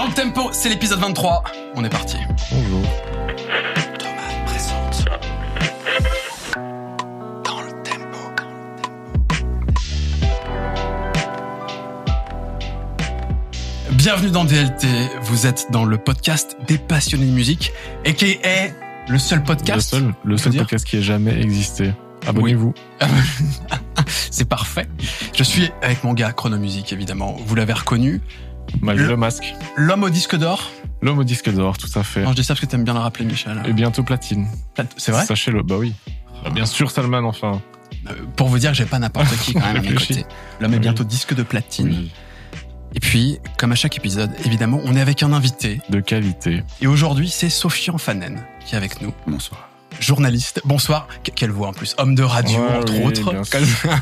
Dans le tempo, c'est l'épisode 23. On est parti. Bonjour. Thomas présente. Dans le tempo. Bienvenue dans DLT. Vous êtes dans le podcast des passionnés de musique et qui est le seul podcast. Le seul, le seul podcast qui ait jamais existé. Abonnez-vous. C'est parfait. Je suis avec mon gars Chronomusique, évidemment. Vous l'avez reconnu. Malgré Le- le masque. L'homme au disque d'or. L'homme au disque d'or, tout à fait. Non, je dis ça parce que t'aimes bien le rappeler, Michel. Et bientôt platine. C'est vrai Sachez-le, bah oui. Bah, bien sûr, Salman, enfin. Euh, Pour vous dire que j'ai pas n'importe qui quand même à mes côtés. L'homme est Oui. bientôt disque de platine. Oui. Et puis, comme à chaque épisode, évidemment, on est avec un invité. De qualité. Et aujourd'hui, c'est Sofian Fanen qui est avec nous. Bonsoir. Journaliste. Bonsoir. Que- Quelle voix en plus. Homme de radio, Ouais, entre oui, autres.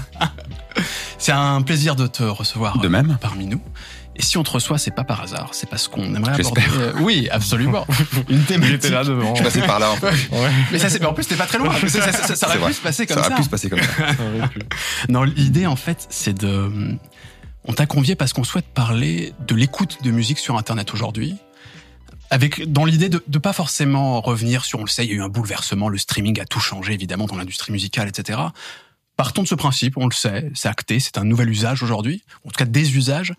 C'est un plaisir de te recevoir De euh, même. parmi nous. Et si on te reçoit, c'est pas par hasard. C'est parce qu'on aimerait aborder. J'espère. euh, oui, absolument. Une thématique. était là devant. Je passais par là. en fait. Ouais, Mais ça, c'est, mais en plus, t'es pas très loin. Ça, ça- ça- ça aurait pu se passer comme Ça ça. aurait pu se passer comme ça. Non, l'idée en fait, c'est de. On t'a convié parce qu'on souhaite parler de l'écoute de musique sur Internet aujourd'hui. Avec, dans l'idée de, de pas forcément revenir sur, on le sait, il y a eu un bouleversement, le streaming a tout changé évidemment dans l'industrie musicale, etc. Partons de ce principe, on le sait, c'est acté, c'est un nouvel usage aujourd'hui, en tout cas des usages,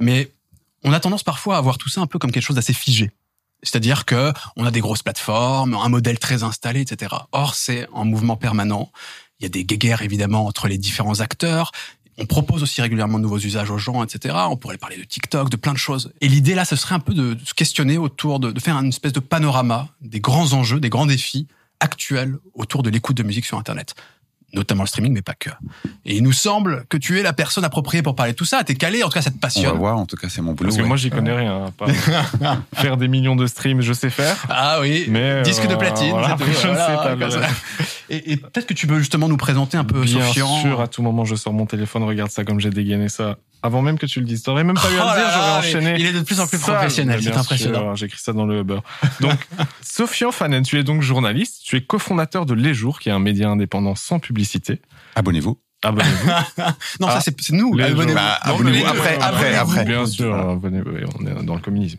mais on a tendance parfois à voir tout ça un peu comme quelque chose d'assez figé. C'est-à-dire que on a des grosses plateformes, un modèle très installé, etc. Or, c'est un mouvement permanent. Il y a des guéguerres évidemment entre les différents acteurs. On propose aussi régulièrement de nouveaux usages aux gens, etc. On pourrait parler de TikTok, de plein de choses. Et l'idée là, ce serait un peu de se questionner autour de, de faire une espèce de panorama des grands enjeux, des grands défis actuels autour de l'écoute de musique sur Internet. Notamment le streaming, mais pas que. Et il nous semble que tu es la personne appropriée pour parler de tout ça. T'es calé, en tout cas, ça te On va passionne. voir. En tout cas, c'est mon boulot. Parce que ouais. moi, j'y connais rien. faire des millions de streams, je sais faire. Ah oui, Mais, disque de euh, platine. voilà, tout, je ne voilà, sais pas. Et, et peut-être que tu peux justement nous présenter un peu Bien Sofian. sûr, à tout moment, je sors mon téléphone, regarde ça comme j'ai dégainé ça. Avant même que tu le dises. T'aurais même pas eu Oh à le dire, là j'aurais enchaîné. Il est de plus en plus professionnel, c'est impressionnant. écrit ça dans le Uber. Donc, Sofian Fanen, tu es donc journaliste, tu es cofondateur de Les Jours, qui est un média indépendant sans Abonnez-vous. Abonnez-vous. Non, Ah. ça c'est c'est nous. Abonnez-vous. Bah, Non, abonnez-vous après, après, après. Bien sûr, abonnez-vous, oui, on est dans le communisme.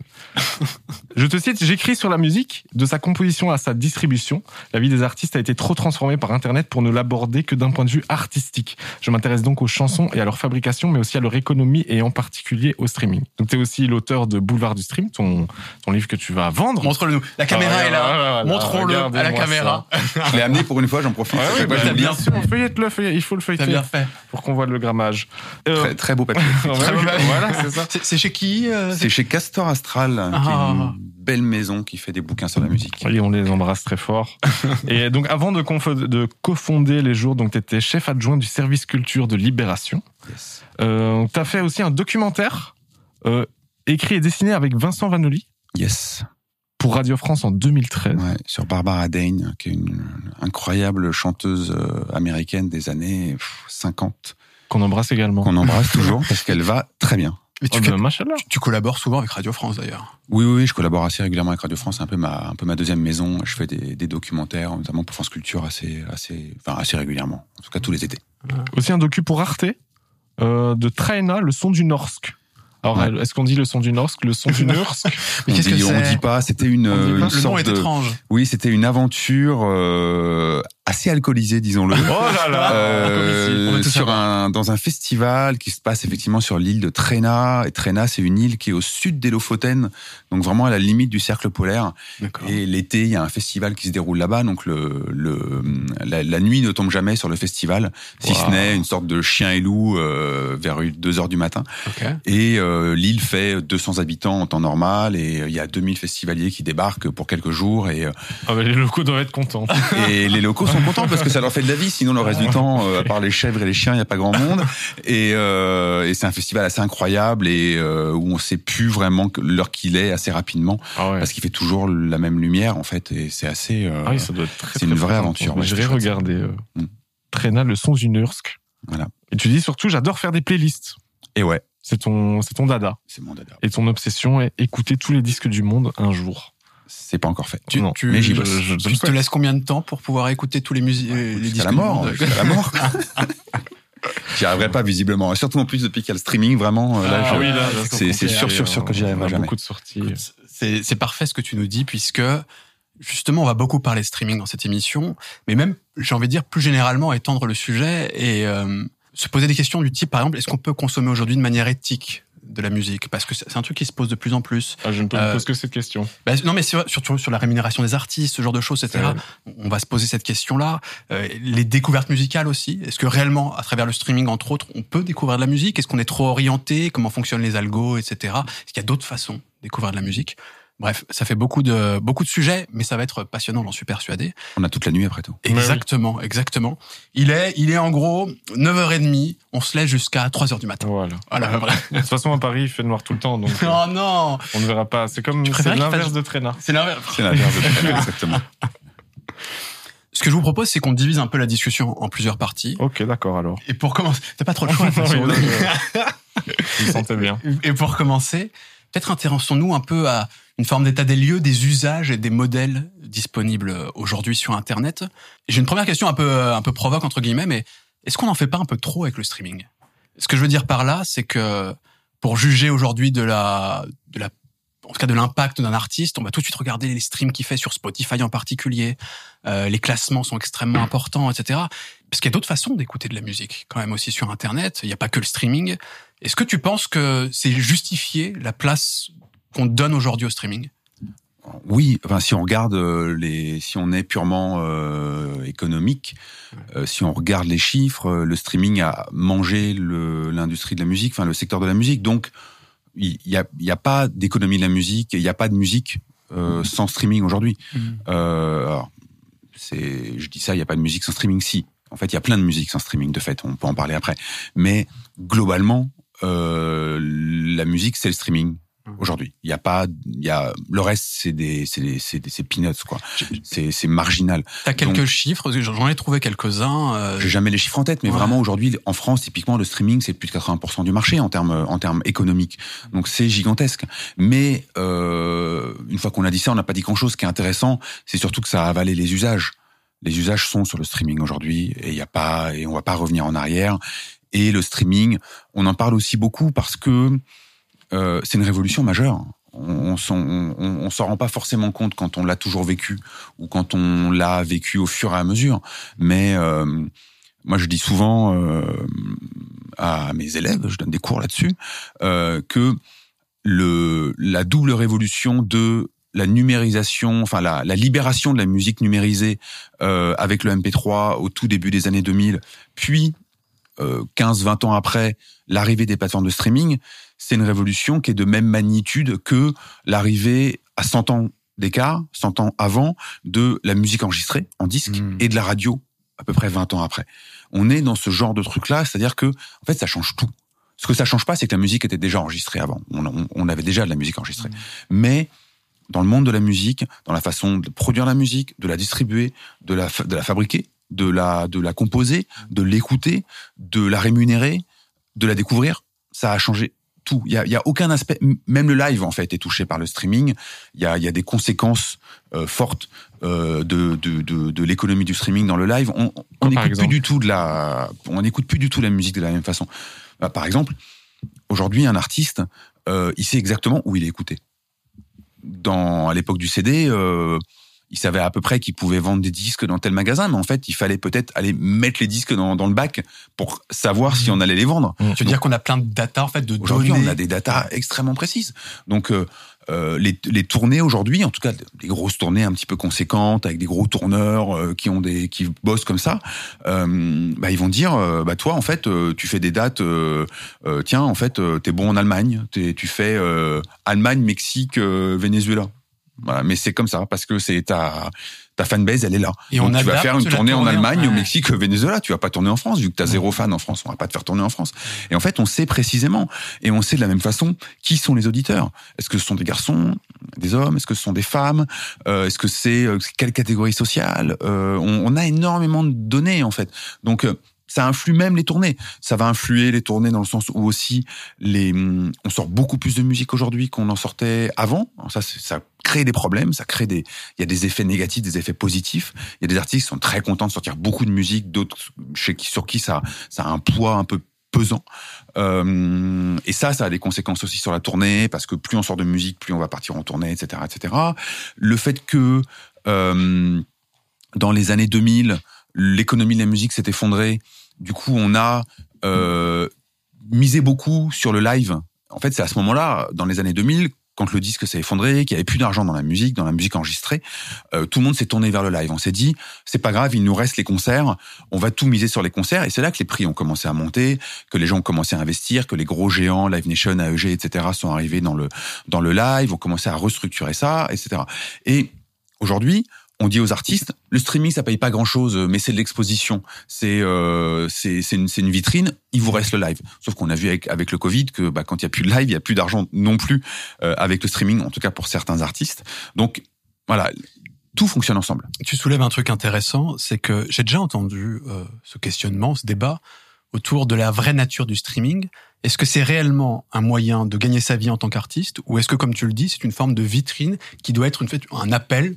Je te cite, j'écris sur la musique, de sa composition à sa distribution. La vie des artistes a été trop transformée par Internet pour ne l'aborder que d'un point de vue artistique. Je m'intéresse donc aux chansons et à leur fabrication, mais aussi à leur économie et en particulier au streaming. Donc tu es aussi l'auteur de Boulevard du Stream, ton, ton livre que tu vas vendre. Montre-le-nous. La caméra Ah, est là. voilà, Montrons-le à la caméra. Je l'ai amené pour une fois. J'en profite. Ça bah, que je bien sûr, feuillette-le, feuillette- il faut le T'as feuilleter bien fait. pour qu'on voit le grammage. Euh, Très, très beau papier. Très beau papier. voilà, c'est ça. C'est chez qui euh, C'est chez Castor Astral, qui est Ah. une belle maison qui fait des bouquins sur la musique. Oui, on les embrasse très fort. Et donc, avant de, de cofonder les jours, donc tu étais chef adjoint du service culture de Libération. Yes. Euh, tu as fait aussi un documentaire euh, écrit et dessiné avec Vincent Vanoli Yes. Pour Radio France en 2013. Ouais, sur Barbara Dane, qui est une incroyable chanteuse euh, américaine des années pff, 50, Qu'on embrasse également. qu'on embrasse toujours parce qu'elle va très bien. Mais tu, Oh, fais- ben, tu collabores souvent avec Radio France d'ailleurs. Oui, oui, oui, je collabore assez régulièrement avec Radio France. C'est un peu ma, un peu ma deuxième maison. Je fais des, des documentaires, notamment pour France Culture, assez, assez, enfin, assez régulièrement. En tout cas, tous les étés. Aussi un docu pour Arte euh, de Traena, le son du Norsk. Alors, Ouais. est-ce qu'on dit le son du Norsk, le son du Norsk Mais on qu'est-ce que dit, on c'est dit pas. C'était une, une Le nom sorte est de, étrange. oui, c'était une aventure euh, assez alcoolisée, disons-le. Oh là là. Euh, sur un dans un festival qui se passe effectivement sur l'île de Tréna et Tréna c'est une île qui est au sud des Lofoten donc vraiment à la limite du cercle polaire. Et l'été il y a un festival qui se déroule là-bas. Donc le le la, la nuit ne tombe jamais sur le festival si Wow. ce n'est une sorte de chien et loup euh, vers 2 heures du matin. Et euh, l'île fait 200 habitants en temps normal. Et euh, il y a 2000 festivaliers qui débarquent pour quelques jours. Et Ah bah, les locaux doivent être contents. et les locaux sont contents parce que ça leur fait de la vie. Sinon, le reste du temps, euh, à part les chèvres et les chiens, il n'y a pas grand monde. Et, euh, et c'est un festival assez incroyable et euh, où on sait plus vraiment l'heure qu'il est assez rapidement Ah ouais. parce qu'il fait toujours la même lumière en fait. Et c'est assez. Ah oui, ça doit être très c'est une vraie aventure, ouais, je vais regarder. Traena, le son du Nursk. Voilà. Et tu dis surtout, j'adore faire des playlists. Et ouais, C'est ton, c'est ton dada. c'est mon dada. Et ton obsession est écouter tous les disques du monde un jour. C'est pas encore fait. Tu, Non, tu, mais j'y je- bosse. je- je tu te laisses combien de temps pour pouvoir écouter tous les musiques, les Jusqu'à disques la mort. Jusqu'à la mort. J'y arriverai pas visiblement. Surtout en plus depuis qu'il y a le streaming, vraiment. euh, Là, Ah je- oui, là, là, c'est- c'est sûr, sûr, sûr que j'y arriverai jamais. Beaucoup de sorties. Écoute, C'est c'est parfait ce que tu nous dis puisque justement on va beaucoup parler streaming dans cette émission, mais même j'ai envie de dire plus généralement étendre le sujet et euh, se poser des questions du type par exemple est-ce qu'on peut consommer aujourd'hui de manière éthique? De la musique parce que c'est un truc qui se pose de plus en plus. Ah, je ne me Euh, pose que cette question. Bah, non mais sur- surtout sur la rémunération des artistes, ce genre de choses, etc. On va se poser cette question-là. Euh, les découvertes musicales aussi. Est-ce que réellement, à travers le streaming entre autres, on peut découvrir de la musique? Est-ce qu'on est trop orienté? Comment fonctionnent les algos, etc. Est-ce qu'il y a d'autres façons de découvrir de la musique? Bref, ça fait beaucoup de beaucoup de sujets, mais ça va être passionnant, j'en suis persuadé. On a toute la nuit après tout. oui. Exactement, exactement. Il est, il est en gros 9h30, on se lève jusqu'à 3h du matin. Voilà. Voilà. De toute façon, à Paris, il fait noir tout le temps, donc euh, Oh non on ne verra pas. C'est comme c'est l'inverse fasse- de Traînard. C'est l'inverse. C'est l'inverse de Traînard, exactement. Ce que je vous propose, c'est qu'on divise un peu la discussion en plusieurs parties. Ok, d'accord alors. Et pour commencer, t'as pas trop le choix. de toute façon. Je me sentais bien. Et pour commencer, peut-être intéressons-nous un peu à une forme d'état des lieux, des usages et des modèles disponibles aujourd'hui sur Internet. Et J'ai une première question un peu, un peu provoque, entre guillemets, mais est-ce qu'on n'en fait pas un peu trop avec le streaming? Ce que je veux dire par là, c'est que pour juger aujourd'hui de la, de la, en tout cas de l'impact d'un artiste, on va tout de suite regarder les streams qu'il fait sur Spotify en particulier. Euh, les classements sont extrêmement importants, etc. Parce qu'il y a d'autres façons d'écouter de la musique, quand même aussi sur Internet. Il n'y a pas que le streaming. Est-ce que tu penses que c'est justifié la place qu'on donne aujourd'hui au streaming? Oui, enfin, si on regarde euh, les, si on est purement euh, économique, euh, si on regarde les chiffres, euh, le streaming a mangé l'industrie de la musique, enfin le secteur de la musique. Donc, il y a, y a pas d'économie de la musique, il n'y a pas de musique euh, sans streaming aujourd'hui. Euh, alors, c'est, je dis ça, il n'y a pas de musique sans streaming. Si, en fait, il y a plein de musique sans streaming. De fait, on peut en parler après. Mais globalement, euh, la musique, c'est le streaming aujourd'hui. Il y a pas, il y a le reste, c'est des, c'est des, c'est des, peanuts quoi. C'est, c'est marginal. T'as quelques Donc- chiffres J'en ai trouvé quelques-uns. euh, J'ai jamais les chiffres en tête, mais Ouais. vraiment aujourd'hui, en France, typiquement, le streaming, c'est plus de 80% du marché en termes, en termes économiques. Donc c'est gigantesque. Mais euh, une fois qu'on a dit ça, on n'a pas dit grand-chose. Ce qui est intéressant, c'est surtout que ça a avalé les usages. Les usages sont sur le streaming aujourd'hui, et il a pas, et on va pas revenir en arrière. Et le streaming, on en parle aussi beaucoup parce que euh, c'est une révolution majeure. On- on s'en rend pas forcément compte quand on l'a toujours vécu ou quand on l'a vécu au fur et à mesure. Mais euh, moi, je dis souvent euh, à mes élèves, je donne des cours là-dessus, euh, que le la double révolution de la numérisation, enfin la, la libération de la musique numérisée euh, avec le MP3 au tout début des années 2000, puis euh, 15-20 ans après l'arrivée des plateformes de streaming, c'est une révolution qui est de même magnitude que l'arrivée à 100 ans d'écart, 100 ans avant, de la musique enregistrée en disque Mm. et de la radio à peu près 20 ans après. On est dans ce genre de truc-là, c'est-à-dire que en fait ça change tout. Ce que ça change pas, c'est que la musique était déjà enregistrée avant. On, on- on avait déjà de la musique enregistrée. Mais dans le monde de la musique, dans la façon de produire la musique, de la distribuer, de la, de la fabriquer, de la, de la composer, de l'écouter, de la rémunérer, de la découvrir, ça a changé tout. Il y a, y a aucun aspect, même le live en fait est touché par le streaming. Il y a, il y a des conséquences euh, fortes euh, de, de, de, de l'économie du streaming dans le live. On, n'écoute plus du tout de la, on n'écoute plus du tout la musique de la même façon. Bah, par exemple, aujourd'hui, un artiste, euh, il sait exactement où il est écouté. Dans à l'époque du CD, euh, il savait à peu près qu'il pouvait vendre des disques dans tel magasin, mais en fait, il fallait peut-être aller mettre les disques dans, dans le bac pour savoir si on allait les vendre. Tu veux dire qu'on a plein de data en fait de Aujourd'hui, données. on a des datas extrêmement précises. Donc, euh, euh, les, les tournées aujourd'hui, en tout cas, les grosses tournées un petit peu conséquentes avec des gros tourneurs euh, qui ont des qui bossent comme ça, euh, bah, ils vont dire, bah toi, en fait, tu fais des dates. tiens, en fait, t'es bon en Allemagne. T'es- tu fais Allemagne, Mexique, Venezuela. Mais c'est comme ça parce que c'est ta ta fanbase, elle est là. Et Donc on tu vas faire une tournée en Allemagne, au. Mexique, au Venezuela. Tu vas pas tourner en France vu que t'as zéro fan en France. On va pas te faire tourner en France. Et en fait, on sait précisément et on sait de la même façon qui sont les auditeurs. Est-ce que ce sont des garçons, des hommes? Est-ce que ce sont des femmes? Euh, Est-ce que c'est euh, quelle catégorie sociale? Euh, on, on a énormément de données en fait. Donc euh, ça influe même les tournées. Ça va influer les tournées dans le sens où aussi les, hum, on sort beaucoup plus de musique aujourd'hui qu'on en sortait avant. ça, ça crée des problèmes, ça crée des, il y a des effets négatifs, des effets positifs. Il y a des artistes qui sont très contents de sortir beaucoup de musique, d'autres sur qui ça, ça a un poids un peu pesant. Euh, et ça, ça a des conséquences aussi sur la tournée, parce que plus on sort de musique, plus on va partir en tournée, etc., etc. Le fait que euh, dans les années 2000, l'économie de la musique s'est effondrée, du coup, on a euh, misé beaucoup sur le live. En fait, c'est à ce moment-là, dans les années 2000, quand le disque s'est effondré, qu'il y avait plus d'argent dans la musique, dans la musique enregistrée, euh, tout le monde s'est tourné vers le live. On s'est dit, c'est pas grave, il nous reste les concerts, on va tout miser sur les concerts. Et c'est là que les prix ont commencé à monter, que les gens ont commencé à investir, que les gros géants, Live Nation, AEG, etc., sont arrivés dans le dans le live, ont commencé à restructurer ça, etc. Et aujourd'hui, on dit aux artistes, le streaming ça paye pas grand chose, mais c'est de l'exposition, c'est euh, c'est une, une, vitrine. Il vous reste le live. Sauf qu'on a vu avec avec le Covid que bah, quand il y a plus de live, il y a plus d'argent non plus euh, avec le streaming, en tout cas pour certains artistes. Donc voilà, tout fonctionne ensemble. Tu soulèves un truc intéressant, c'est que j'ai déjà entendu euh, ce questionnement, ce débat autour de la vraie nature du streaming. Est-ce que c'est réellement un moyen de gagner sa vie en tant qu'artiste, ou est-ce que, comme tu le dis, c'est une forme de vitrine qui doit être une, un appel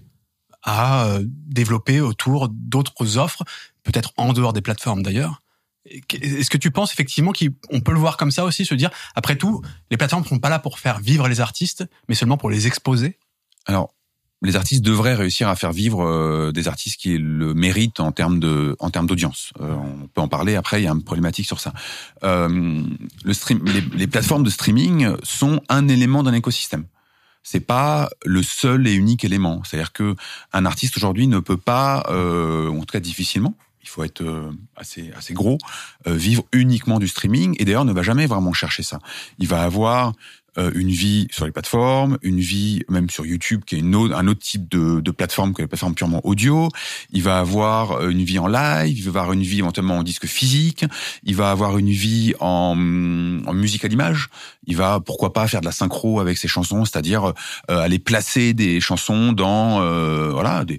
à euh, développer autour d'autres offres, peut-être en dehors des plateformes d'ailleurs. Est-ce que tu penses effectivement qu'on peut le voir comme ça aussi, se dire, après tout, les plateformes ne sont pas là pour faire vivre les artistes, mais seulement pour les exposer? Alors, les artistes devraient réussir à faire vivre euh, des artistes qui le méritent en termes de en termes d'audience. Euh, on peut en parler après. Il y a une problématique sur ça. Euh, le stream, les, les, plateformes de streaming sont un élément d'un écosystème c'est pas le seul et unique élément. C'est-à-dire que un artiste aujourd'hui ne peut pas, euh, en tout cas difficilement, il faut être euh, assez assez gros, euh, vivre uniquement du streaming. Et d'ailleurs, ne va jamais vraiment chercher ça. Il va avoir euh, une vie sur les plateformes, une vie même sur YouTube, qui est une autre, un autre type de, de plateforme que les plateformes purement audio. Il va avoir euh, une vie en live, il va avoir une vie éventuellement en disque physique, il va avoir une vie en, en musique à l'image. Il va, pourquoi pas, faire de la synchro avec ses chansons, c'est-à-dire euh, aller placer des chansons dans, voilà, des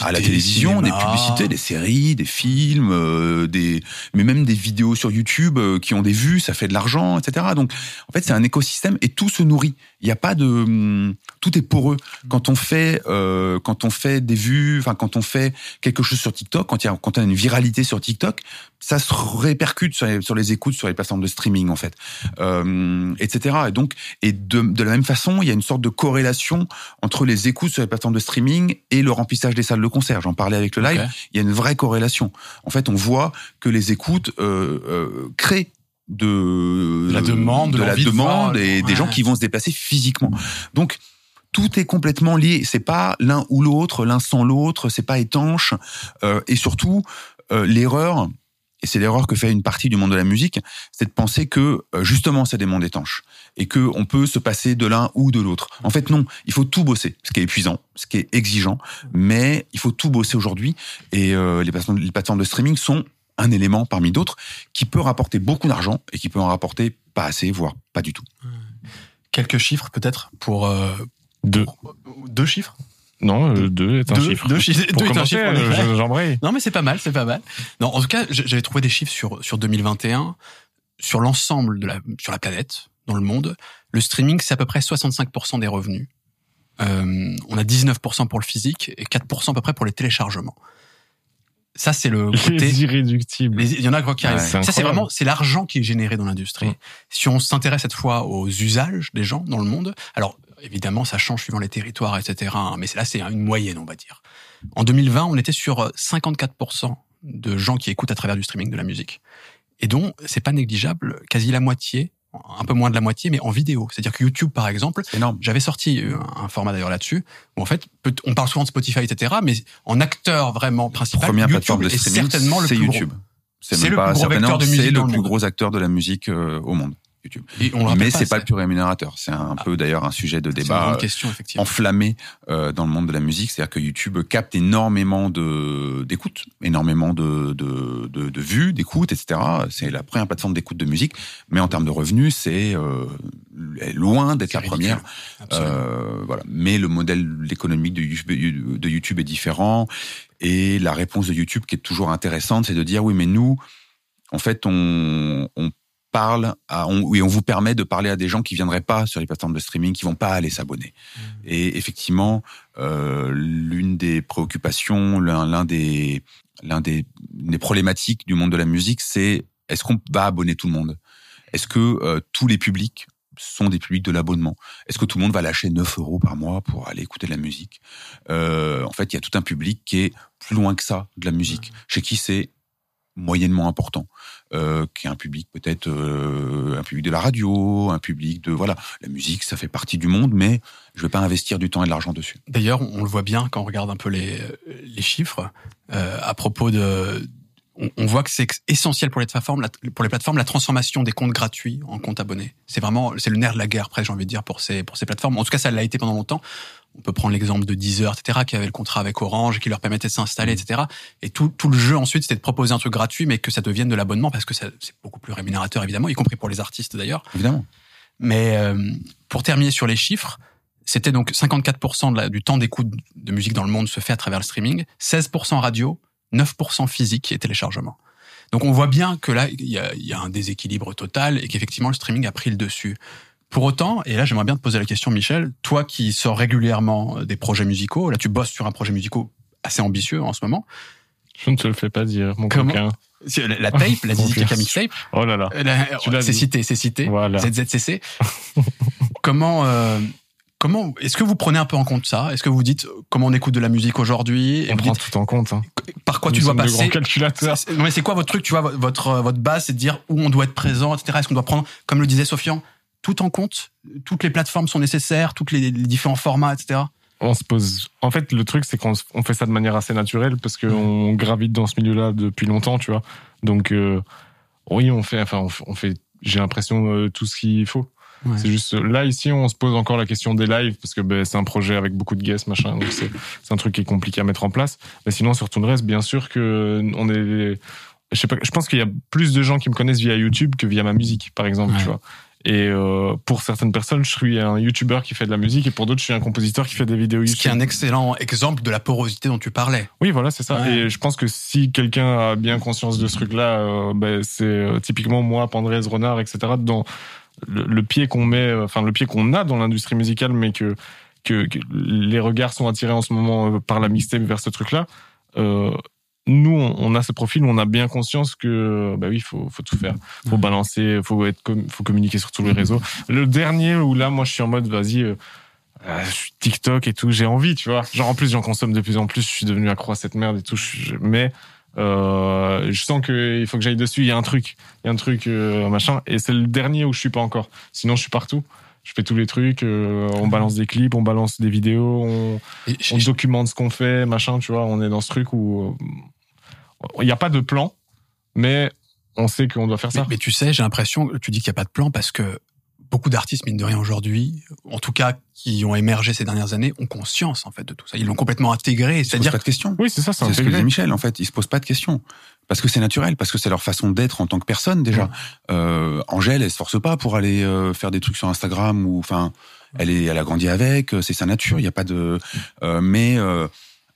à, la télévision, des publicités, des séries, des films, des, mais même des vidéos sur YouTube qui ont des vues, ça fait de l'argent, etc. Donc, en fait, c'est un écosystème et tout se nourrit. Il n'y a pas de, hum, tout est poreux. Quand on fait, euh, quand on fait des vues, enfin quand on fait quelque chose sur TikTok, quand il y a, quand on a une viralité sur TikTok, ça se répercute sur les, sur les écoutes, sur les plateformes de streaming en fait, euh, etc. Et donc, et de, de la même façon, il y a une sorte de corrélation entre les écoutes sur les plateformes de streaming et le remplissage des salles de concert. J'en parlais avec le live. Il y a une vraie corrélation. En fait, on voit que les écoutes euh, euh, créent de, la demande, de, la demande et des gens qui vont se déplacer physiquement. Donc tout est complètement lié. C'est pas l'un ou l'autre, l'un sans l'autre. C'est pas étanche. Euh, et surtout, euh, l'erreur, et c'est l'erreur que fait une partie du monde de la musique, c'est de penser que euh, justement c'est des mondes étanches et que on peut se passer de l'un ou de l'autre. En fait, non. Il faut tout bosser, ce qui est épuisant, ce qui est exigeant, mais il faut tout bosser aujourd'hui. Et les plateformes de streaming sont un élément parmi d'autres qui peut rapporter beaucoup d'argent et qui peut en rapporter pas assez, voire pas du tout. Quelques chiffres peut-être pour euh, deux. deux chiffres? Non, euh, deux est un chiffre. Deux. Pour commencer, euh, Non, mais c'est pas mal, c'est pas mal. Non, en tout cas, j'avais trouvé des chiffres sur sur 2021 sur l'ensemble de la sur la planète, dans le monde. Le streaming, c'est à peu près 65% des revenus. Euh, on a 19% pour le physique et 4% à peu près pour les téléchargements. Ça, c'est le côté. Les irréductibles. Il y en a quoi qui arrivent. ça, c'est vraiment, c'est l'argent qui est généré dans l'industrie. Si on s'intéresse cette fois aux usages des gens dans le monde, alors évidemment, ça change suivant les territoires, etc. Hein, mais là, c'est une moyenne, on va dire. En 2020, on était sur 54% de gens qui écoutent à travers du streaming de la musique. Et donc, c'est pas négligeable, quasi la moitié un peu moins de la moitié, mais en vidéo. C'est-à-dire que YouTube, par exemple, j'avais sorti euh, un format d'ailleurs là-dessus, où en fait, on parle souvent de Spotify, etc., mais en acteur vraiment principal, Première YouTube de est certainement le plus YouTube. C'est le plus gros vecteur de musique. C'est le plus gros acteur de la musique euh, au monde. YouTube. Mais c'est pas, le plus rémunérateur. C'est un peu d'ailleurs un sujet de débat question, enflammé euh, dans le monde de la musique. C'est-à-dire que YouTube capte énormément de d'écoutes, énormément de de, de, de vues, d'écoutes, etc. C'est la première plateforme d'écoute de musique, mais en termes de revenus, c'est euh, loin d'être la première. Euh, voilà. Mais le modèle économique de YouTube, de YouTube est différent et la réponse de YouTube qui est toujours intéressante, c'est de dire oui, mais nous en fait, on, on parle à, on, oui, on vous permet de parler à des gens qui viendraient pas sur les plateformes de streaming, qui vont pas aller s'abonner. Mmh. Et effectivement, euh, l'une des préoccupations, l'un des, l'un des, des problématiques du monde de la musique, c'est est-ce qu'on va abonner tout le monde? Est-ce que euh, tous les publics sont des publics de l'abonnement? Est-ce que tout le monde va lâcher 9 euros par mois pour aller écouter de la musique? Euh, En fait, il y a tout un public qui est plus loin que ça de la musique, chez qui c'est moyennement important, euh, qui est un public peut-être euh, un public de la radio, un public de voilà, la musique, ça fait partie du monde, mais je vais pas investir du temps et de l'argent dessus. D'ailleurs, on le voit bien quand on regarde un peu les, les chiffres euh, à propos de. On, voit que c'est essentiel pour les plateformes, la, pour les plateformes, la transformation des comptes gratuits en comptes abonnés. C'est vraiment, c'est le nerf de la guerre, presque, j'ai envie de dire, pour ces pour ces plateformes. En tout cas, ça l'a été pendant longtemps. On peut prendre l'exemple de Deezer, etc., qui avait le contrat avec Orange, qui leur permettait de s'installer, etc. Et tout, tout le jeu ensuite, c'était de proposer un truc gratuit, mais que ça devienne de l'abonnement, parce que c'est beaucoup plus rémunérateur, évidemment, y compris pour les artistes d'ailleurs. Évidemment. Mais euh, pour terminer sur les chiffres, c'était donc 54% de la- du temps d'écoute de musique dans le monde se fait à travers le streaming, 16% radio, 9% physique et téléchargement. Donc on voit bien que là, il y a, il y a un déséquilibre total et qu'effectivement le streaming a pris le dessus. Pour autant, et là j'aimerais bien te poser la question Michel, toi qui sors régulièrement des projets musicaux, là tu bosses sur un projet musical assez ambitieux en ce moment. Je ne te le fais pas dire, mon Comment coquin. La la tape, la. Kaka mixtape, Oh là là. euh, la- c'est cité, c'est cité. Voilà. ZZCC. comment, euh, comment, est-ce que vous prenez un peu en compte ça? Est-ce que vous dites euh, comment on écoute de la musique aujourd'hui? On prend dites tout en compte. Hein. par quoi Nous tu dois passer? C'est- Non mais c'est quoi votre truc Tu vois, votre euh, votre base, c'est de dire où on doit être présent, etc. Est-ce qu'on doit prendre, comme le disait Sofian, tout en compte Toutes les plateformes sont nécessaires, toutes les, les différents formats, etc. On se pose. En fait, le truc, c'est qu'on on fait ça de manière assez naturelle parce qu'on gravite dans ce milieu-là depuis longtemps, tu vois. Donc, euh, oui, on fait. Enfin, on fait. on fait- J'ai l'impression euh, tout ce qu'il faut. Ouais. C'est juste là ici, on se pose encore la question des lives parce que ben, c'est un projet avec beaucoup de guests, machin. Donc c'est c'est un truc qui est compliqué à mettre en place. Mais sinon, sur tout le reste, bien sûr que on est. Je sais pas. Je pense qu'il y a plus de gens qui me connaissent via YouTube que via ma musique, par exemple, Ouais. tu vois. Et euh, pour certaines personnes, je suis un YouTuber qui fait de la musique, et pour d'autres, je suis un compositeur qui fait des vidéos Ce YouTube. qui est un excellent exemple de la porosité dont tu parlais. Oui, voilà, c'est ça. Ouais. Et je pense que si quelqu'un a bien conscience de ce truc-là, euh, ben, c'est euh, typiquement moi, Pandrez, Renard, etc. Dans le, le pied qu'on met, euh, enfin le pied qu'on a dans l'industrie musicale, mais que, que que les regards sont attirés en ce moment par la mixtape vers ce truc-là. Euh, nous, on, a ce profil, on a bien conscience que, bah oui, faut, faut tout faire, faut balancer, faut être, faut communiquer sur tous les réseaux. Le dernier où là, moi, je suis en mode, vas-y, euh, euh, je suis TikTok et tout, j'ai envie, tu vois. Genre en plus, j'en consomme de plus en plus, je suis devenu accro à cette merde et tout. je- mais euh, je sens que il faut que j'aille dessus. Il y a un truc, il y a un truc euh, machin. Et c'est le dernier où je suis pas encore. Sinon, je suis partout. Je fais tous les trucs. euh, on balance des clips, on balance des vidéos, on, on documente ce qu'on fait, machin. Tu vois, on est dans ce truc où euh, il n'y a pas de plan, mais on sait qu'on doit faire ça. mais tu sais, j'ai l'impression, tu dis qu'il n'y a pas de plan parce que beaucoup d'artistes, mine de rien, aujourd'hui, en tout cas, qui ont émergé ces dernières années, ont conscience, en fait, de tout ça. Ils l'ont complètement intégré. Ils se posent C'est-à-dire, pas de questions. Oui, c'est ça, c'est C'est ce que disait Michel, en fait. Ils se posent pas de questions. Parce que c'est naturel, parce que c'est leur façon d'être en tant que personne, déjà. Euh, Angèle, elle se force pas pour aller euh, faire des trucs sur Instagram ou, enfin, elle est, elle a grandi avec, euh, c'est sa nature, il y a pas de, euh, mais, euh,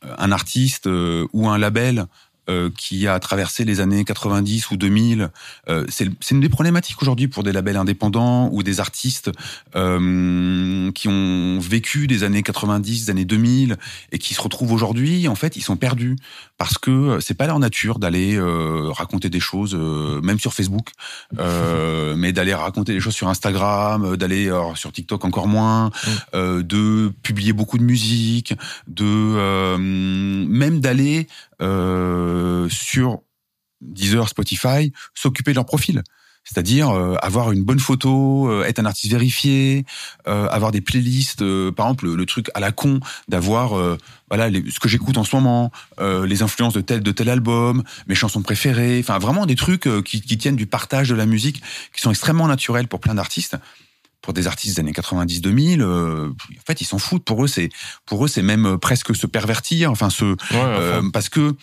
un artiste euh, ou un label euh, qui a traversé les années 90 ou 2000, euh, c'est une des problématiques aujourd'hui pour des labels indépendants ou des artistes euh, qui ont vécu des années 90, des années 2000 et qui se retrouvent aujourd'hui, en fait, ils sont perdus parce que c'est pas leur nature d'aller euh, raconter des choses, euh, même sur Facebook, euh, mais d'aller raconter des choses sur Instagram, d'aller sur TikTok encore moins, euh, de publier beaucoup de musique, de euh, même d'aller euh, sur Deezer, Spotify, s'occuper de leur profil. C'est-à-dire euh, avoir une bonne photo, euh, être un artiste vérifié, euh, avoir des playlists, euh, par exemple le, le truc à la con d'avoir euh, voilà les- ce que j'écoute en ce moment, euh, les influences de tel de tel album, mes chansons préférées, enfin vraiment des trucs euh, qui, qui tiennent du partage de la musique, qui sont extrêmement naturels pour plein d'artistes. Pour des artistes des années 90-2000, euh, en fait ils s'en foutent. Pour eux c'est pour eux c'est même presque se pervertir, enfin se Ouais, euh, enfin, parce que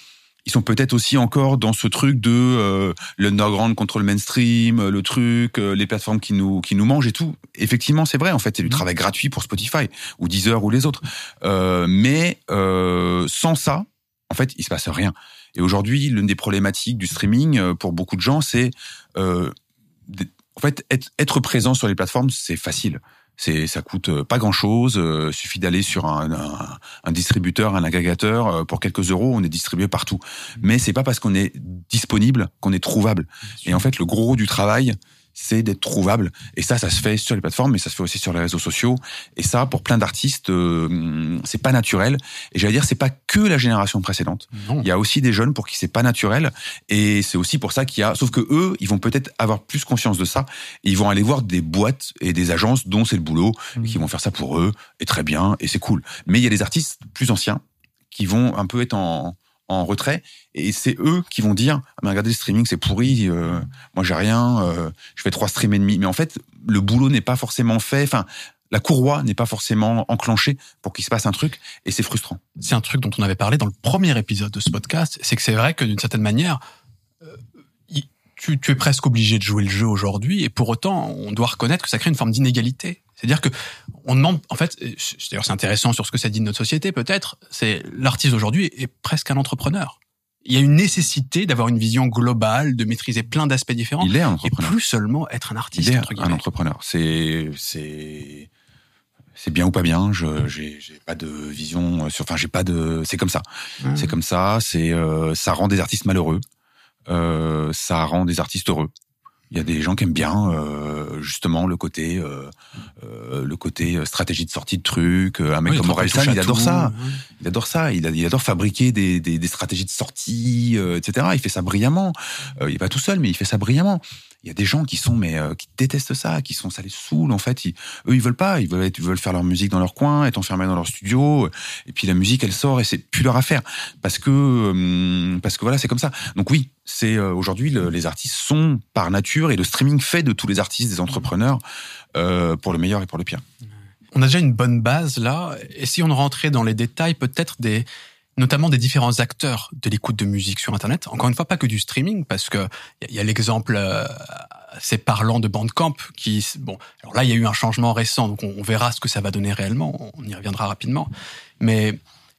ils sont peut-être aussi encore dans ce truc de euh, l'underground contre le mainstream, euh, le truc, euh, les plateformes qui nous qui nous mangent et tout. Effectivement, c'est vrai. En fait, c'est du travail gratuit pour Spotify ou Deezer ou les autres. Euh, mais euh, sans ça, en fait, il se passe rien. Et aujourd'hui, l'une des problématiques du streaming euh, pour beaucoup de gens, c'est euh, en fait être, être présent sur les plateformes, c'est facile. C'est ça coûte euh, pas grand chose. suffit d'aller sur un, un, un distributeur, un agrégateur euh, pour quelques euros, on est distribué partout. Mais c'est pas parce qu'on est disponible qu'on est trouvable. Et en fait, le gros du travail, c'est d'être trouvable. Et ça, ça se fait sur les plateformes, mais ça se fait aussi sur les réseaux sociaux. Et ça, pour plein d'artistes, euh, c'est pas naturel. Et j'allais dire, c'est pas que la génération précédente. Non. Il y a aussi des jeunes pour qui c'est pas naturel. Et c'est aussi pour ça qu'il y a, sauf que eux, ils vont peut-être avoir plus conscience de ça. Et ils vont aller voir des boîtes et des agences dont c'est le boulot, et qui vont faire ça pour eux. Et très bien. Et c'est cool. Mais il y a des artistes plus anciens qui vont un peu être en, en retrait. Et c'est eux qui vont dire ah, mais regardez le streaming c'est pourri euh, moi j'ai rien euh, je fais trois streams et demi. Mais en fait le boulot n'est pas forcément fait. Enfin la courroie n'est pas forcément enclenchée pour qu'il se passe un truc. Et c'est frustrant. C'est un truc dont on avait parlé dans le premier épisode de ce podcast, c'est que c'est vrai que d'une certaine manière, euh, tu, tu es presque obligé de jouer le jeu aujourd'hui, et pour autant, on doit reconnaître que ça crée une forme d'inégalité. C'est-à-dire que on demande, en fait, et c'est- d'ailleurs c'est intéressant sur ce que ça dit de notre société peut-être, c'est l'artiste aujourd'hui est presque un entrepreneur. Il y a une nécessité d'avoir une vision globale, de maîtriser plein d'aspects différents, il est un et entrepreneur plus seulement être un artiste. il est entre un entrepreneur c'est c'est c'est bien ou pas bien je j'ai j'ai pas de vision sur enfin j'ai pas de c'est comme ça. C'est comme ça, c'est euh, ça rend des artistes malheureux, euh, ça rend des artistes heureux. Il y a des gens qui aiment bien euh, justement le côté euh, euh, le côté stratégie de sortie de trucs. Un mec Oui, comme Orelsan, il adore ça. Il adore ça. Il, adore fabriquer des, des, des stratégies de sortie, euh, etc. Il fait ça brillamment. Euh, il est pas tout seul, mais il fait ça brillamment. Il y a des gens qui sont mais euh, qui détestent ça, qui sont ça les saoule en fait. Ils, eux ils veulent pas, ils veulent faire leur musique dans leur coin, être enfermés dans leur studio. Et puis la musique elle sort et c'est plus leur affaire parce que euh, parce que voilà c'est comme ça. Donc oui c'est euh, aujourd'hui le- les artistes sont par nature et le streaming fait de tous les artistes des entrepreneurs euh, pour le meilleur et pour le pire. On a déjà une bonne base là. Et si on rentrait dans les détails, peut-être des, notamment des différents acteurs de l'écoute de musique sur Internet. Encore une fois, pas que du streaming, parce que il y a- l'exemple euh, assez parlant de Bandcamp qui, bon, alors là, il y a eu un changement récent, donc on, on verra ce que ça va donner réellement. On y reviendra rapidement. Mais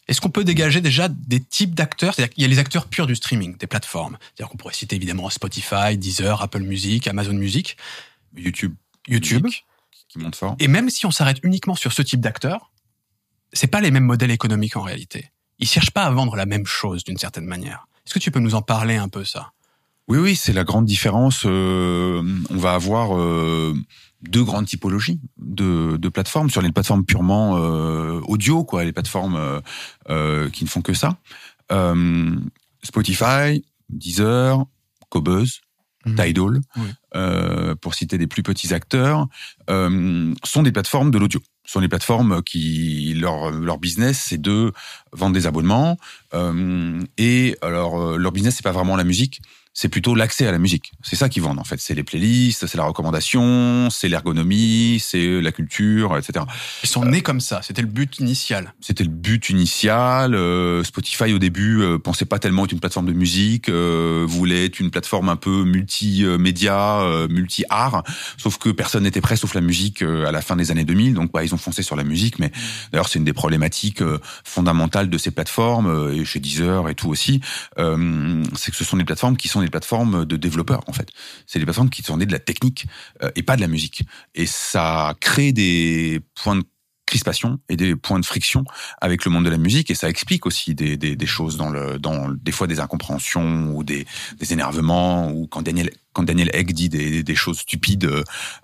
est-ce qu'on peut dégager déjà des types d'acteurs? C'est-à-dire qu'il y a les acteurs purs du streaming, des plateformes. C'est-à-dire qu'on pourrait citer évidemment Spotify, Deezer, Apple Music, Amazon Music, YouTube, YouTube. qui monte fort. Et même si on s'arrête uniquement sur ce type d'acteurs, c'est pas les mêmes modèles économiques en réalité. Ils cherchent pas à vendre la même chose d'une certaine manière. Est-ce que tu peux nous en parler un peu ça? Oui, oui, c'est la grande différence. Euh, on va avoir euh, deux grandes typologies de, de plateformes sur les plateformes purement euh, audio, quoi, les plateformes qui ne font que ça. Spotify, Deezer, Cobuzz, Mhm. Tidal, Oui. pour citer des plus petits acteurs, sont des plateformes de l'audio. Sont des plateformes qui leur leur business c'est de vendre des abonnements euh, et alors euh, leur business c'est pas vraiment la musique c'est plutôt l'accès à la musique. C'est ça qu'ils vendent en fait. C'est les playlists, c'est la recommandation, c'est l'ergonomie, c'est la culture, etc. Ils sont nés comme ça. C'était le but initial. C'était le but initial. Euh, Spotify au début euh, pensait pas tellement être une plateforme de musique, euh, voulait être une plateforme un peu multi-média, euh, multi-art. Sauf que personne n'était prêt sauf la musique euh, à la fin des années 2000. Donc bah, ils ont foncé sur la musique. Mais d'ailleurs c'est une des problématiques euh, fondamentales de ces plateformes euh, et chez Deezer et tout aussi. Euh, c'est que ce sont des plateformes qui sont des plateformes de développeurs en fait. C'est des plateformes qui sont nées de la technique euh, et pas de la musique. Et ça crée des points de crispation et des points de friction avec le monde de la musique et ça explique aussi des, des, des choses dans le dans des fois des incompréhensions ou des, des énervements ou quand Daniel quand Daniel Egg dit des, des choses stupides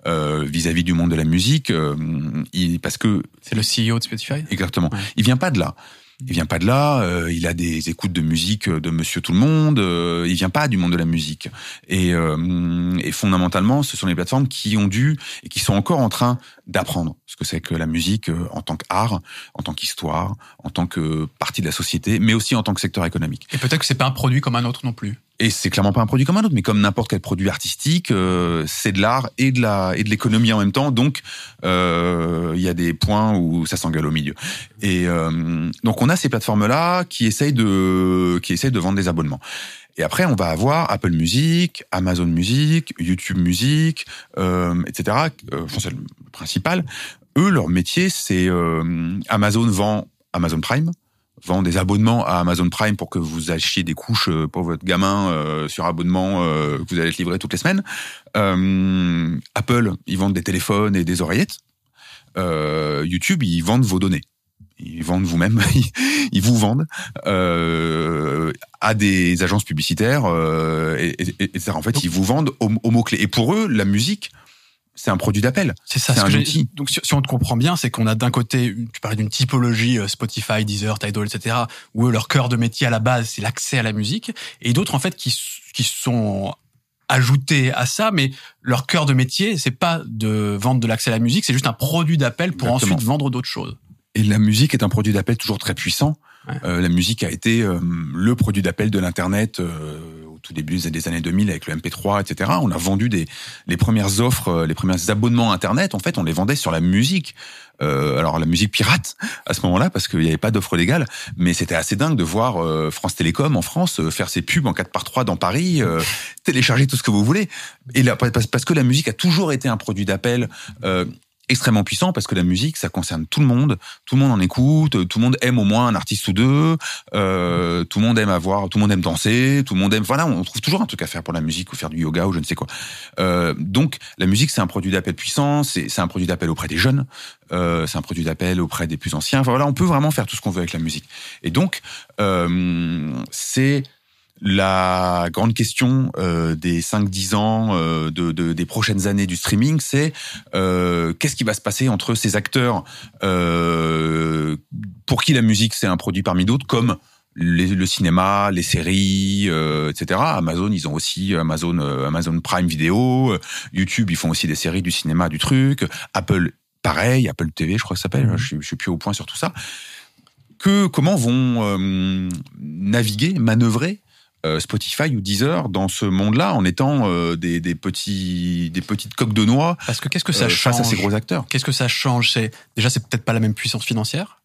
euh, vis-à-vis du monde de la musique euh, il, parce que C'est le CEO de Spotify? exactement Ouais. il vient pas de là il vient pas de là, euh, il a des écoutes de musique de Monsieur Tout le Monde, euh, il vient pas du monde de la musique. Et, euh, et fondamentalement, ce sont les plateformes qui ont dû et qui sont encore en train d'apprendre ce que c'est que la musique euh, en tant qu'art, en tant qu'histoire, en tant que partie de la société, mais aussi en tant que secteur économique. Et peut-être que c'est pas un produit comme un autre non plus. Et c'est clairement pas un produit comme un autre, mais comme n'importe quel produit artistique, euh, c'est de l'art et de la et de l'économie en même temps. Donc euh, il y a des points où ça s'engueule au milieu. Et euh, donc on a ces plateformes là qui essayent de qui essayent de vendre des abonnements. Et après, on va avoir Apple Music, Amazon Music, YouTube Music, euh, etc. Euh, enfin, c'est le principal. Eux, leur métier, c'est Amazon vend Amazon Prime, vend des abonnements à Amazon Prime pour que vous achetiez des couches euh, pour votre gamin euh, sur abonnement euh, que vous allez être livré toutes les semaines. Euh, Apple, ils vendent des téléphones et des oreillettes. YouTube, ils vendent vos données. Ils vendent vous-même, ils vous vendent à des agences publicitaires, et, et, et, etc. En fait, ils vous vendent au, au mot-clé. Et pour eux, la musique, c'est un produit d'appel. C'est ça. C'est ce un outil. Donc, si, si on te comprend bien, c'est qu'on a d'un côté, tu parlais d'une typologie euh, Spotify, Deezer, Tidal, etc., où eux, leur cœur de métier à la base, c'est l'accès à la musique, et d'autres en fait qui qui sont ajoutés à ça, mais leur cœur de métier, c'est pas de vendre de l'accès à la musique, c'est juste un produit d'appel pour Exactement. ensuite vendre d'autres choses. Et la musique est un produit d'appel toujours très puissant. Ouais. Euh, la musique a été euh, le produit d'appel de l'internet euh, tout début des années 2000 avec le MP3, etc. On a vendu des les premières offres, euh, les premiers abonnements internet. En fait, on les vendait sur la musique. Euh, alors la musique pirate à ce moment-là parce qu'il n'y avait pas d'offre légale, mais c'était assez dingue de voir euh, France Télécom en France euh, faire ses pubs en 4 par 3 dans Paris, euh, télécharger tout ce que vous voulez. Et là, parce parce que la musique a toujours été un produit d'appel euh, extrêmement puissant parce que la musique ça concerne tout le monde. Tout le monde en écoute tout le monde aime au moins un artiste ou deux euh, tout le monde aime avoir tout le monde aime danser tout le monde aime voilà on trouve toujours un truc à faire pour la musique ou faire du yoga ou je ne sais quoi. Euh, donc la musique c'est un produit d'appel puissant c'est un produit d'appel auprès des jeunes euh, c'est un produit d'appel auprès des plus anciens. Voilà on peut vraiment faire tout ce qu'on veut avec la musique. Et donc c'est la grande question euh, des 5-10 ans euh, de, de- des prochaines années du streaming, c'est euh, qu'est-ce qui va se passer entre ces acteurs euh, pour qui la musique c'est un produit parmi d'autres, comme les- le cinéma, les séries, euh, etc. Amazon, ils ont aussi Amazon, euh, Amazon Prime Video, euh, YouTube, ils font aussi des séries du cinéma, du truc. Apple, pareil, Apple TV, je crois que ça s'appelle. Je, suis- je suis plus au point sur tout ça. Que comment vont euh, naviguer, manœuvrer Spotify ou Deezer dans ce monde-là en étant euh, des, des petits des petites coques de noix Parce que qu'est-ce que ça euh, change face à ces gros acteurs. Qu'est-ce que ça change C'est déjà c'est peut-être pas la même puissance financière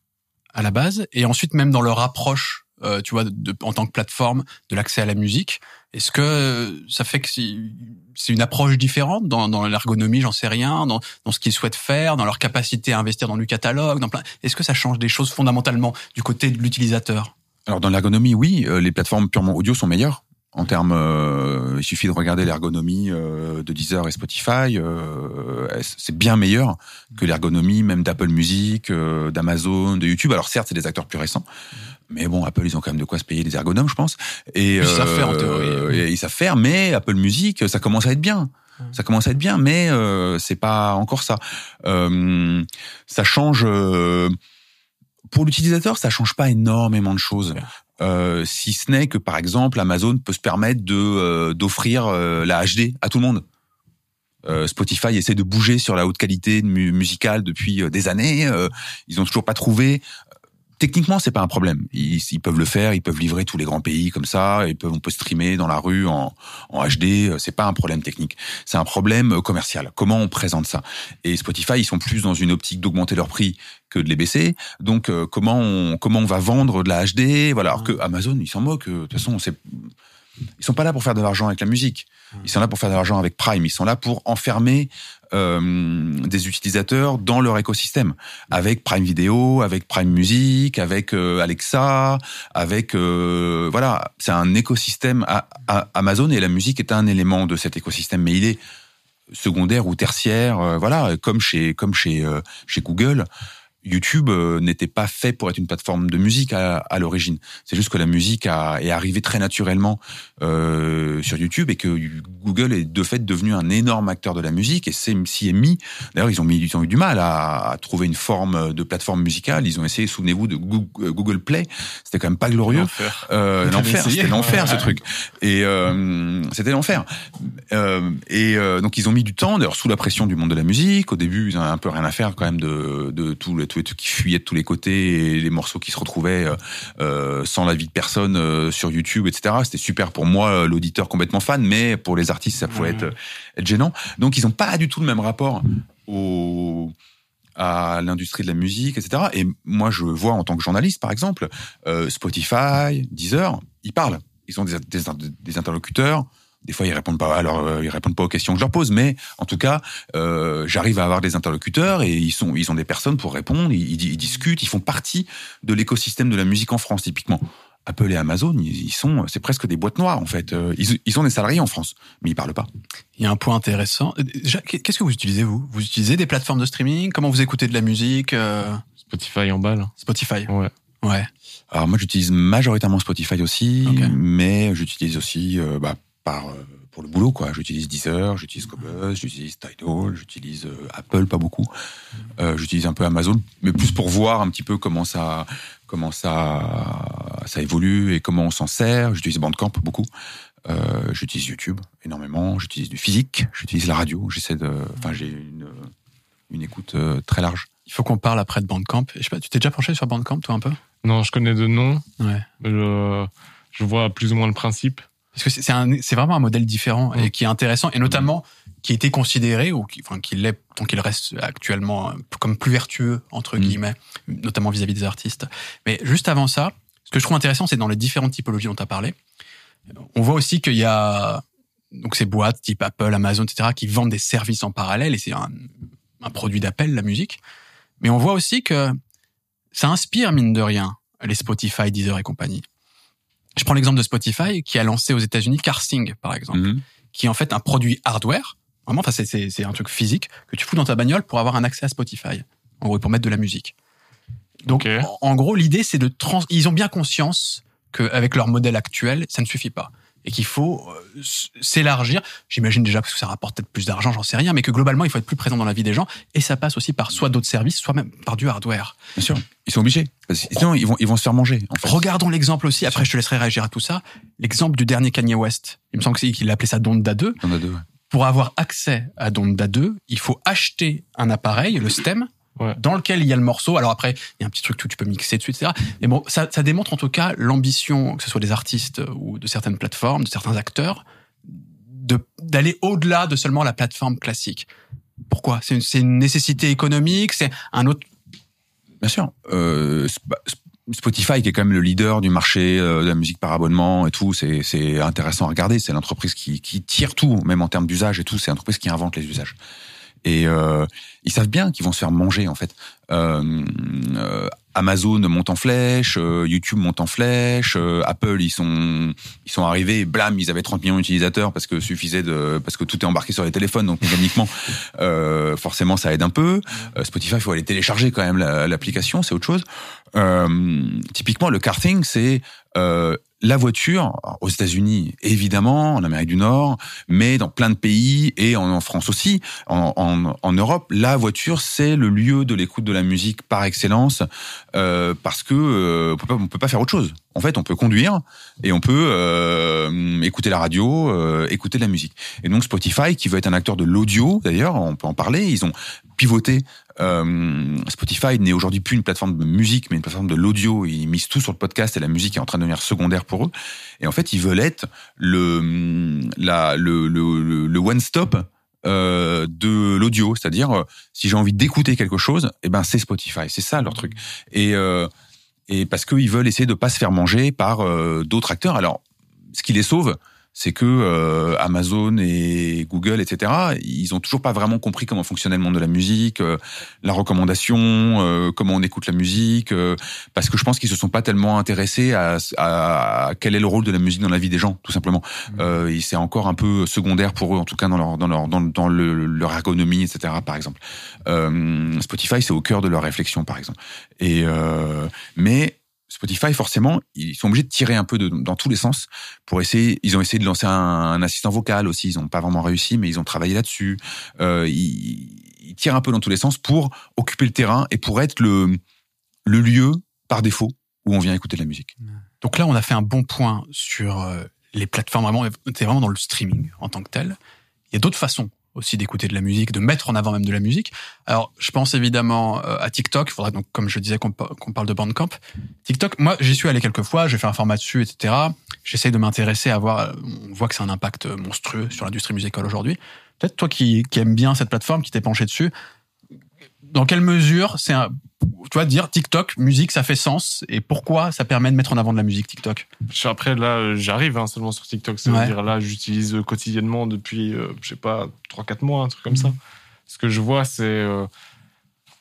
à la base, et ensuite même dans leur approche, euh, tu vois, de, en tant que plateforme de l'accès à la musique. Est-ce que euh, ça fait que c'est c'est une approche différente dans, dans l'ergonomie, j'en sais rien, dans, dans ce qu'ils souhaitent faire, dans leur capacité à investir dans du catalogue, dans plein. Est-ce que ça change des choses fondamentalement du côté de l'utilisateur? Alors dans l'ergonomie, oui, euh, les plateformes purement audio sont meilleures. En termes, euh, il suffit de regarder l'ergonomie euh, de Deezer et Spotify, euh, c'est bien meilleur que l'ergonomie même d'Apple Music, euh, d'Amazon, de YouTube. Alors certes, c'est des acteurs plus récents, mais bon, Apple, ils ont quand même de quoi se payer des ergonomes, je pense. Et Ils savent faire, en théorie. et ils savent faire, mais Apple Music, ça commence à être bien. Ça commence à être bien, mais euh, c'est pas encore ça. Euh, ça change. Pour l'utilisateur, ça change pas énormément de choses. Euh, si ce n'est que par exemple Amazon peut se permettre de euh, d'offrir euh, la HD à tout le monde. Euh, Spotify essaie de bouger sur la haute qualité mu- musicale depuis euh, des années. euh, ils ont toujours pas trouvé. Techniquement, c'est pas un problème. Ils, ils peuvent le faire, ils peuvent livrer tous les grands pays comme ça. Ils peuvent, on peut streamer dans la rue en, en HD. euh, C'est pas un problème technique. C'est un problème euh, commercial. Comment on présente ça? Et Spotify, ils sont plus dans une optique d'augmenter leur prix que de les baisser. Donc, euh, comment on comment on va vendre de la HD Voilà. Alors que Amazon, ils s'en moquent. De toute façon, c'est ils sont pas là pour faire de l'argent avec la musique. Ils sont là pour faire de l'argent avec Prime. Ils sont là pour enfermer des utilisateurs dans leur écosystème, avec Prime Video, avec Prime Music, avec euh, Alexa, avec euh, voilà, c'est un écosystème à, Amazon et la musique est un élément de cet écosystème, mais il est secondaire ou tertiaire, euh, voilà, comme chez comme chez euh, chez Google. YouTube euh, n'était pas fait pour être une plateforme de musique à, à l'origine. C'est juste que la musique a, est arrivée très naturellement euh, sur YouTube et que Google est de fait devenu un énorme acteur de la musique et c'est s'y est mis. D'ailleurs, ils ont mis, ils ont eu du mal à, à trouver une forme de plateforme musicale. Ils ont essayé, souvenez-vous, de Google, Google Play. C'était quand même pas glorieux. Euh, l'enfer, c'était l'enfer ce truc. Et euh, c'était l'enfer. Euh, et euh, donc ils ont mis du temps, d'ailleurs sous la pression du monde de la musique. Au début, ils en avaient un peu rien à faire quand même de, de tout le tout, tout qui fuyait de tous les côtés et les morceaux qui se retrouvaient euh, euh, sans l'avis de personne euh, sur YouTube, etc. C'était super pour moi, l'auditeur complètement fan, mais pour les artistes, ça pouvait Mhm. être, être gênant. Donc ils n'ont pas du tout le même rapport au à l'industrie de la musique, etc. Et moi, je vois en tant que journaliste, par exemple, euh, Spotify, Deezer, ils parlent. Ils ont des, des, des interlocuteurs Des fois, ils répondent pas. Alors, euh, ils répondent pas aux questions que je leur pose, mais en tout cas, euh, j'arrive à avoir des interlocuteurs et ils sont, ils ont des personnes pour répondre. Ils, ils- ils discutent. Ils font partie de l'écosystème de la musique en France, typiquement. Apple et Amazon, ils sont, c'est presque des boîtes noires en fait. Euh, Ils, ils sont des salariés en France, mais ils parlent pas. Il y a un point intéressant. Euh, Déjà, qu'est-ce que vous utilisez, vous? Vous utilisez des plateformes de streaming? Comment vous écoutez de la musique euh, Spotify en balle. Spotify Ouais. Ouais. Alors moi, j'utilise majoritairement Spotify aussi, mais j'utilise aussi euh, bah, par euh, pour le boulot quoi. J'utilise Deezer, j'utilise Cobuzz, j'utilise Tidal, j'utilise euh, Apple, pas beaucoup. Euh, j'utilise un peu Amazon, mais plus pour voir un petit peu comment ça comment ça ça évolue et comment on s'en sert. J'utilise Bandcamp beaucoup. Euh, j'utilise YouTube énormément. J'utilise du physique. J'utilise la radio. J'essaie de, enfin j'ai une une écoute euh, très large. Il faut qu'on parle après de Bandcamp. Je sais pas, tu t'es déjà penché sur Bandcamp, toi, un peu? Non, je connais de nom. Ouais. mais Je, je vois plus ou moins le principe. Parce que c'est- c'est un- c'est vraiment un modèle différent et Mm. qui est intéressant, et notamment qui a été considéré, ou qui, enfin, qui l'est, tant qu'il reste actuellement, euh, comme plus vertueux, entre Mm. guillemets, notamment vis-à-vis des artistes. Mais juste avant ça, ce que je trouve intéressant, c'est dans les différentes typologies dont tu as parlé, on voit aussi qu'il y a donc ces boîtes type Apple, Amazon, etc., qui vendent des services en parallèle, et c'est un, un produit d'appel, la musique. Mais on voit aussi que ça inspire, mine de rien, les Spotify, Deezer et compagnie. Je prends l'exemple de Spotify, qui a lancé aux États-Unis Carsing, par exemple, Mhm. qui est en fait un produit hardware. Vraiment, enfin, c'est- un truc physique que tu fous dans ta bagnole pour avoir un accès à Spotify. En gros, pour mettre de la musique. Donc, en, en gros, l'idée, c'est de trans. Ils ont bien conscience qu'avec leur modèle actuel, ça ne suffit pas. Et qu'il faut euh, s'élargir. J'imagine déjà parce que ça rapporte peut-être plus d'argent, j'en sais rien, mais que globalement, il faut être plus présent dans la vie des gens. Et ça passe aussi par soit d'autres services, soit même par du hardware. Bien sûr, ils sont obligés. Sinon, ils vont ils vont se faire manger. En fait. Regardons l'exemple aussi, après je te laisserai réagir à tout ça, l'exemple du dernier Kanye West. Il me semble qu'il appelait ça Donda 2. Il y en a deux. ouais. Pour avoir accès à Donda 2, il faut acheter un appareil, le stem, Ouais. dans lequel il y a le morceau. Alors après, il y a un petit truc où tu peux mixer dessus, etc. Mais bon, ça, ça démontre en tout cas l'ambition, que ce soit des artistes ou de certaines plateformes, de certains acteurs, d'aller au-delà de seulement la plateforme classique. Pourquoi? C'est une, nécessité économique, c'est un autre... Bien sûr. Euh, Sp- Spotify, qui est quand même le leader du marché euh, de la musique par abonnement et tout, c'est c'est intéressant à regarder. C'est l'entreprise qui, qui tire tout, même en termes d'usage et tout. C'est l'entreprise qui invente les usages. Et euh, ils savent bien qu'ils vont se faire manger en fait. Euh, euh, Amazon monte en flèche, euh, YouTube monte en flèche, Apple ils sont ils sont arrivés, blam, ils avaient 30 millions d'utilisateurs parce que suffisait de parce que tout est embarqué sur les téléphones donc mécaniquement forcément ça aide un peu. Spotify il faut aller télécharger quand même la- l'application, c'est autre chose. Typiquement le karting c'est la voiture aux États-Unis évidemment, en Amérique du Nord, mais dans plein de pays et en, en France aussi, en, en, en Europe, la voiture c'est le lieu de l'écoute de la musique par excellence euh, parce que euh, on peut pas faire autre chose. En fait, on peut conduire et on peut euh, écouter la radio, euh, écouter de la musique. Et donc Spotify, qui veut être un acteur de l'audio, d'ailleurs, on peut en parler. Ils ont pivoté. Spotify n'est aujourd'hui plus une plateforme de musique, mais une plateforme de l'audio. Ils misent tout sur le podcast et la musique est en train de devenir secondaire pour eux. Et en fait, ils veulent être le one stop euh, de l'audio, c'est-à-dire euh, si j'ai envie d'écouter quelque chose, eh ben c'est Spotify, c'est ça leur truc. Et euh, et parce qu'ils veulent essayer de pas se faire manger par euh, d'autres acteurs. Alors, ce qui les sauve, c'est que euh, Amazon et Google, etc., ils ont toujours pas vraiment compris comment fonctionnait le monde de la musique, euh, la recommandation, euh, comment on écoute la musique, euh, parce que je pense qu'ils se sont pas tellement intéressés à, à, quel est le rôle de la musique dans la vie des gens, tout simplement. Euh, et c'est encore un peu secondaire pour eux, en tout cas dans leur dans leur dans, dans le, leur ergonomie, etc. Par exemple, euh, Spotify, c'est au cœur de leur réflexion, par exemple. Et euh, mais Spotify, forcément, ils sont obligés de tirer un peu dans tous les sens pour essayer. Ils ont essayé de lancer un, un assistant vocal aussi. Ils n'ont pas vraiment réussi, mais ils ont travaillé là-dessus. Euh, ils, ils, tirent un peu dans tous les sens pour occuper le terrain et pour être le, le lieu par défaut où on vient écouter de la musique. Donc là, on a fait un bon point sur euh, les plateformes. Vraiment, c'est vraiment dans le streaming en tant que tel. Il y a d'autres façons aussi d'écouter de la musique, de mettre en avant même de la musique. Alors, je pense évidemment euh, à TikTok. Il faudra donc, comme je disais, qu'on qu parle de Bandcamp. TikTok, moi, j'y suis allé quelques fois, j'ai fait un format dessus, etc. J'essaye de m'intéresser à voir. On voit que c'est un impact monstrueux sur l'industrie musicale aujourd'hui. Peut-être toi qui, qui aimes bien cette plateforme, qui t'es penché dessus, dans quelle mesure c'est un, tu vois, dire TikTok, musique, ça fait sens et pourquoi ça permet de mettre en avant de la musique TikTok? Après, là, euh, j'arrive hein, seulement sur TikTok. Ça Ouais. veut dire, là, j'utilise euh, quotidiennement depuis, euh, je sais pas, 3-4 mois, un truc comme ça. Ce que je vois, c'est. euh,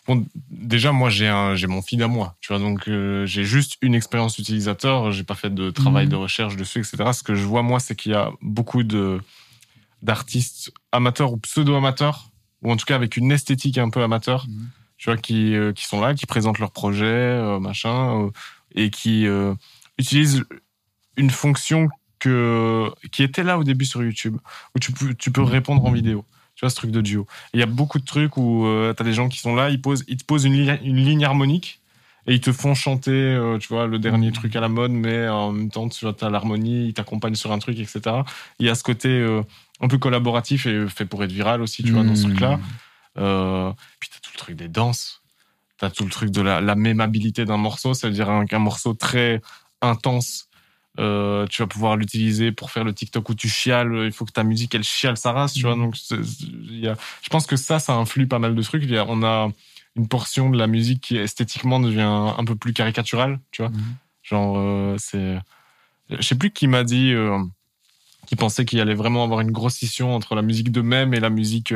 bon, déjà, moi, j'ai mon feed à moi. Tu vois, donc, euh, j'ai juste une expérience utilisateur. J'ai pas fait de travail Mhm. de recherche dessus, etc. Ce que je vois, moi, c'est qu'il y a beaucoup d'artistes amateurs ou pseudo-amateurs, ou en tout cas avec une esthétique un peu amateur, Mhm. Tu vois, qui, euh, qui sont là, qui présentent leurs projets, euh, machin, euh, et qui euh, utilisent une fonction que, qui était là au début sur YouTube, où tu peux, tu peux répondre en vidéo. Tu vois, ce truc de duo. Il y a beaucoup de trucs où tu as des gens qui sont là, ils, posent, ils te posent une, ligne- une ligne harmonique et ils te font chanter, euh, tu vois, le dernier truc à la mode, mais en même temps, tu as l'harmonie, ils t'accompagnent sur un truc, etc. Il y a ce côté euh, un peu collaboratif et fait pour être viral aussi, tu vois, dans ce Hmm. truc-là. Euh, puis t'as tout le truc des danses. T'as tout le truc de la, la mémabilité d'un morceau. Ça veut dire un- qu'un morceau très intense, euh, tu vas pouvoir l'utiliser pour faire le TikTok où tu chiales. Il faut que ta musique, elle chiale sa race, tu vois. Donc, c'est- il y a, je pense que ça, ça influe pas mal de trucs. Y a- on a une portion de la musique qui esthétiquement devient un peu plus caricaturale, tu vois. Mhm. Genre, euh, c'est. Je sais plus qui m'a dit. euh, qui pensait qu'il allait vraiment avoir une grosse scission entre la musique de même et la musique.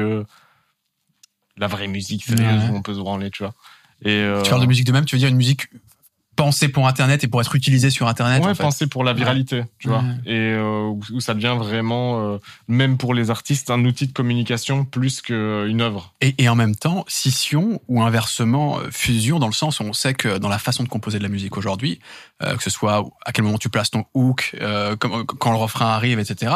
La vraie musique sérieuse Ouais. où on peut se branler, tu vois. Et, euh, Tu parles de musique de même, tu veux dire une musique pensée pour Internet et pour être utilisée sur Internet Ouais, en fait. penser pour la viralité, tu vois. Ouais. Et euh, où, où ça devient vraiment, euh, même pour les artistes, un outil de communication plus qu'une œuvre. Et, et en même temps, scission ou inversement fusion dans le sens où on sait que dans la façon de composer de la musique aujourd'hui, que ce soit à quel moment tu places ton hook, quand le refrain arrive, etc.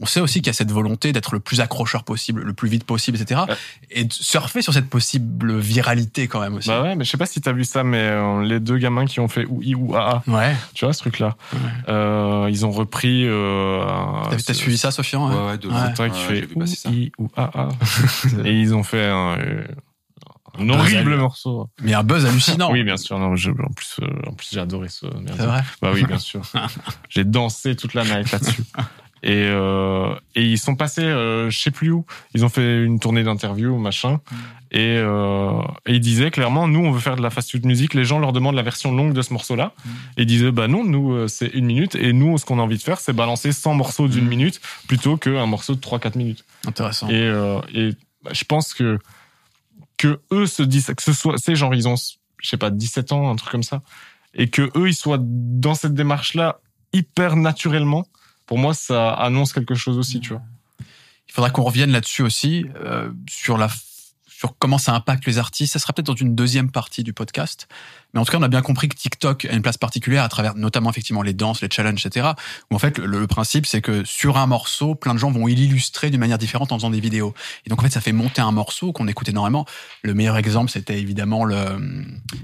On sait aussi qu'il y a cette volonté d'être le plus accrocheur possible, le plus vite possible, etc. Ouais. Et de surfer sur cette possible viralité quand même aussi. Bah ouais, mais je sais pas si t'as vu ça, mais euh, les deux gamins qui ont fait OUI ou AA, Ouais. tu vois ce truc-là, Ouais. euh, ils ont repris. Euh, T'as suivi ça, Sofian Ouais, ouais, de Ouais. Qui fait. OUI ou AA. Et ils ont fait un, un horrible Buzz. morceau. Mais un buzz hallucinant. Oui, bien sûr. Non, je- en plus, euh, en plus j'ai adoré ce. C'est vrai? Bah oui, bien sûr. J'ai dansé toute la night là-dessus. Et, euh, et ils sont passés, euh, je sais plus où. Ils ont fait une tournée d'interviews, machin. Et, euh, et ils disaient clairement, nous, on veut faire de la fast food musique. Les gens leur demandent la version longue de ce morceau-là. Et ils disaient, bah non, nous, euh, c'est une minute. Et nous, ce qu'on a envie de faire, c'est balancer 100 morceaux d'une Mm. minute plutôt qu'un morceau de 3-4 minutes. Intéressant. Et, euh, et bah, je pense que que eux se disent que ce soit ces gens ils ont je sais pas 17 ans un truc comme ça et que eux ils soient dans cette démarche là hyper naturellement pour moi ça annonce quelque chose aussi tu vois Il faudra qu'on revienne là-dessus aussi, euh, sur la sur comment ça impacte les artistes. Ça sera peut-être dans une deuxième partie du podcast. Mais en tout cas, on a bien compris que TikTok a une place particulière à travers notamment effectivement les danses, les challenges, etc. Où en fait, le, le principe, c'est que sur un morceau, plein de gens vont l'illustrer d'une manière différente en faisant des vidéos. Et donc en fait, ça fait monter un morceau qu'on écoute énormément. Le meilleur exemple, c'était évidemment le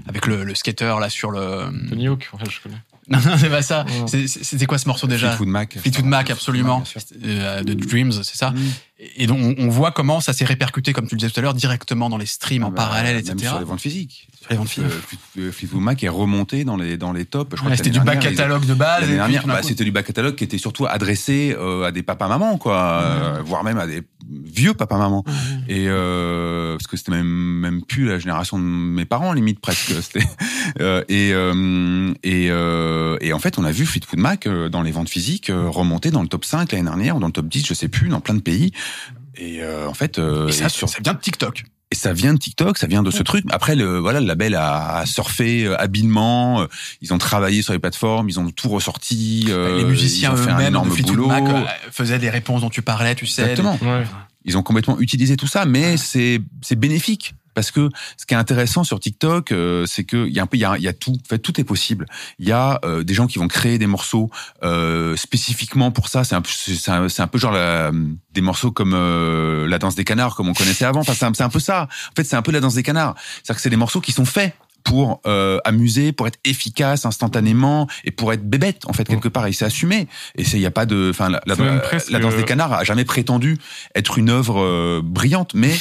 avec le, le skater là sur le. Tony Hawk ouais, je connais Non, non, c'est pas ça. C'était quoi ce morceau déjà? Fleetwood Mac. Fleetwood Mac, absolument. Euh, de Dreams, c'est ça? Mm. Et donc, on, voit comment ça s'est répercuté, comme tu le disais tout à l'heure, directement dans les streams en Ah bah, parallèle, même etc. Sur les ventes physiques. Sur les ventes physiques. Euh, Fleet- Fleetwood Mac est remonté dans les, dans les tops. Ouais, c'était du ils- catalogue de base. Bah, c'était du back catalogue qui était surtout adressé euh, à des papas-mamans, quoi, euh, voire même à des vieux papas-mamans. Et euh, parce que c'était même même plus la génération de mes parents, limite presque. Euh, et euh, et euh, et en fait, on a vu Fleetwood Mac euh, dans les ventes physiques euh, remonter dans le top 5 l'année dernière ou dans le top 10, je sais plus, dans plein de pays. Et euh, en fait, euh, Et ça, et sur- ça vient de TikTok. et ça vient de TikTok, ça vient de ce truc. Après, le voilà, le label a, a surfé euh, habilement. euh, Ils ont travaillé sur les plateformes, ils ont tout ressorti. euh, les musiciens eux-mêmes de euh, faisaient des réponses dont tu parlais, tu sais. Exactement. ouais Ils ont complètement utilisé tout ça, mais c'est c'est bénéfique parce que ce qui est intéressant sur TikTok, euh, c'est que il y a un peu, il y a, y a tout. En fait, tout est possible. Il y a euh, des gens qui vont créer des morceaux euh, spécifiquement pour ça. C'est un, un, peu genre la- des morceaux comme euh, la danse des canards, comme on connaissait avant. Enfin, c'est un peu ça. En fait, c'est un peu la danse des canards. C'est-à-dire que c'est des morceaux qui sont faits pour euh, amuser, pour être efficace instantanément et pour être bébête en fait quelque part. Et c'est assumé. Et c'est il y a pas de, enfin la, danse des canards a jamais prétendu être une œuvre euh, brillante, mais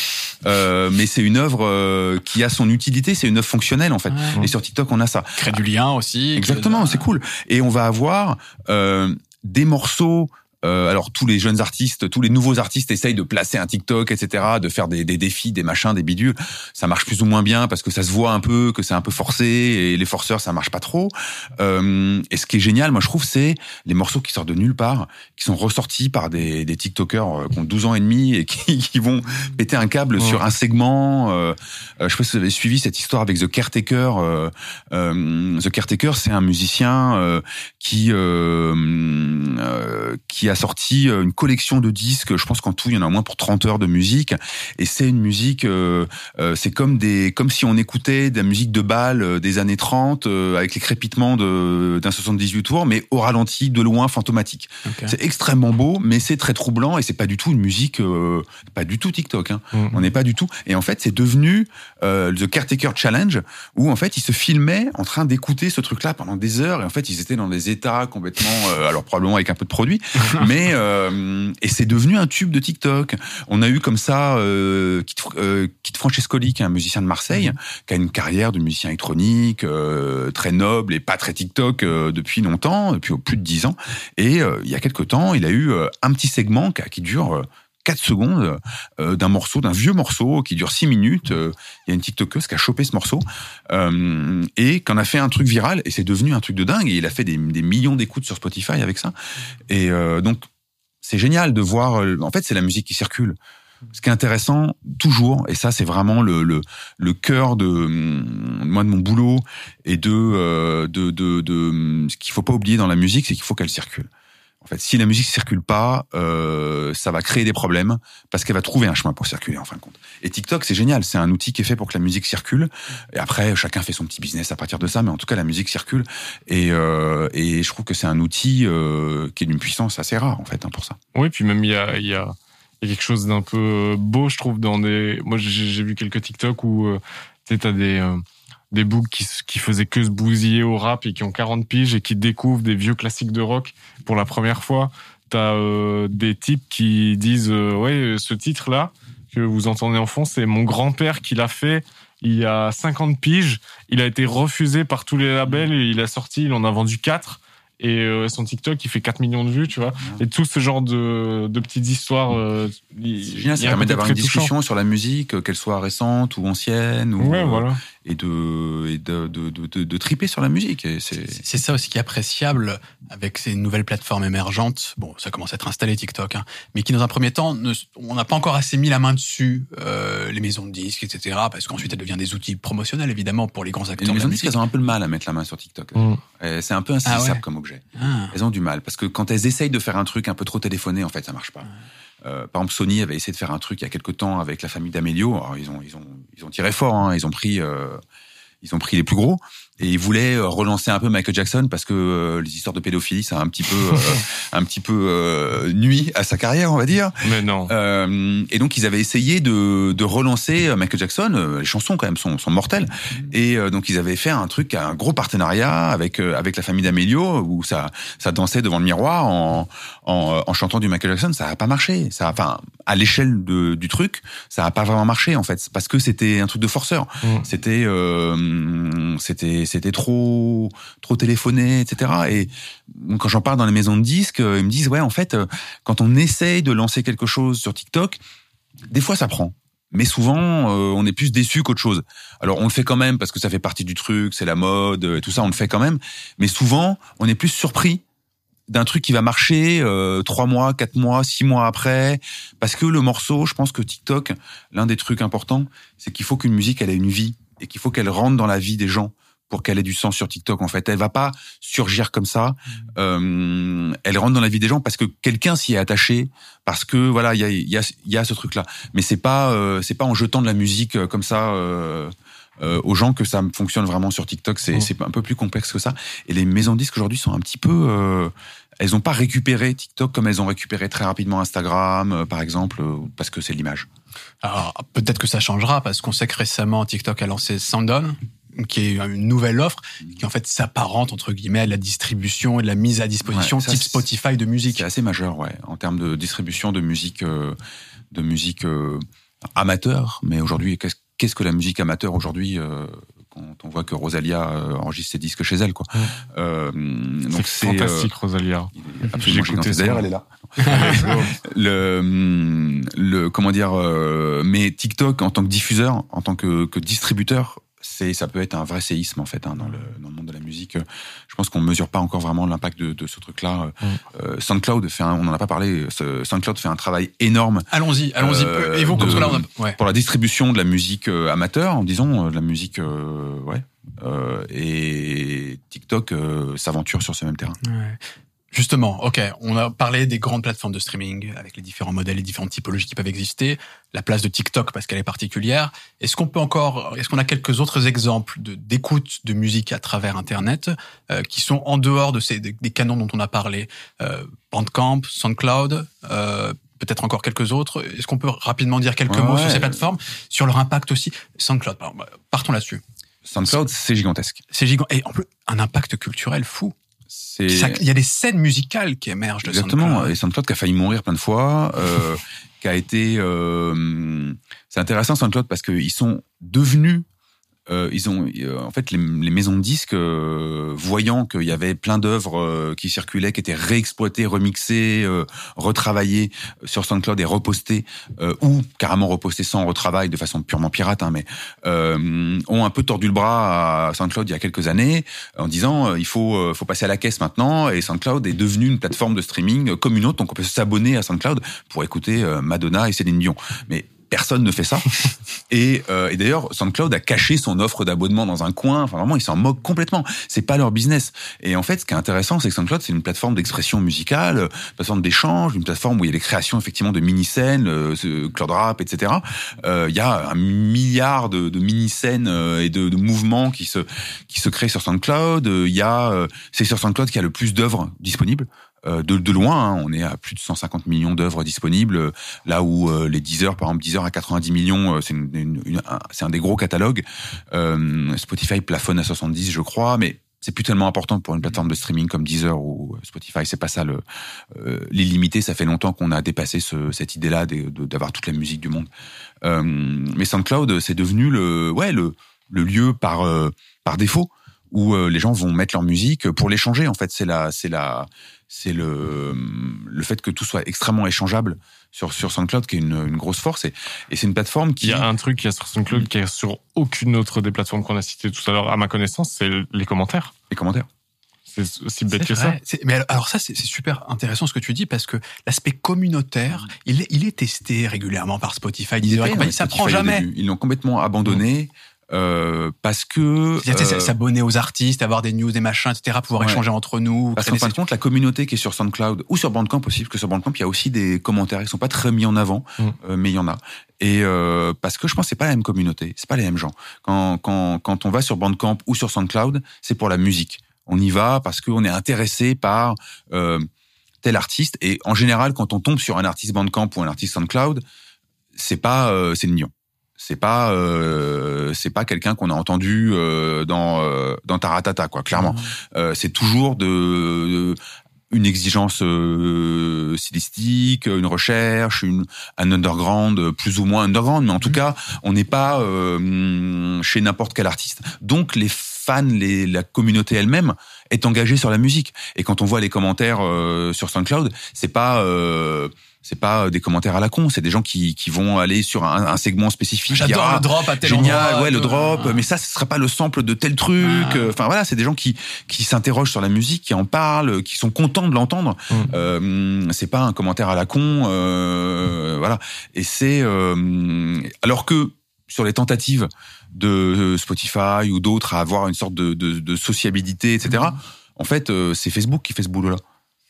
euh, mais c'est une œuvre euh, qui a son utilité. C'est une œuvre fonctionnelle en fait. Ouais. Et sur TikTok on a ça. Crée du lien aussi. Exactement, c'est cool. Et on va avoir euh, des morceaux Euh, alors tous les jeunes artistes, tous les nouveaux artistes essayent de placer un TikTok, etc., de faire des, des défis, des machins, des bidules. Ça marche plus ou moins bien parce que ça se voit un peu, que c'est un peu forcé et les forceurs ça marche pas trop. Euh, et ce qui est génial, moi je trouve, c'est les morceaux qui sortent de nulle part, qui sont ressortis par des, des TikTokers euh, qui ont 12 ans et demi et qui, qui vont péter un câble sur un segment. Euh, euh, je sais pas si vous avez suivi cette histoire avec The Caretaker. Euh, The Caretaker, c'est un musicien euh, qui qui a sorti une collection de disques. Je pense qu'en tout, il y en a au moins pour 30 heures de musique. Et c'est une musique, euh, euh, c'est comme des, comme si on écoutait de la musique de bal euh, des années 30 euh, avec les crépitements d'un 78 tours, mais au ralenti, de loin, fantomatique. Ok. C'est extrêmement beau, mais c'est très troublant et c'est pas du tout une musique, euh, pas du tout TikTok. Hein. Mhm. On n'est pas du tout. Et en fait, c'est devenu euh, The Caretaker Challenge où en fait ils se filmaient en train d'écouter ce truc-là pendant des heures et en fait ils étaient dans des états complètement, euh, alors probablement avec un peu de produit, mais euh, et c'est devenu un tube de TikTok. On a eu comme ça euh, Kit, euh, Kit Francescoli, qui est un musicien de Marseille, qui a une carrière de musicien électronique euh, très noble et pas très TikTok euh, depuis longtemps, depuis plus de dix ans. Et euh, il y a quelque temps, il a eu un petit segment qui, qui dure euh, 4 secondes euh, d'un morceau, d'un vieux morceau qui dure 6 minutes. Euh, Il y a une TikTokeuse qui a chopé ce morceau euh, et qui en a fait un truc viral et c'est devenu un truc de dingue. Et il a fait des, millions d'écoutes sur Spotify avec ça. Et euh, donc c'est génial de voir. euh, En fait, c'est la musique qui circule. Ce qui est intéressant toujours, et ça c'est vraiment le, le, le cœur de hum, moi de mon boulot et de de, de, de hum, ce qu'il faut pas oublier dans la musique, c'est qu'il faut qu'elle circule. En fait, si la musique circule pas, euh, ça va créer des problèmes parce qu'elle va trouver un chemin pour circuler en fin de compte. Et TikTok, c'est génial, c'est un outil qui est fait pour que la musique circule. Et après, chacun fait son petit business à partir de ça, mais en tout cas, la musique circule. Et, euh, je trouve que c'est un outil euh, qui est d'une puissance assez rare en fait hein, pour ça. Oui, puis même il y a, y, a, quelque chose d'un peu beau, je trouve, dans des. Moi, j'ai vu quelques TikTok où tu t'as des des boucs qui, qui faisaient que se bousiller au rap et qui ont 40 piges et qui découvrent des vieux classiques de rock pour la première fois. T'as euh, des types qui disent euh, ouais, ce titre-là que vous entendez en fond, c'est mon grand-père qui l'a fait. Il y a 50 piges, il a été refusé par tous les labels et il a sorti, il en a vendu 4 et euh, son TikTok il fait 4 millions de vues, tu vois. Et tout ce genre de, de petites histoires. euh, il- C'est génial, ça permet d'avoir une touchant. discussion sur la musique, qu'elle soit récente ou ancienne, ou, Ouais, euh, voilà. Et de et de, de, de, de, de triper sur la musique. Et c'est ça aussi qui est appréciable avec ces nouvelles plateformes émergentes. Bon, ça commence à être installé TikTok, hein, mais qui dans un premier temps, ne- on n'a pas encore assez mis la main dessus, euh, les maisons de disques, etc. Parce qu'ensuite, elle devient des outils promotionnels évidemment pour les grands Et acteurs les de maisons de disques, elles ont un peu le mal à mettre la main sur TikTok. Mm. Et C'est un peu insaisissable Ah ouais. comme objet. Ah. Elles ont du mal parce que quand elles essayent de faire un truc un peu trop téléphoné, en fait, ça marche pas. Euh, par exemple, Sony avait essayé de faire un truc il y a quelques temps avec la famille d'Amelio. Alors, ils ont, ils ont, ils ont tiré fort. Hein. Ils ont pris, euh, ils ont pris les plus gros et ils voulaient euh, relancer un peu Michael Jackson parce que euh, les histoires de pédophilie, ça a un petit peu, euh, un petit peu euh, nuit à sa carrière, on va dire. Mais non. Et donc ils avaient essayé de, de relancer Michael Jackson. Les chansons quand même sont, sont mortelles. Et euh, donc ils avaient fait un truc, un gros partenariat avec avec la famille d'Amelio où ça ça dansait devant le miroir en en, en chantant du Michael Jackson. Ça a pas marché. Ça, enfin à l'échelle du truc, ça a pas vraiment marché en fait parce que c'était un truc de forceur. Mm. C'était euh, c'était trop trop téléphoné, etc. Et quand j'en parle dans les maisons de disques, euh, ils me disent ouais en fait euh, quand on essaye de lancer quelque chose sur TikTok, des fois ça prend. Mais souvent, euh, on est plus déçu qu'autre chose. Alors, on le fait quand même parce que ça fait partie du truc, c'est la mode, euh, tout ça, on le fait quand même. Mais souvent, on est plus surpris d'un truc qui va marcher trois mois, quatre mois, six mois après, parce que le morceau, je pense que TikTok, l'un des trucs importants, c'est qu'il faut qu'une musique elle ait une vie et qu'il faut qu'elle rentre dans la vie des gens pour qu'elle ait du sens sur TikTok. En fait, elle va pas surgir comme ça. Euh, elle rentre dans la vie des gens parce que quelqu'un s'y est attaché, parce que voilà, il y a, y, a, y a ce truc-là. Mais c'est pas, euh, c'est pas en jetant de la musique euh, comme ça. Euh, aux gens que ça fonctionne vraiment sur TikTok, c'est un peu plus complexe que ça. Et les maisons de disques aujourd'hui sont un petit peu, elles n'ont pas récupéré TikTok comme elles ont récupéré très rapidement Instagram, par exemple, parce que c'est l'image. Alors peut-être que ça changera parce qu'on sait que récemment TikTok a lancé Soundon qui est une nouvelle offre qui en fait s'apparente entre guillemets à la distribution et de la mise à disposition Ouais, ça, type Spotify de musique. C'est assez majeur, ouais, en termes de distribution de musique, euh, de musique euh, amateur. Mais aujourd'hui, qu'est-ce qu'est-ce que la musique amateur aujourd'hui euh, quand on voit que Rosalia enregistre ses disques chez elle, quoi. Euh, donc C'est fantastique, Rosalia. euh, absolument. D'ailleurs, elle est là. le, le comment dire, euh, mais TikTok en tant que diffuseur, en tant que, que distributeur, c'est ça peut être un vrai séisme en fait hein, dans, le, dans le monde de la musique. Je pense qu'on mesure pas encore vraiment l'impact de, de ce truc-là. Mm. Euh, SoundCloud fait, un, on en a pas parlé. ce- SoundCloud fait un travail énorme Allons-y, allons-y. Euh, Et vous, comme de- ça, là, on a... ouais. pour la distribution de la musique euh, amateur, disons, euh, de la musique, ouais. Euh, et TikTok euh, s'aventure sur ce même terrain. Ouais. Justement, ok, on a parlé des grandes plateformes de streaming avec les différents modèles et différentes typologies qui peuvent exister, la place de TikTok parce qu'elle est particulière. Est-ce qu'on peut encore, est-ce qu'on a quelques autres exemples de d'écoute de musique à travers Internet euh, qui sont en dehors de ces des, des canons dont on a parlé, euh, Bandcamp, SoundCloud, euh, peut-être encore quelques autres? Est-ce qu'on peut rapidement dire quelques Ouais, mots sur ces plateformes, sur leur impact aussi? SoundCloud, pardon, partons là-dessus. SoundCloud, c'est gigantesque. C'est gigant et en plus un impact culturel fou. Il y a des scènes musicales qui émergent de Exactement. SoundCloud. Et SoundCloud qui a failli mourir plein de fois, euh, qui a été. euh, c'est intéressant SoundCloud parce qu'ils sont devenus. Euh, ils ont, euh, en fait, les, les maisons de disques, euh, voyant qu'il y avait plein d'œuvres euh, qui circulaient, qui étaient réexploitées, remixées, euh, retravaillées sur SoundCloud et repostées, euh, ou carrément repostées sans retravail, de façon purement pirate, hein, mais euh, ont un peu tordu le bras à SoundCloud il y a quelques années, en disant euh, il faut, euh, faut passer à la caisse maintenant, et SoundCloud est devenu une plateforme de streaming euh, comme une autre, donc on peut s'abonner à SoundCloud pour écouter euh, Madonna et Céline Dion. Mais personne ne fait ça. Et, euh, et d'ailleurs, SoundCloud a caché son offre d'abonnement dans un coin. Enfin, vraiment, ils s'en moquent complètement. C'est pas leur business. Et en fait, ce qui est intéressant, c'est que SoundCloud, c'est une plateforme d'expression musicale, euh, une plateforme d'échange, une plateforme où il y a les créations effectivement de mini-scènes, euh, Cloud Rap, etc. Euh, Il y a un milliard de, de mini-scènes euh, et de, de mouvements qui se qui se créent sur SoundCloud. Euh, Il y a, euh, c'est sur SoundCloud qu'il y a le plus d'œuvres disponibles. Euh, de, loin, hein, on est à plus de 150 millions d'œuvres disponibles, là où euh, les Deezer, par exemple, Deezer à 90 millions, euh, c'est un, des gros catalogues. Spotify plafonne à 70, je crois, mais c'est plus tellement important pour une plateforme de streaming comme Deezer ou Spotify. C'est pas ça l'illimité. Ça fait longtemps qu'on a dépassé ce, cette idée-là d'avoir toute la musique du monde. Mais SoundCloud, c'est devenu le ouais le lieu par par défaut où les gens vont mettre leur musique pour l'échanger. En fait, c'est la c'est la c'est le le fait que tout soit extrêmement échangeable sur sur SoundCloud qui est une, une grosse force et, et c'est une plateforme qui Il y a un truc qui est sur SoundCloud qui est sur aucune autre des plateformes qu'on a citées tout à l'heure, à ma connaissance, c'est les commentaires. les commentaires. C'est aussi bête que ça. Mais alors- alors ça, c'est super intéressant ce que tu dis parce que l'aspect communautaire, il est, il est testé régulièrement par Spotify, hein, Ça Spotify prend jamais. Ils l'ont complètement abandonné euh, parce que euh, S'abonner aux artistes, avoir des news, des machins, etc., pouvoir Ouais. échanger entre nous. Parce qu'en fin de compte, la communauté qui est sur SoundCloud ou sur Bandcamp aussi, parce que sur Bandcamp, il y a aussi des commentaires qui sont pas très mis en avant, Mm. euh, mais il y en a. Et euh, parce que je pense que c'est pas la même communauté, c'est pas les mêmes gens. Quand, quand, quand on va sur Bandcamp ou sur SoundCloud, c'est pour la musique. On y va parce qu'on est intéressé par euh, tel artiste. Et en général, quand on tombe sur un artiste Bandcamp ou un artiste SoundCloud, c'est pas euh, Céline Dion. C'est pas euh, c'est pas quelqu'un qu'on a entendu euh, dans euh, dans Taratata quoi clairement. Euh, c'est toujours de, de- une exigence stylistique, une recherche, une, un underground plus ou moins underground, mais en tout cas, on n'est pas chez n'importe quel artiste. Donc les fans, les, la communauté elle-même est engagée sur la musique. Et quand on voit les commentaires sur SoundCloud, c'est pas c'est pas des commentaires à la con, c'est des gens qui, qui vont aller sur un, un segment spécifique. J'adore Ah, le drop à tel génial, endroit, ouais, le tout. drop, mais ça, ce serait pas le sample de tel truc. Ah. euh, Enfin voilà, c'est des gens qui qui s'interrogent sur la musique, qui en parlent, qui sont contents de l'entendre. Mm. Euh, c'est pas un commentaire à la con, euh, voilà. Et c'est euh, alors que sur les tentatives de Spotify ou d'autres à avoir une sorte de, de, de sociabilité, etc. En fait, euh, c'est Facebook qui fait ce boulot-là.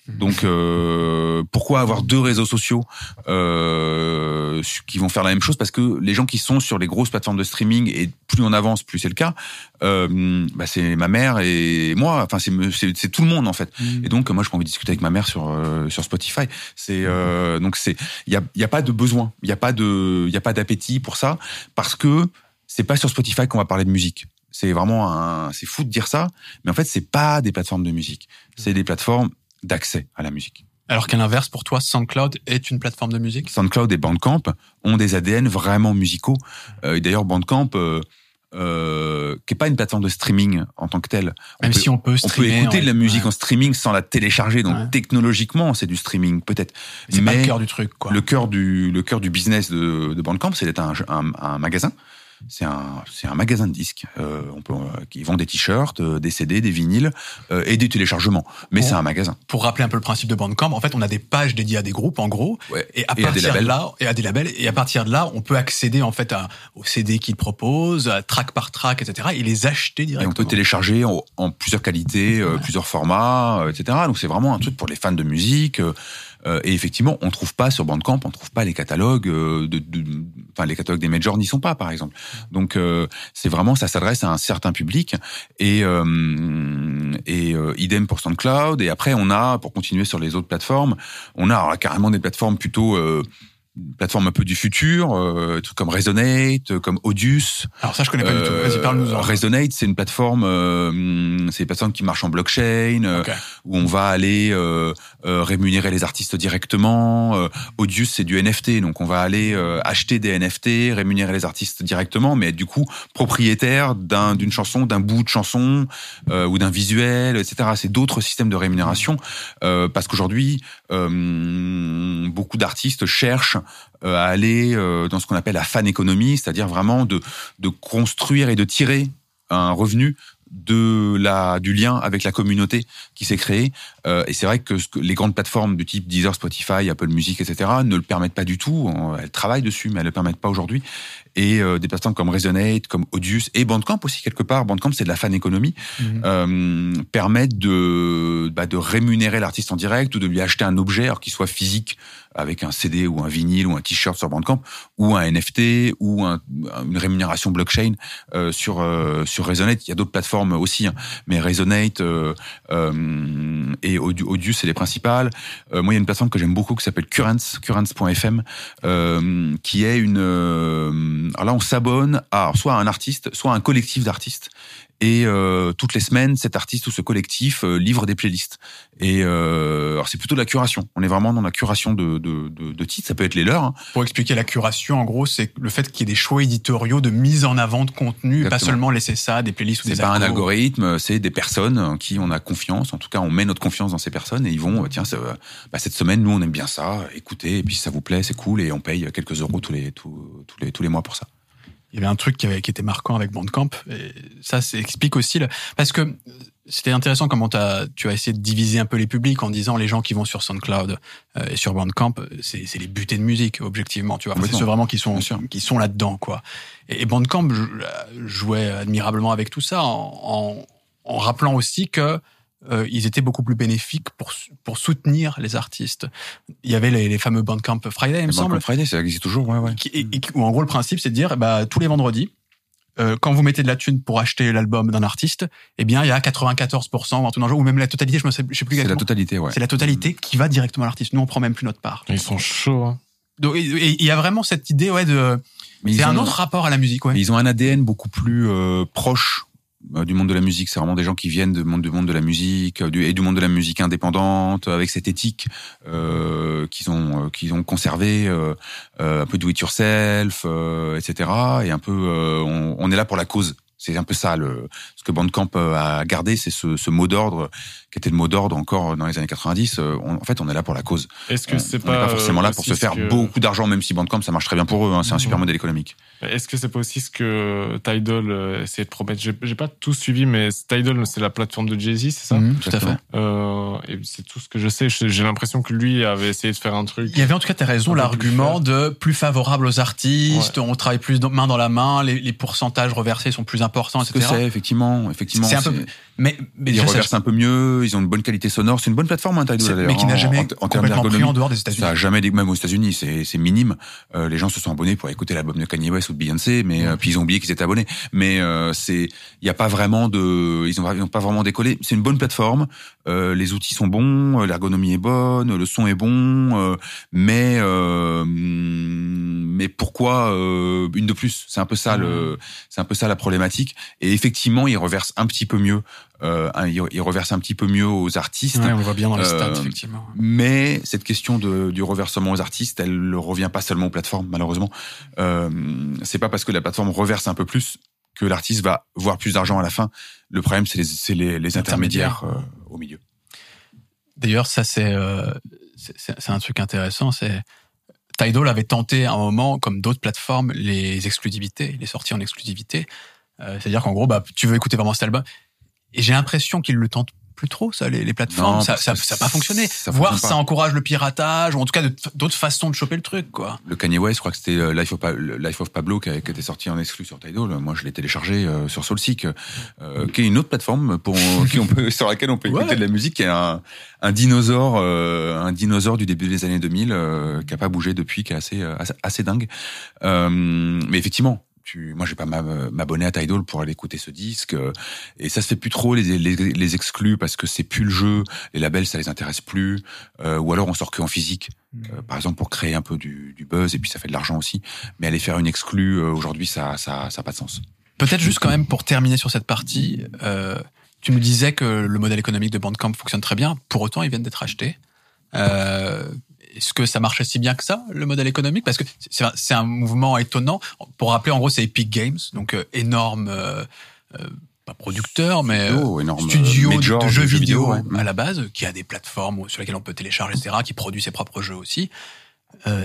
Donc, euh, pourquoi avoir deux réseaux sociaux euh, qui vont faire la même chose? Parce que les gens qui sont sur les grosses plateformes de streaming et plus on avance, plus c'est le cas. Euh, bah, c'est ma mère et moi. Enfin, c'est tout le monde en fait. Mm. Et donc, moi, j'ai pas envie de discuter avec ma mère sur euh, sur Spotify. C'est euh, donc c'est il y a il y a pas de besoin, il y a pas de il y a pas d'appétit pour ça parce que c'est pas sur Spotify qu'on va parler de musique. C'est vraiment un c'est fou de dire ça, mais en fait, c'est pas des plateformes de musique. C'est des plateformes d'accès à la musique. Alors qu'à l'inverse, pour toi, SoundCloud est une plateforme de musique? SoundCloud et Bandcamp ont des ADN vraiment musicaux. Euh, et D'ailleurs, Bandcamp, euh, euh, qui est pas une plateforme de streaming en tant que telle. Même peut, si on peut on écouter de la musique ouais. en streaming sans la télécharger. Donc Ouais. technologiquement, c'est du streaming peut-être. C'est pas le cœur du truc, quoi. le cœur du le cœur du business de, de Bandcamp, c'est d'être un, un, un magasin. C'est un c'est un magasin de disques. Euh, on peut euh, qui vend des t-shirts, euh, des CD, des vinyles euh, et des téléchargements. Mais Bon. c'est un magasin. Pour rappeler un peu le principe de Bandcamp, en fait, on a des pages dédiées à des groupes, en gros. Ouais. Et à Et à des partir de là, et à des labels, et à partir de là, on peut accéder en fait à, aux CD qu'ils proposent, à track par track, etc. Et les acheter Et on directement. peut télécharger en, en plusieurs qualités, plusieurs formats, etc. Donc c'est vraiment un truc pour les fans de musique. Euh, et effectivement, on trouve pas sur Bandcamp, on trouve pas les catalogues euh, de, de- enfin les catalogues des majors n'y sont pas, par exemple. Donc euh, c'est vraiment ça s'adresse à un certain public et euh, et euh, idem pour SoundCloud. Et après on a pour continuer sur les autres plateformes, on a carrément des plateformes plutôt euh, plateformes un peu du futur, euh, trucs comme Resonate, euh, comme Audius. Alors ça, je connais pas du tout. Vas-y, parle-nous. Euh, Resonate, c'est une plateforme, euh, c'est une plateforme qui marche en blockchain, euh, où on va aller rémunérer les artistes directement. Audius, c'est du NFT, donc on va aller euh, acheter des NFT, rémunérer les artistes directement, mais être du coup propriétaire d'un d'une chanson, d'un bout de chanson euh, ou d'un visuel, etc. C'est d'autres systèmes de rémunération euh, parce qu'aujourd'hui, euh, beaucoup d'artistes cherchent à aller euh, dans ce qu'on appelle la fan économie, c'est-à-dire vraiment de de construire et de tirer un revenu de la du lien avec la communauté qui s'est créée Euh, et c'est vrai que, les grandes plateformes du type Deezer, Spotify, Apple Music, etc. ne le permettent pas du tout. Elles travaillent dessus, mais elles le permettent pas aujourd'hui. Et euh, des plateformes comme Resonate, comme Audius et Bandcamp aussi quelque part. Bandcamp c'est de la fan économie Mhm. euh, permettent de bah, de rémunérer l'artiste en direct ou de lui acheter un objet alors qu'il soit physique avec un CD ou un vinyle ou un t-shirt sur Bandcamp ou un NFT ou un- une rémunération blockchain euh, sur euh, sur Resonate. Il y a d'autres plateformes aussi, hein, mais Resonate euh, euh, et Audius, Audius, c'est les principales. Euh, moi, il y a une plateforme que j'aime beaucoup qui s'appelle Currents, currents.fm, euh, qui est une. Euh, alors là, on s'abonne à soit un artiste, soit un collectif d'artistes. Et euh, toutes les semaines, cet artiste ou ce collectif euh, livre des playlists. Et euh, alors c'est plutôt de la curation. On est vraiment dans la curation de, de, de, de titres. Ça peut être les leurs. hein. Pour expliquer la curation, en gros, c'est le fait qu'il y ait des choix éditoriaux de mise en avant de contenu, pas seulement laisser ça, des playlists ou C'est des pas un algorithme, c'est des personnes en qui on a confiance. En tout cas, on met notre confiance dans ces personnes et ils vont, tiens, ça, bah, cette semaine, nous, on aime bien ça. Écoutez, et puis si ça vous plaît, c'est cool et on paye quelques euros tous les tous, tous les tous les mois pour ça. Il y avait un truc qui, avait, qui était marquant avec Bandcamp, et ça, ça explique aussi le... Parce que c'était intéressant comment t'as- tu as essayé de diviser un peu les publics en disant les gens qui vont sur SoundCloud euh, et sur Bandcamp, c'est les butés de musique, objectivement, tu vois. C'est ceux vraiment qui sont, qui sont là-dedans, quoi. Et, et Bandcamp jou- jouait admirablement avec tout ça en, en, en rappelant aussi que euh, ils étaient beaucoup plus bénéfiques pour, pour soutenir les artistes. Il y avait les, les fameux Bandcamp Friday, il me semble. Bandcamp Friday, ça existe toujours, ouais, ouais. Qui- et- et qui- où en gros le principe c'est de dire bah, tous les vendredis euh, quand vous mettez de la thune pour acheter l'album d'un artiste eh bien il y a 94% ou même la totalité je ne sais, je sais plus C'est la totalité, ouais. c'est la totalité qui va directement à l'artiste nous on prend même plus notre part Ils sont chauds. hein. donc il y a vraiment cette idée ouais de c'est un ont- autre rapport à la musique ouais Mais ils ont un ADN beaucoup plus euh, proche du monde de la musique. C'est vraiment des gens qui viennent du monde, du monde de la musique euh, du, et du monde de la musique indépendante, avec cette éthique euh, qu'ils ont, euh, qu'ils ont conservé, euh, euh, un peu do it yourself, euh, etc. Et un peu, euh, on, on est là pour la cause. C'est un peu ça le ce que Bandcamp euh, a gardé, c'est ce, ce mot d'ordre qui était le mot d'ordre encore dans les années 90. Euh, on- en fait, on est là pour la cause. Est-ce que On c'est pas, pas forcément là euh, pour se faire que- beaucoup d'argent, même si Bandcamp ça marche très bien pour eux. hein, c'est un super Mhm. modèle économique. Est-ce que c'est pas aussi ce que Tidal euh, essayait de promettre? J'ai pas tout suivi, mais Tidal, c'est la plateforme de Jay-Z, c'est ça? Mhm, tout à fait Euh, Et c'est tout ce que je sais. J'ai l'impression que lui avait essayé de faire un truc. il y avait en tout cas t'as raison l'argument de plus favorable aux artistes on travaille plus main dans la main les, les pourcentages reversés sont plus importants etc c'est, effectivement, effectivement. C'est un peu- c'est- mais, mais Ils ça- reversent un peu mieux, ils ont une bonne qualité sonore. C'est une bonne plateforme, hein, Tidal, mais qui n'a en- jamais en, en complètement pris en dehors des États-Unis Ça a jamais, même aux États-Unis, c'est c'est minime. Euh, les gens se sont abonnés pour écouter l'album de Kanye West ou de Beyoncé, mais euh, puis ils ont oublié qu'ils étaient abonnés. Mais euh, c'est, il y a pas vraiment de, ils ont, ils ont pas vraiment décollé. C'est une bonne plateforme. Euh, les outils sont bons, euh, l'ergonomie est bonne, le son est bon, euh, mais euh, mais pourquoi euh, une de plus? C'est un peu ça le, c'est un peu ça la problématique. Et effectivement, ils reversent un petit peu mieux. Euh, ils reversent un petit peu mieux aux artistes. Ouais, on le voit bien dans les Euh, stats, effectivement. Mais cette question de, du reversement aux artistes, elle ne revient pas seulement aux plateformes, malheureusement. Euh, c'est pas parce que la plateforme reverse un peu plus que l'artiste va voir plus d'argent à la fin. Le problème, c'est les, c'est les, les intermédiaires euh, au milieu. D'ailleurs, ça c'est c'est c'est un truc intéressant. C'est Tidal avait tenté à un moment, comme d'autres plateformes, les exclusivités, les sorties en exclusivité. Euh, C'est-à-dire qu'en gros, bah, tu veux écouter vraiment cet album. Et j'ai l'impression qu'ils le tentent plus trop, ça, les, les plateformes. Non, ça, parce ça, que ça a pas fonctionné. ça Voire fonctionne ça pas. encourage le piratage, ou en tout cas d'autres façons de choper le truc, quoi. Le Kanye West, je crois que c'était euh, Life of, Pa- le Life of Pablo qui, a- qui était sorti en exclu sur Tidal. Moi, je l'ai téléchargé euh, sur Soulseek, euh, qui est une autre plateforme pour qui on peut, sur laquelle on peut écouter Ouais. de la musique, qui est un, un dinosaure, euh, un dinosaure du début des années 2000, euh, qui a pas bougé depuis, qui est assez assez, assez dingue. Mais effectivement. Tu, moi, je vais pas m'ab- m'abonner à Tidal pour aller écouter ce disque, euh, et ça se fait plus trop les, les, les exclus parce que c'est plus le jeu, les labels ça les intéresse plus, euh, ou alors on sort que en physique. Euh, par exemple pour créer un peu du, du buzz et puis ça fait de l'argent aussi. Mais aller faire une exclue euh, aujourd'hui, ça, ça, ça a pas de sens. Peut-être juste quand même pour terminer sur cette partie, euh, tu me disais que le modèle économique de Bandcamp fonctionne très bien. Pour autant, ils viennent d'être achetés. Euh, Est-ce que ça marche si bien que ça, le modèle économique? Parce que c'est un, mouvement étonnant. Pour rappeler, en gros, c'est Epic Games, donc euh, énorme, euh, euh, pas producteur, mais énorme, studio euh, de, jeux vidéo, ouais. à la base, qui a des plateformes sur lesquelles on peut télécharger, etc., qui produit ses propres jeux aussi.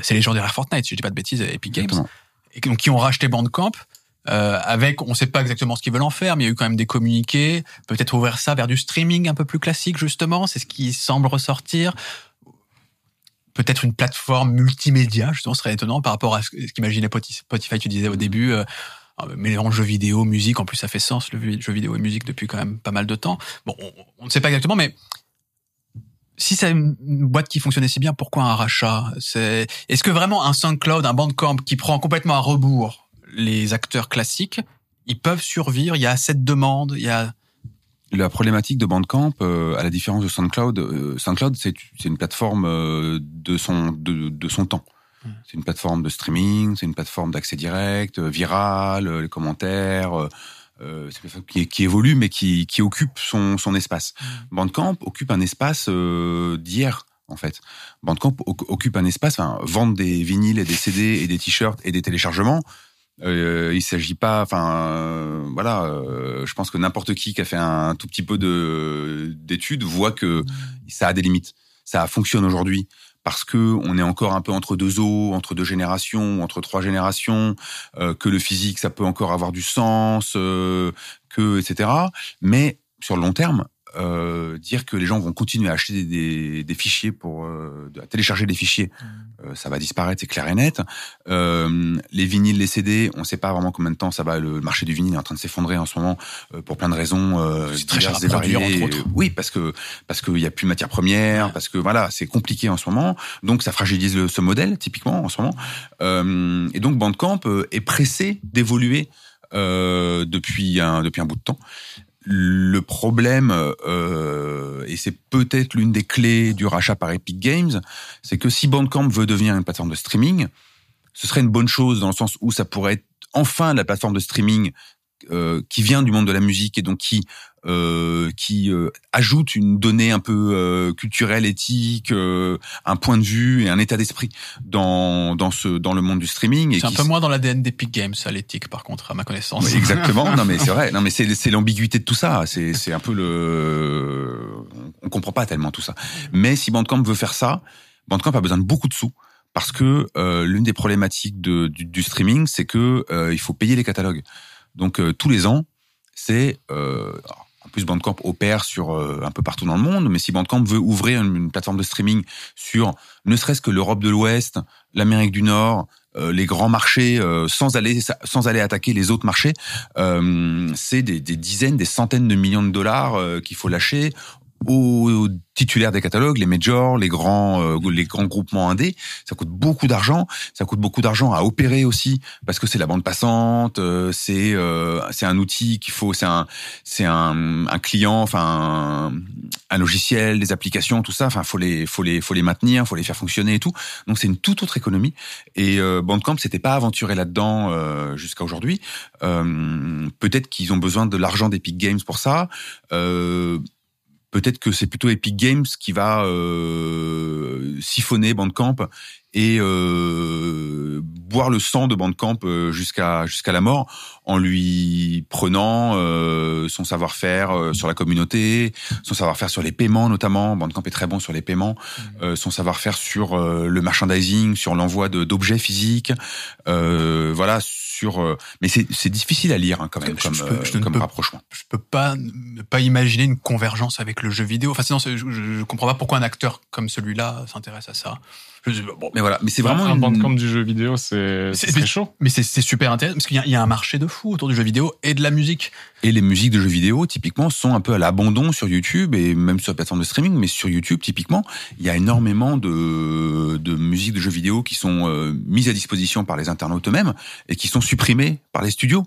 C'est les gens derrière Fortnite, si je dis pas de bêtises, Epic Games Exactement. et qui- donc qui ont racheté Bandcamp euh, avec, on sait pas exactement ce qu'ils veulent en faire, mais il y a eu quand même des communiqués, peut-être ouvrir ça vers du streaming un peu plus classique justement, c'est ce qui semble ressortir. Peut-être une plateforme multimédia, justement, ce serait étonnant par rapport à ce qu'imaginait Spotify, tu disais au début, euh, euh, mélange jeux vidéo, musique, en plus ça fait sens, le jeu vidéo et musique depuis quand même pas mal de temps. Bon, on, on ne sait pas exactement, mais si c'est une boîte qui fonctionnait si bien, pourquoi un rachat? C'est Est-ce que vraiment un SoundCloud, un Bandcamp qui prend complètement à rebours les acteurs classiques, ils peuvent survivre? Il y a assez de demandes, il y a La problématique de Bandcamp, euh, à la différence de SoundCloud, euh, SoundCloud c'est une plateforme euh, de son de, de son temps. C'est une plateforme de streaming, c'est une plateforme d'accès direct, euh, viral, euh, les commentaires. euh, c'est une plateforme qui, qui évolue mais qui, qui occupe son, son espace. Bandcamp occupe un espace euh, d'hier en fait. Bandcamp oc- occupe un espace, enfin, vendre des vinyles et des CD et des t-shirts et des téléchargements. Euh, il s'agit pas, enfin, euh, voilà. euh, je pense que n'importe qui qui a fait un tout petit peu de d'études voit que ça a des limites. Ça fonctionne aujourd'hui parce que on est encore un peu entre deux eaux, entre deux générations, entre trois générations, euh, que le physique ça peut encore avoir du sens, euh, que etc. Mais sur le long terme, euh, dire que les gens vont continuer à acheter des, des, des fichiers pour euh, à télécharger des fichiers, euh, ça va disparaître, c'est clair et net. Euh, les vinyles, les CD, on ne sait pas vraiment combien de temps ça va. Le marché du vinyle est en train de s'effondrer en ce moment euh, pour plein de raisons. Euh, C'est très cher à produire, entre autres. Oui, parce que parce qu'il y a plus de matières premières, parce que voilà, c'est compliqué en ce moment. Donc ça fragilise le- ce modèle typiquement en ce moment. Euh, et donc Bandcamp est pressé d'évoluer euh, depuis un depuis un bout de temps. Le problème, euh, et c'est peut-être l'une des clés du rachat par Epic Games, c'est que si Bandcamp veut devenir une plateforme de streaming, ce serait une bonne chose dans le sens où ça pourrait être enfin la plateforme de streaming euh, qui vient du monde de la musique et donc qui euh, qui euh, ajoute une donnée un peu euh, culturelle, éthique, euh, un point de vue et un état d'esprit dans dans ce dans le monde du streaming. c'est un peu moins dans l'ADN d'Epic Games, ça l'éthique par contre, à ma connaissance. oui, exactement. Non, mais c'est vrai. Non, mais c'est c'est l'ambiguïté de tout ça. C'est c'est un peu le. On comprend pas tellement tout ça. Mais si Bandcamp veut faire ça, Bandcamp a besoin de beaucoup de sous parce que euh, l'une des problématiques de, du, du streaming, c'est que euh, il faut payer les catalogues. Donc euh, tous les ans, c'est euh, en plus Bandcamp opère sur euh, un peu partout dans le monde, mais si Bandcamp veut ouvrir une, plateforme de streaming sur ne serait-ce que l'Europe de l'Ouest, l'Amérique du Nord, euh, les grands marchés, euh, sans aller sans aller attaquer les autres marchés, euh, c'est des, dizaines, des centaines de millions de dollars qu'il faut lâcher aux titulaires des catalogues, les majors, les grands, euh, les grands groupements indés. Ça coûte beaucoup d'argent. Ça coûte beaucoup d'argent à opérer aussi parce que c'est la bande passante. euh, c'est euh, c'est un outil qu'il faut. C'est un c'est un, un client, enfin un, logiciel, des applications, tout ça. Enfin, faut les faut les faut les maintenir, faut les faire fonctionner et tout. Donc c'est une toute autre économie. Et euh, Bandcamp s'était pas aventuré là-dedans euh, jusqu'à aujourd'hui. Euh, Peut-être qu'ils ont besoin de l'argent d'Epic Games pour ça. Euh, Peut-être que c'est plutôt Epic Games qui va euh, siphonner Bandcamp et euh, boire le sang de Bandcamp euh, jusqu'à jusqu'à la mort en lui prenant euh, son savoir-faire euh, sur la communauté, son savoir-faire sur les paiements notamment. Bandcamp est très bon sur les paiements, euh, son savoir-faire sur euh, le merchandising, sur l'envoi d'objets physiques, euh, voilà. Sur, euh, mais c'est c'est difficile à lire hein, quand même Je- comme je peux- je comme peux- rapprochement. je peux pas ne pas imaginer une convergence avec le jeu vidéo. Enfin, sinon, je, je comprends pas pourquoi un acteur comme celui-là s'intéresse à ça. Je- bon, Mais voilà, mais c'est vraiment un une- bandcamp du jeu vidéo, c'est chaud. mais c'est super intéressant parce qu'il y, a- il y a un marché de fou autour du jeu vidéo et de la musique. Et les musiques de jeux vidéo, typiquement, sont un peu à l'abandon sur YouTube et même sur la plateforme de streaming. Mais sur YouTube, typiquement, il y a énormément de, de musiques de jeux vidéo qui sont euh, mises à disposition par les internautes eux-mêmes et qui sont supprimées par les studios.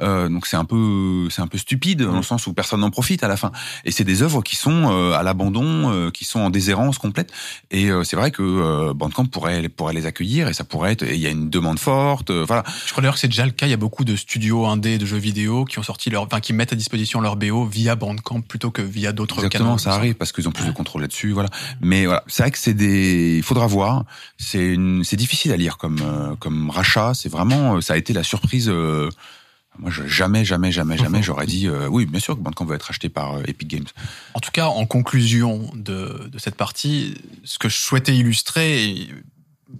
Euh, donc c'est un peu, c'est un peu stupide dans le sens où personne n'en profite à la fin. Et c'est des œuvres qui sont euh, à l'abandon, euh, qui sont en déshérence complète. Et euh, c'est vrai que euh, Bandcamp pourrait, pourrait les accueillir et ça pourrait être. Il y a une demande forte. euh, voilà. Je crois d'ailleurs que c'est déjà le cas. Il y a beaucoup de studios indés de jeux vidéo qui ont sorti leur, enfin, qui mettent à disposition leur BO via Bandcamp plutôt que via d'autres canaux. Exactement, ça arrive parce qu'ils ont plus de contrôle là-dessus, voilà. Mais voilà, c'est vrai que c'est des, il faudra voir. C'est une, c'est difficile à lire comme euh, comme rachat. C'est vraiment, euh, ça a été la surprise. euh, moi, je, jamais, jamais, jamais, jamais, j'aurais dit, euh, oui, bien sûr que Bandcamp va être acheté par euh, Epic Games. En tout cas, en conclusion de, de cette partie, ce que je souhaitais illustrer,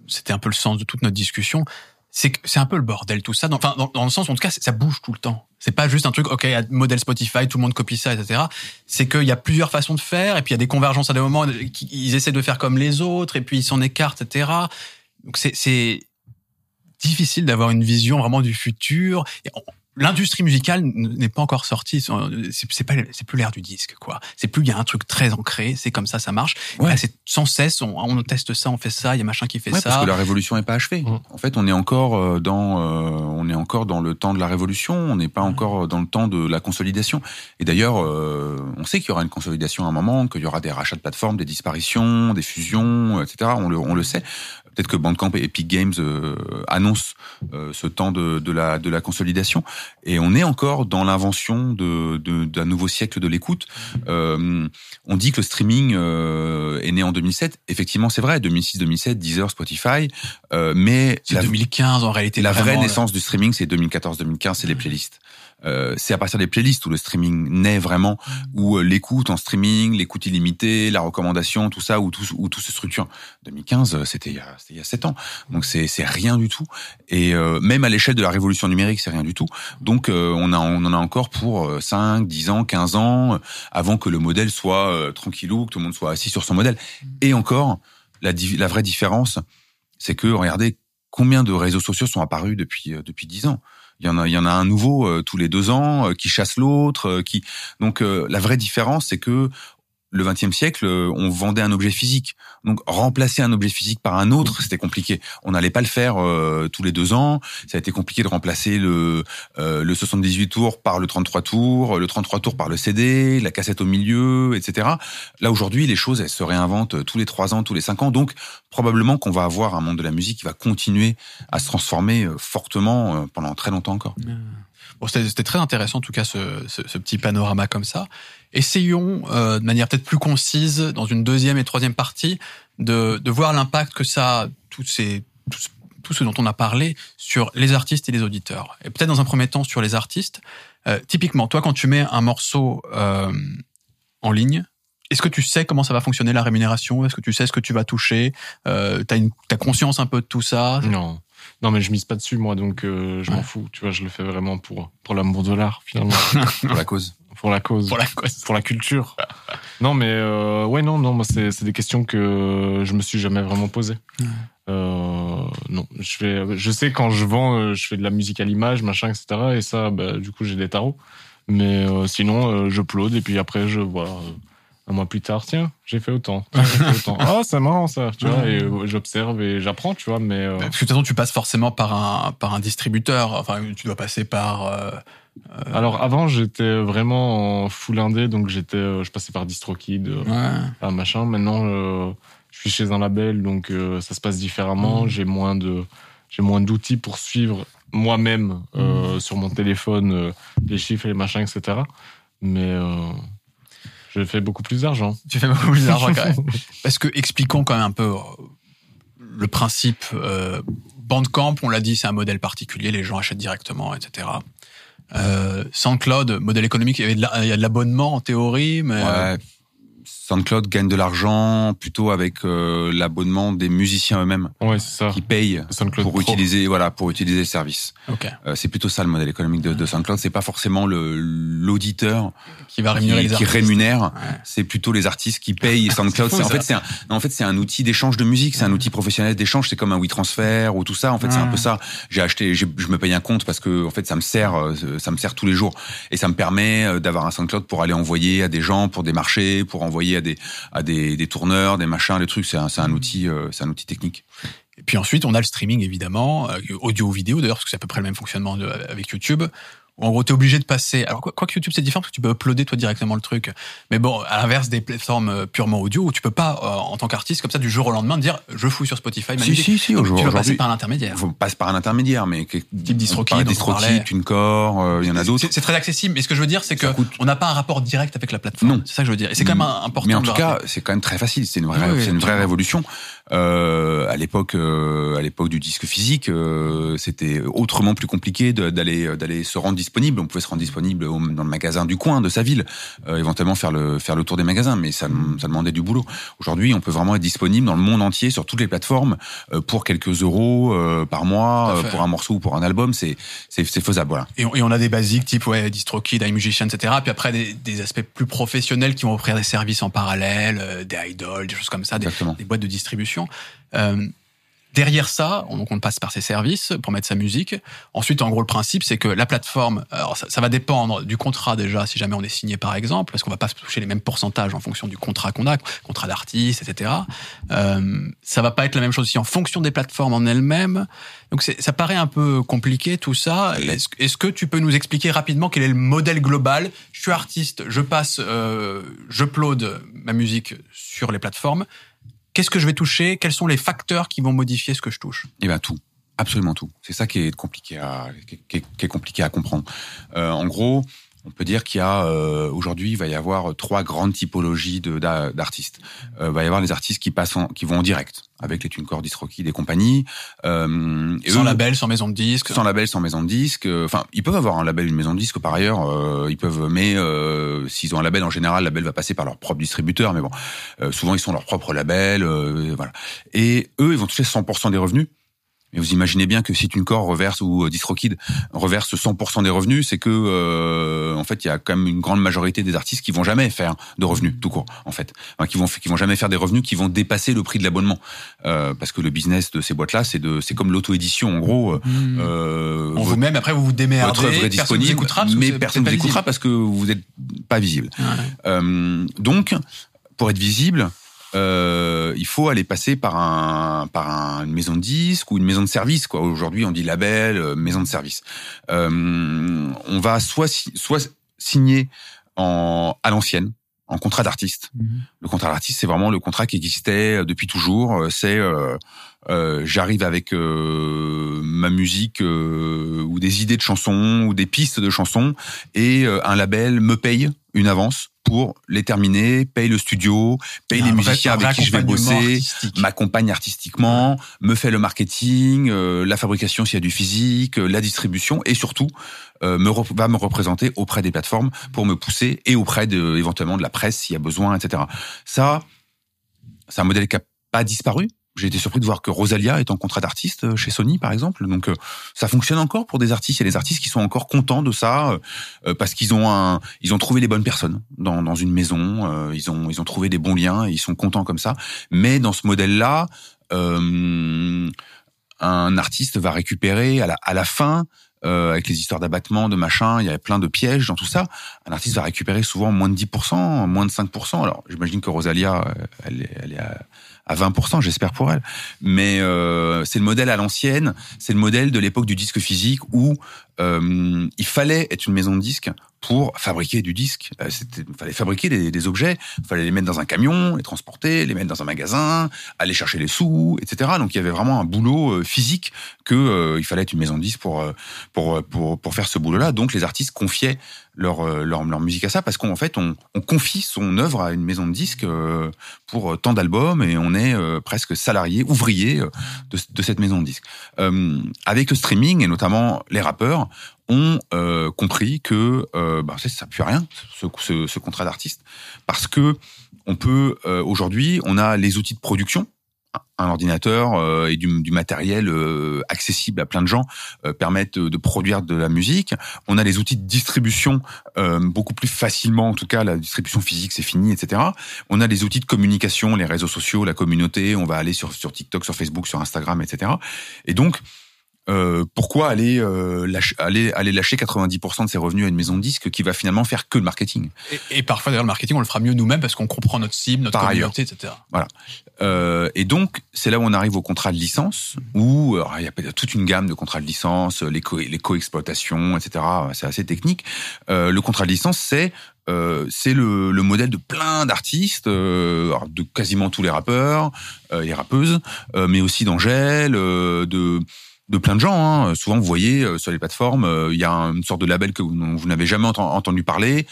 c'était un peu le sens de toute notre discussion, c'est que c'est un peu le bordel tout ça. Dans, enfin, dans, dans le sens, en tout cas, ça bouge tout le temps. C'est pas juste un truc, ok, il y a modèle Spotify, tout le monde copie ça, etc. C'est qu'il y a plusieurs façons de faire, et puis il y a des convergences à des moments, ils essaient de faire comme les autres, et puis ils s'en écartent, etc. Donc c'est- c'est difficile d'avoir une vision vraiment du futur. Et on- L'industrie musicale n'est pas encore sortie. C'est pas, c'est plus l'ère du disque, quoi. C'est plus il y a un truc très ancré. C'est comme ça, ça marche. Ouais. c'est sans cesse. On, on teste ça, on fait ça. Il y a machin qui fait Ouais, ça. parce que la révolution n'est pas achevée. Mm. En fait, on est encore euh, dans, euh, on est encore dans le temps de la révolution. On n'est pas encore dans le temps de la consolidation. Et d'ailleurs, euh, on sait qu'il y aura une consolidation à un moment, qu'il y aura des rachats de plateformes, des disparitions, des fusions, etc. On le, on le sait. Peut-être que Bandcamp et Epic Games euh, annoncent euh, ce temps de, de la de la consolidation. Et on est encore dans l'invention de de- d'un nouveau siècle de l'écoute. Euh, on dit que le streaming euh, est né en 2007. Effectivement, c'est vrai, 2006, 2007, Deezer, Spotify. Euh, mais C'est la, 2015 en réalité. la vraie vraiment, naissance du streaming, c'est 2014-2015, c'est les playlists. Euh, c'est à partir des playlists où le streaming naît vraiment, où euh, l'écoute en streaming, l'écoute illimitée, la recommandation, tout ça, où tout, où tout se structure. 2015, euh, c'était il il y a 7 ans. Donc c'est, rien du tout. Et euh, même à l'échelle de la révolution numérique, c'est rien du tout. Donc euh, on, a, on en a encore pour euh, 5, 10 ans, 15 ans, avant que le modèle soit tranquillou, que tout le monde soit assis sur son modèle. Et encore, la, la vraie différence, c'est que, regardez, combien de réseaux sociaux sont apparus depuis depuis dix ans? Il y en a, il y en a un nouveau euh, tous les deux ans euh, qui chasse l'autre, euh, qui donc la vraie différence, c'est que le XXe siècle, euh, on vendait un objet physique. Donc remplacer un objet physique par un autre, c'était compliqué. On n'allait pas le faire euh, tous les deux ans. Ça a été compliqué de remplacer le euh, le 78 tours par le 33 tours, le 33 tours par le CD, la cassette au milieu, etc. Là aujourd'hui, les choses elles se réinventent tous les trois ans, tous les cinq ans. Donc probablement qu'on va avoir un monde de la musique qui va continuer à se transformer euh, fortement euh, pendant très longtemps encore. Bon, c'était très intéressant en tout cas ce, ce, ce petit panorama comme ça. Essayons euh, de manière peut-être plus concise dans une deuxième et troisième partie de, de voir l'impact que ça a ces tout, tout ce dont on a parlé sur les artistes et les auditeurs. Et peut-être dans un premier temps sur les artistes. Euh, typiquement, toi quand tu mets un morceau euh, en ligne, est-ce que tu sais comment ça va fonctionner la rémunération? Est-ce que tu sais ce que tu vas toucher? Euh, T'as t'as conscience un peu de tout ça? Non. Non, mais je mise pas dessus, moi, donc euh, je m'en fous. Tu vois, je le fais vraiment pour, pour l'amour de l'art, finalement. Pour la cause. pour la cause. Pour la cause. pour la culture. non, mais euh, ouais, non, non, moi, c'est c'est des questions que je me suis jamais vraiment posées. Ouais. Euh, non, je fais, je sais quand je vends, euh, je fais de la musique à l'image, machin, etc. Et ça, bah, du coup, j'ai des tarots. Mais euh, sinon, euh, je plaude et puis après, je vois. Un mois plus tard, tiens, j'ai fait autant. Ah, c'est marrant ça, tu vois. Et euh, j'observe et j'apprends, tu vois. Mais euh, Parce que de toute façon, tu passes forcément par un, par un distributeur. Enfin, tu dois passer par. euh, alors avant, j'étais vraiment en full indé, donc j'étais, euh, je passais par DistroKid. euh, ouais. machin. Maintenant, euh, je suis chez un label, donc euh, ça se passe différemment. Mhm. J'ai moins de, j'ai moins d'outils pour suivre moi-même euh, sur mon téléphone euh, les chiffres et les machins, etc. Mais euh, je fais beaucoup plus d'argent. Tu fais beaucoup plus d'argent quand même. Parce que expliquons quand même un peu euh, le principe euh, Bandcamp, on l'a dit, c'est un modèle particulier, les gens achètent directement, etc. Euh, SoundCloud, modèle économique, il y, avait de a de l'abonnement en théorie, mais Ouais. SoundCloud gagne de l'argent plutôt avec euh, l'abonnement des musiciens eux-mêmes Ouais, ça. qui payent SoundCloud pour Pro. utiliser voilà pour utiliser le service. ok, Euh, c'est plutôt ça le modèle économique de, de SoundCloud. C'est pas forcément le l'auditeur qui va qui, rémunérer les qui rémunère. Ouais. C'est plutôt les artistes qui payent SoundCloud. fou, C'est- en fait, un, en fait, c'est un outil d'échange de musique. C'est un outil professionnel d'échange. C'est comme un WeTransfer ou tout ça. En fait, c'est un peu ça. J'ai acheté, je me paye un compte parce que, en fait, ça me sert, euh, ça me sert tous les jours. Et ça me permet euh, d'avoir un SoundCloud pour aller envoyer à des gens, pour des marchés, pour envoyer à des, à des, des tourneurs, des machins, des trucs. C'est un, un outil, euh, c'est un outil technique. Et puis ensuite, on a le streaming, évidemment, euh, audio ou vidéo, d'ailleurs, parce que c'est à peu près le même fonctionnement de- avec YouTube. En gros, t'es obligé de passer. Alors, quoi, quoi que YouTube, c'est différent parce que tu peux uploader toi directement le truc. Mais bon, à l'inverse des plateformes euh, purement audio, où tu peux pas, euh, en tant qu'artiste, comme ça, du jour au lendemain, dire je fous sur Spotify ma Si, musique. si, si, aujourd'hui- tu vas passer par l'intermédiaire. Faut passer par un intermédiaire, mais Type DistroKid, on on DistroKid. TuneCore, euh, il y en a d'autres. C'est très accessible. Mais ce que je veux dire, c'est que coûte. on n'a pas un rapport direct avec la plateforme. Non. C'est ça que je veux dire. Et c'est quand même important. Mais en tout cas, c'est quand même très facile. C'est une vraie, Oui, oui, c'est une vraie révolution. Euh, à l'époque, euh, à l'époque du disque physique, euh, c'était autrement plus compliqué d'aller d'aller se rendre disponible. On pouvait se rendre disponible au- dans le magasin du coin de sa ville, euh, éventuellement faire le faire le tour des magasins, mais ça ça demandait du boulot. Aujourd'hui, on peut vraiment être disponible dans le monde entier sur toutes les plateformes euh, pour quelques euros euh, par mois euh, pour un morceau ou pour un album. C'est c'est c'est faisable. Voilà. Et on, et on a des basiques type ouais, DistroKid, iMusician, etc. Puis après des, des aspects plus professionnels qui vont offrir des services en parallèle, euh, des idols, des choses comme ça, des, des boîtes de distribution. Euh, derrière ça, on, passe par ces services pour mettre sa musique. Ensuite, en gros, le principe, c'est que la plateforme, alors ça, va dépendre du contrat déjà, si jamais on est signé par exemple, parce qu'on va pas toucher les mêmes pourcentages en fonction du contrat qu'on a, contrat d'artiste, etc. Euh, ça va pas être la même chose aussi en fonction des plateformes en elles-mêmes. Donc ça paraît un peu compliqué tout ça. Est-ce que tu peux nous expliquer rapidement quel est le modèle global? Je suis artiste, je passe, euh, j'upload ma musique sur les plateformes. Qu'est-ce que je vais toucher? Quels sont les facteurs qui vont modifier ce que je touche? Eh ben tout, absolument tout. C'est ça qui est compliqué à qui est compliqué à comprendre. Euh, en gros, on peut dire qu'il y a euh, aujourd'hui, il va y avoir trois grandes typologies d'artistes. Euh, il va y avoir les artistes qui passent, en, qui vont en direct avec les TuneCore, DistroKid et compagnie. Euh, et Sans eux, label, sans maison de disque. sans label, sans maison de disque. Enfin, ils peuvent avoir un label, une maison de disque par ailleurs. euh, ils peuvent, mais euh, s'ils ont un label, en général, le label va passer par leur propre distributeur. Mais bon, euh, souvent ils sont leur propre label, euh, voilà. Et eux, ils vont toucher 100% des revenus. Mais vous imaginez bien que si TuneCore reverse ou euh, DistroKid reverse 100% des revenus, c'est que euh, en fait il y a quand même une grande majorité des artistes qui vont jamais faire de revenus tout court en fait, Enfin, qui vont qui vont jamais faire des revenus qui vont dépasser le prix de l'abonnement euh, parce que le business de ces boîtes là c'est de c'est comme l'auto édition en gros. euh, Hmm. euh, En vous-même, après vous vous démerdez. votre œuvre est vous disponible, écoutera mais personne vous écoutera parce que vous n'êtes pas visible. Ouais. Euh, donc, pour être visible, euh, il faut aller passer par un par un- une maison de disques ou une maison de service. Quoi. Aujourd'hui, on dit label, euh, maison de service. Euh, on va soit si- soit signer en à l'ancienne en contrat d'artiste. Le contrat d'artiste, c'est vraiment le contrat qui existait euh, depuis toujours. Euh, C'est euh, euh, j'arrive avec euh, ma musique euh, ou des idées de chansons ou des pistes de chansons et un label me paye une avance pour les terminer, paye le studio, paye les musiciens avec qui je vais bosser, m'accompagne artistiquement, me fait le marketing, euh, la fabrication s'il y a du physique, euh, la distribution et surtout euh, me va me représenter auprès des plateformes pour me pousser et auprès de éventuellement de la presse s'il y a besoin, etc. Ça, c'est un modèle qui a pas disparu. J'ai été surpris de voir que Rosalia est en contrat d'artiste euh, chez Sony, par exemple. Donc, euh, ça fonctionne encore pour des artistes. Il y a des artistes qui sont encore contents de ça euh, parce qu'ils ont un, ils ont trouvé les bonnes personnes dans, une maison. ils ont, ils ont trouvé des bons liens et ils sont contents comme ça. Mais dans ce modèle-là, un artiste va récupérer à la, à la fin. avec les histoires d'abattement, de machin, il y a plein de pièges dans tout ça. Un artiste va récupérer souvent moins de 10%, moins de 5%. Alors, j'imagine que Rosalia, elle, elle est à, à 20%, j'espère pour elle. Mais euh, c'est le modèle à l'ancienne, c'est le modèle de l'époque du disque physique où euh, il fallait être une maison de disques pour fabriquer du disque. Euh, C'était, fallait fabriquer des, objets, fallait les mettre dans un camion, les transporter, les mettre dans un magasin, aller chercher les sous, etc. Donc il y avait vraiment un boulot physique que euh, il fallait être une maison de disque pour pour pour pour faire ce boulot-là. Donc les artistes confiaient leur leur, leur musique à ça parce qu'en fait on, on confie son œuvre à une maison de disque pour tant d'albums et on est presque salarié, ouvrier de, de cette maison de disque. avec le streaming et notamment les rappeurs, ont euh, compris que euh, bah, ça ne plus rien ce, ce, ce contrat d'artiste parce que on peut euh, aujourd'hui on a les outils de production un ordinateur euh, et du, du matériel euh, accessible à plein de gens euh, permettent de, produire de la musique. On a les outils de distribution beaucoup plus facilement, en tout cas la distribution physique c'est fini, etc. On a les outils de communication, les réseaux sociaux, la communauté. On va aller sur, sur TikTok, sur Facebook, sur Instagram, etc. Et donc euh, pourquoi aller, euh, lâcher, aller, aller lâcher 90% de ses revenus à une maison de disques qui va finalement faire que le marketing? Et, et, parfois, d'ailleurs, le marketing, on le fera mieux nous-mêmes parce qu'on comprend notre cible, notre Par communauté, ailleurs. etc. Voilà. Euh, et donc, c'est là où on arrive au contrat de licence, où il y a toute une gamme de contrats de licence, les, co les co-exploitations, etc. C'est assez technique. Euh, le contrat de licence, c'est euh, le, le, modèle de plein d'artistes, euh, de quasiment tous les rappeurs, euh, les rappeuses, mais aussi d'Angèle, de de plein de gens. Hein. Souvent, vous voyez euh, sur les plateformes, euh, il y a une sorte de label que vous, n'avez jamais entendu parler,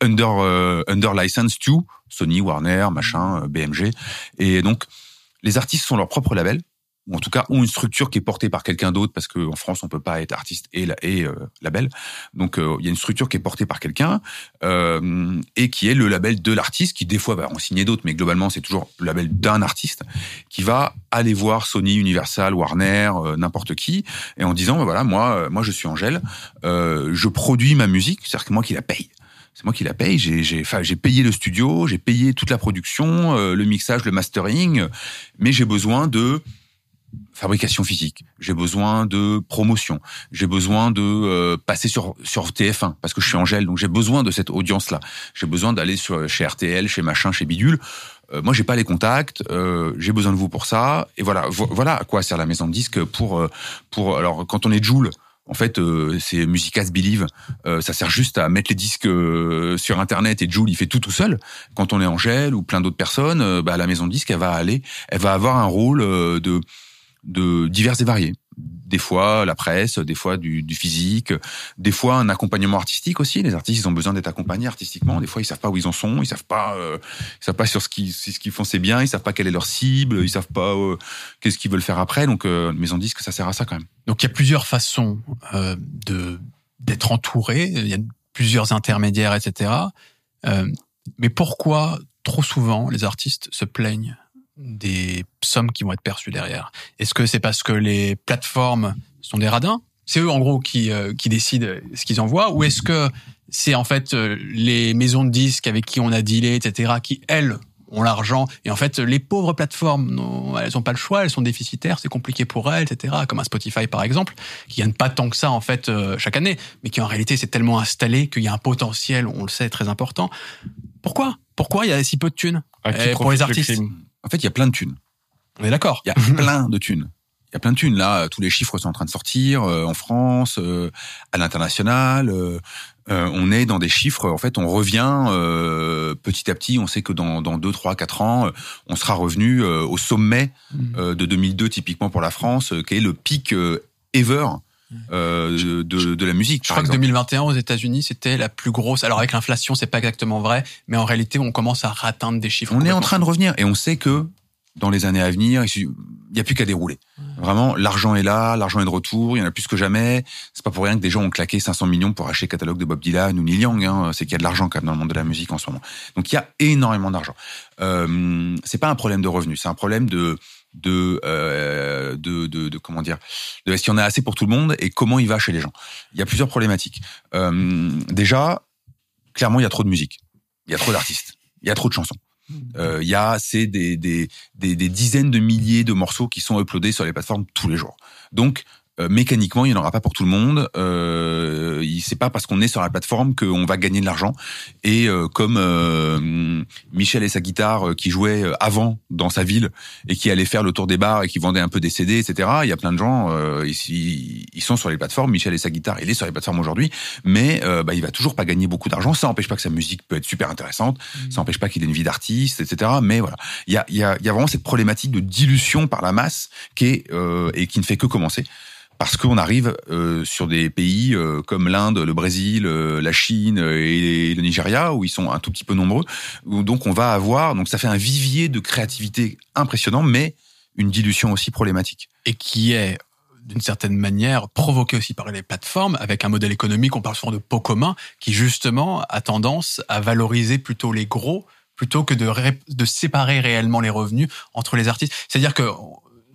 Under euh, Under License to Sony, Warner, machin, BMG. Et donc, les artistes sont leur propre label ou en tout cas ont une structure qui est portée par quelqu'un d'autre parce qu'en France on peut pas être artiste et, et euh, label. Donc euh, il y a une structure qui est portée par quelqu'un euh, et qui est le label de l'artiste qui des fois va en signer d'autres, mais globalement c'est toujours le label d'un artiste qui va aller voir Sony, Universal, Warner, euh, n'importe qui et en disant bah, voilà moi euh, moi je suis Angèle, je produis ma musique, c'est-à-dire que moi qui la paye c'est moi qui la paye. J'ai, j'ai, enfin, j'ai payé le studio, j'ai payé toute la production, euh, le mixage, le mastering, mais j'ai besoin de fabrication physique, j'ai besoin de promotion, j'ai besoin de euh, passer sur sur TF1 parce que je suis Angèle, donc j'ai besoin de cette audience là. J'ai besoin d'aller sur chez RTL, chez machin, chez bidule. Euh, moi, j'ai pas les contacts, euh, j'ai besoin de vous pour ça. Et voilà, voilà à quoi sert la maison de disque pour euh, pour alors quand on est Joule. En fait, euh, c'est Musicas Believe. Euh, ça sert juste à mettre les disques euh, sur Internet et Joule, il fait tout tout seul. Quand on est Angèle ou plein d'autres personnes, bah, la maison de disque, elle va aller, elle va avoir un rôle de de divers et variés. Des fois la presse, des fois du, du, physique, des fois un accompagnement artistique aussi. Les artistes, ils ont besoin d'être accompagnés artistiquement. Des fois, ils savent pas où ils en sont, ils savent pas, euh, ils savent pas sur ce qu'ils ce font c'est bien, ils savent pas quelle est leur cible, ils savent pas euh, qu'est-ce qu'ils veulent faire après. Donc, euh, maison disque, ça sert à ça quand même. Donc, il y a plusieurs façons euh, de d'être entouré. Il y a plusieurs intermédiaires, etc. Euh, mais pourquoi trop souvent les artistes se plaignent des sommes qui vont être perçues derrière. Est-ce que c'est parce que les plateformes sont des radins? C'est eux en gros qui euh, qui décident ce qu'ils envoient ou est-ce que c'est en fait euh, les maisons de disques avec qui on a dealé, etc., qui elles ont l'argent et en fait les pauvres plateformes non, elles ont pas le choix elles sont déficitaires c'est compliqué pour elles etc comme un Spotify par exemple qui gagne pas tant que ça en fait euh, chaque année mais qui en réalité c'est tellement installé qu'il y a un potentiel on le sait très important. Pourquoi? Pourquoi? Il y a si peu de thunes. Pour les artistes en fait, il y a plein de thunes. On est d'accord. Il y a plein de thunes. Il y a plein de thunes. Là, tous les chiffres sont en train de sortir euh, en France, euh, à l'international. Euh, on est dans des chiffres. En fait, on revient petit à petit. On sait que dans, dans 2, 3, 4 ans, on sera revenu au sommet de 2002, typiquement pour la France, qui est le pic ever euh, de, de, la musique. Je crois exemple. que 2021 aux États-Unis c'était la plus grosse. Alors avec l'inflation c'est pas exactement vrai, mais en réalité on commence à atteindre des chiffres. On est en train de revenir et on sait que dans les années à venir il n'y a plus qu'à dérouler. Vraiment l'argent est là, l'argent est de retour, il y en a plus que jamais. C'est pas pour rien que des gens ont claqué 500 millions pour acheter le catalogue de Bob Dylan ou Neil Young. Hein. C'est qu'il y a de l'argent quand même dans le monde de la musique en ce moment. Donc il y a énormément d'argent. Euh, c'est pas un problème de revenus, c'est un problème de de, euh, de, de, de, comment dire, de est-ce qu'il y en a assez pour tout le monde et comment il va chez les gens. Il y a plusieurs problématiques. Euh, déjà, clairement, il y a trop de musique, il y a trop d'artistes, il y a trop de chansons. Euh, il y a c'est des, des, des, des, dizaines de milliers de morceaux qui sont uploadés sur les plateformes tous les jours. Donc euh, mécaniquement, il n'y en aura pas pour tout le monde. Euh, c'est pas parce qu'on est sur la plateforme qu'on va gagner de l'argent. Et euh, comme euh, Michel et sa guitare qui jouait avant dans sa ville et qui allait faire le tour des bars et qui vendait un peu des CD, etc. Il y a plein de gens ici, ils sont sur les plateformes. Michel et sa guitare, il est sur les plateformes aujourd'hui, mais bah, il va toujours pas gagner beaucoup d'argent. Ça n'empêche pas que sa musique peut être super intéressante. Mmh. Ça n'empêche pas qu'il ait une vie d'artiste, etc. Mais voilà, il y a, y, a, y a vraiment cette problématique de dilution par la masse qui est et qui ne fait que commencer parce qu'on arrive euh, sur des pays euh, comme l'Inde, le Brésil, euh, la Chine et le Nigeria où ils sont un tout petit peu nombreux. donc on va avoir, donc ça fait un vivier de créativité impressionnant, mais une dilution aussi problématique. Et qui est d'une certaine manière provoqué aussi par les plateformes avec un modèle économique, on parle souvent de pot commun, qui justement a tendance à valoriser plutôt les gros plutôt que de, de séparer réellement les revenus entre les artistes. C'est-à-dire que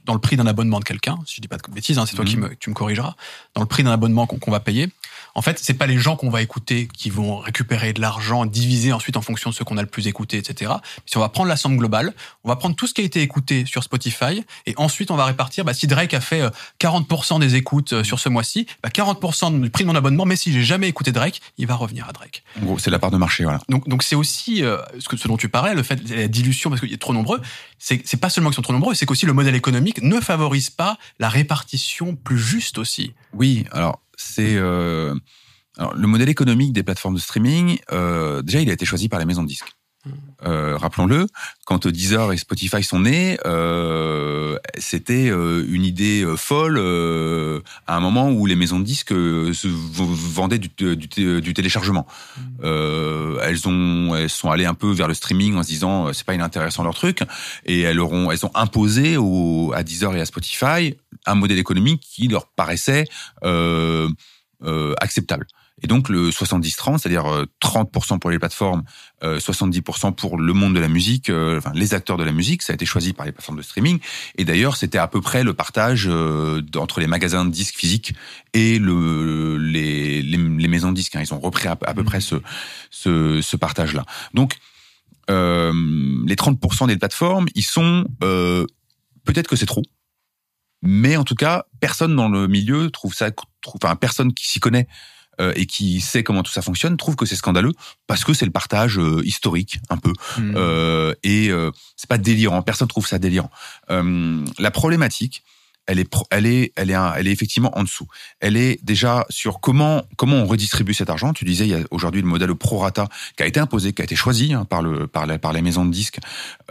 dans le prix d'un abonnement de quelqu'un, si je dis pas de bêtises, hein, c'est toi qui mhm. me, tu me corrigeras, dans le prix d'un abonnement qu'on va payer, en fait, c'est pas les gens qu'on va écouter qui vont récupérer de l'argent divisé ensuite en fonction de ce qu'on a le plus écouté, etc. Si on va prendre la somme globale, on va prendre tout ce qui a été écouté sur Spotify et ensuite on va répartir. Bah, si Drake a fait 40% euh, des écoutes euh, sur ce mois-ci, bah, 40% du prix de mon abonnement. Mais si j'ai jamais écouté Drake, il va revenir à Drake. En gros, c'est la part de marché, voilà. Donc, donc c'est aussi euh, ce, que, ce dont tu parlais, le fait la dilution parce qu'il y a trop nombreux. C'est c'est pas seulement qu'ils sont trop nombreux, c'est qu'aussi le modèle économique ne favorise pas la répartition plus juste aussi. Oui, alors c'est euh, le modèle économique des plateformes de streaming, euh, déjà, il a été choisi par les maisons de disques. Euh, rappelons-le, quand Deezer et Spotify sont nés, euh, c'était euh, une idée folle à un moment où les maisons de disques se vendaient du, du, du téléchargement. Mmh. elles ont, elles sont allées un peu vers le streaming en se disant c'est pas inintéressant leur truc, et elles auront, elles ont imposé au, à Deezer et à Spotify un modèle économique qui leur paraissait acceptable. Et donc le 70-30, c'est-à-dire 30% euh, pour les plateformes, 70% euh, pour le monde de la musique, euh, enfin les acteurs de la musique, ça a été choisi par les plateformes de streaming. Et d'ailleurs, c'était à peu près le partage entre les magasins de disques physiques et le, les, les, maisons de disques. Hein. Ils ont repris à, peu près ce, ce, ce partage-là. Donc euh, les 30% des plateformes, ils sont peut-être que c'est trop, mais en tout cas, personne dans le milieu trouve ça, enfin personne qui s'y connaît euh, et qui sait comment tout ça fonctionne trouve que c'est scandaleux parce que c'est le partage euh, historique un peu mmh. euh, et c'est pas délirant. Personne trouve ça délirant. la problématique, elle est, elle est, elle est, elle est effectivement en dessous. Elle est déjà sur comment, comment on redistribue cet argent. Tu disais, il y a aujourd'hui le modèle pro rata qui a été imposé, qui a été choisi hein, par le, par, la, par les maisons de disques,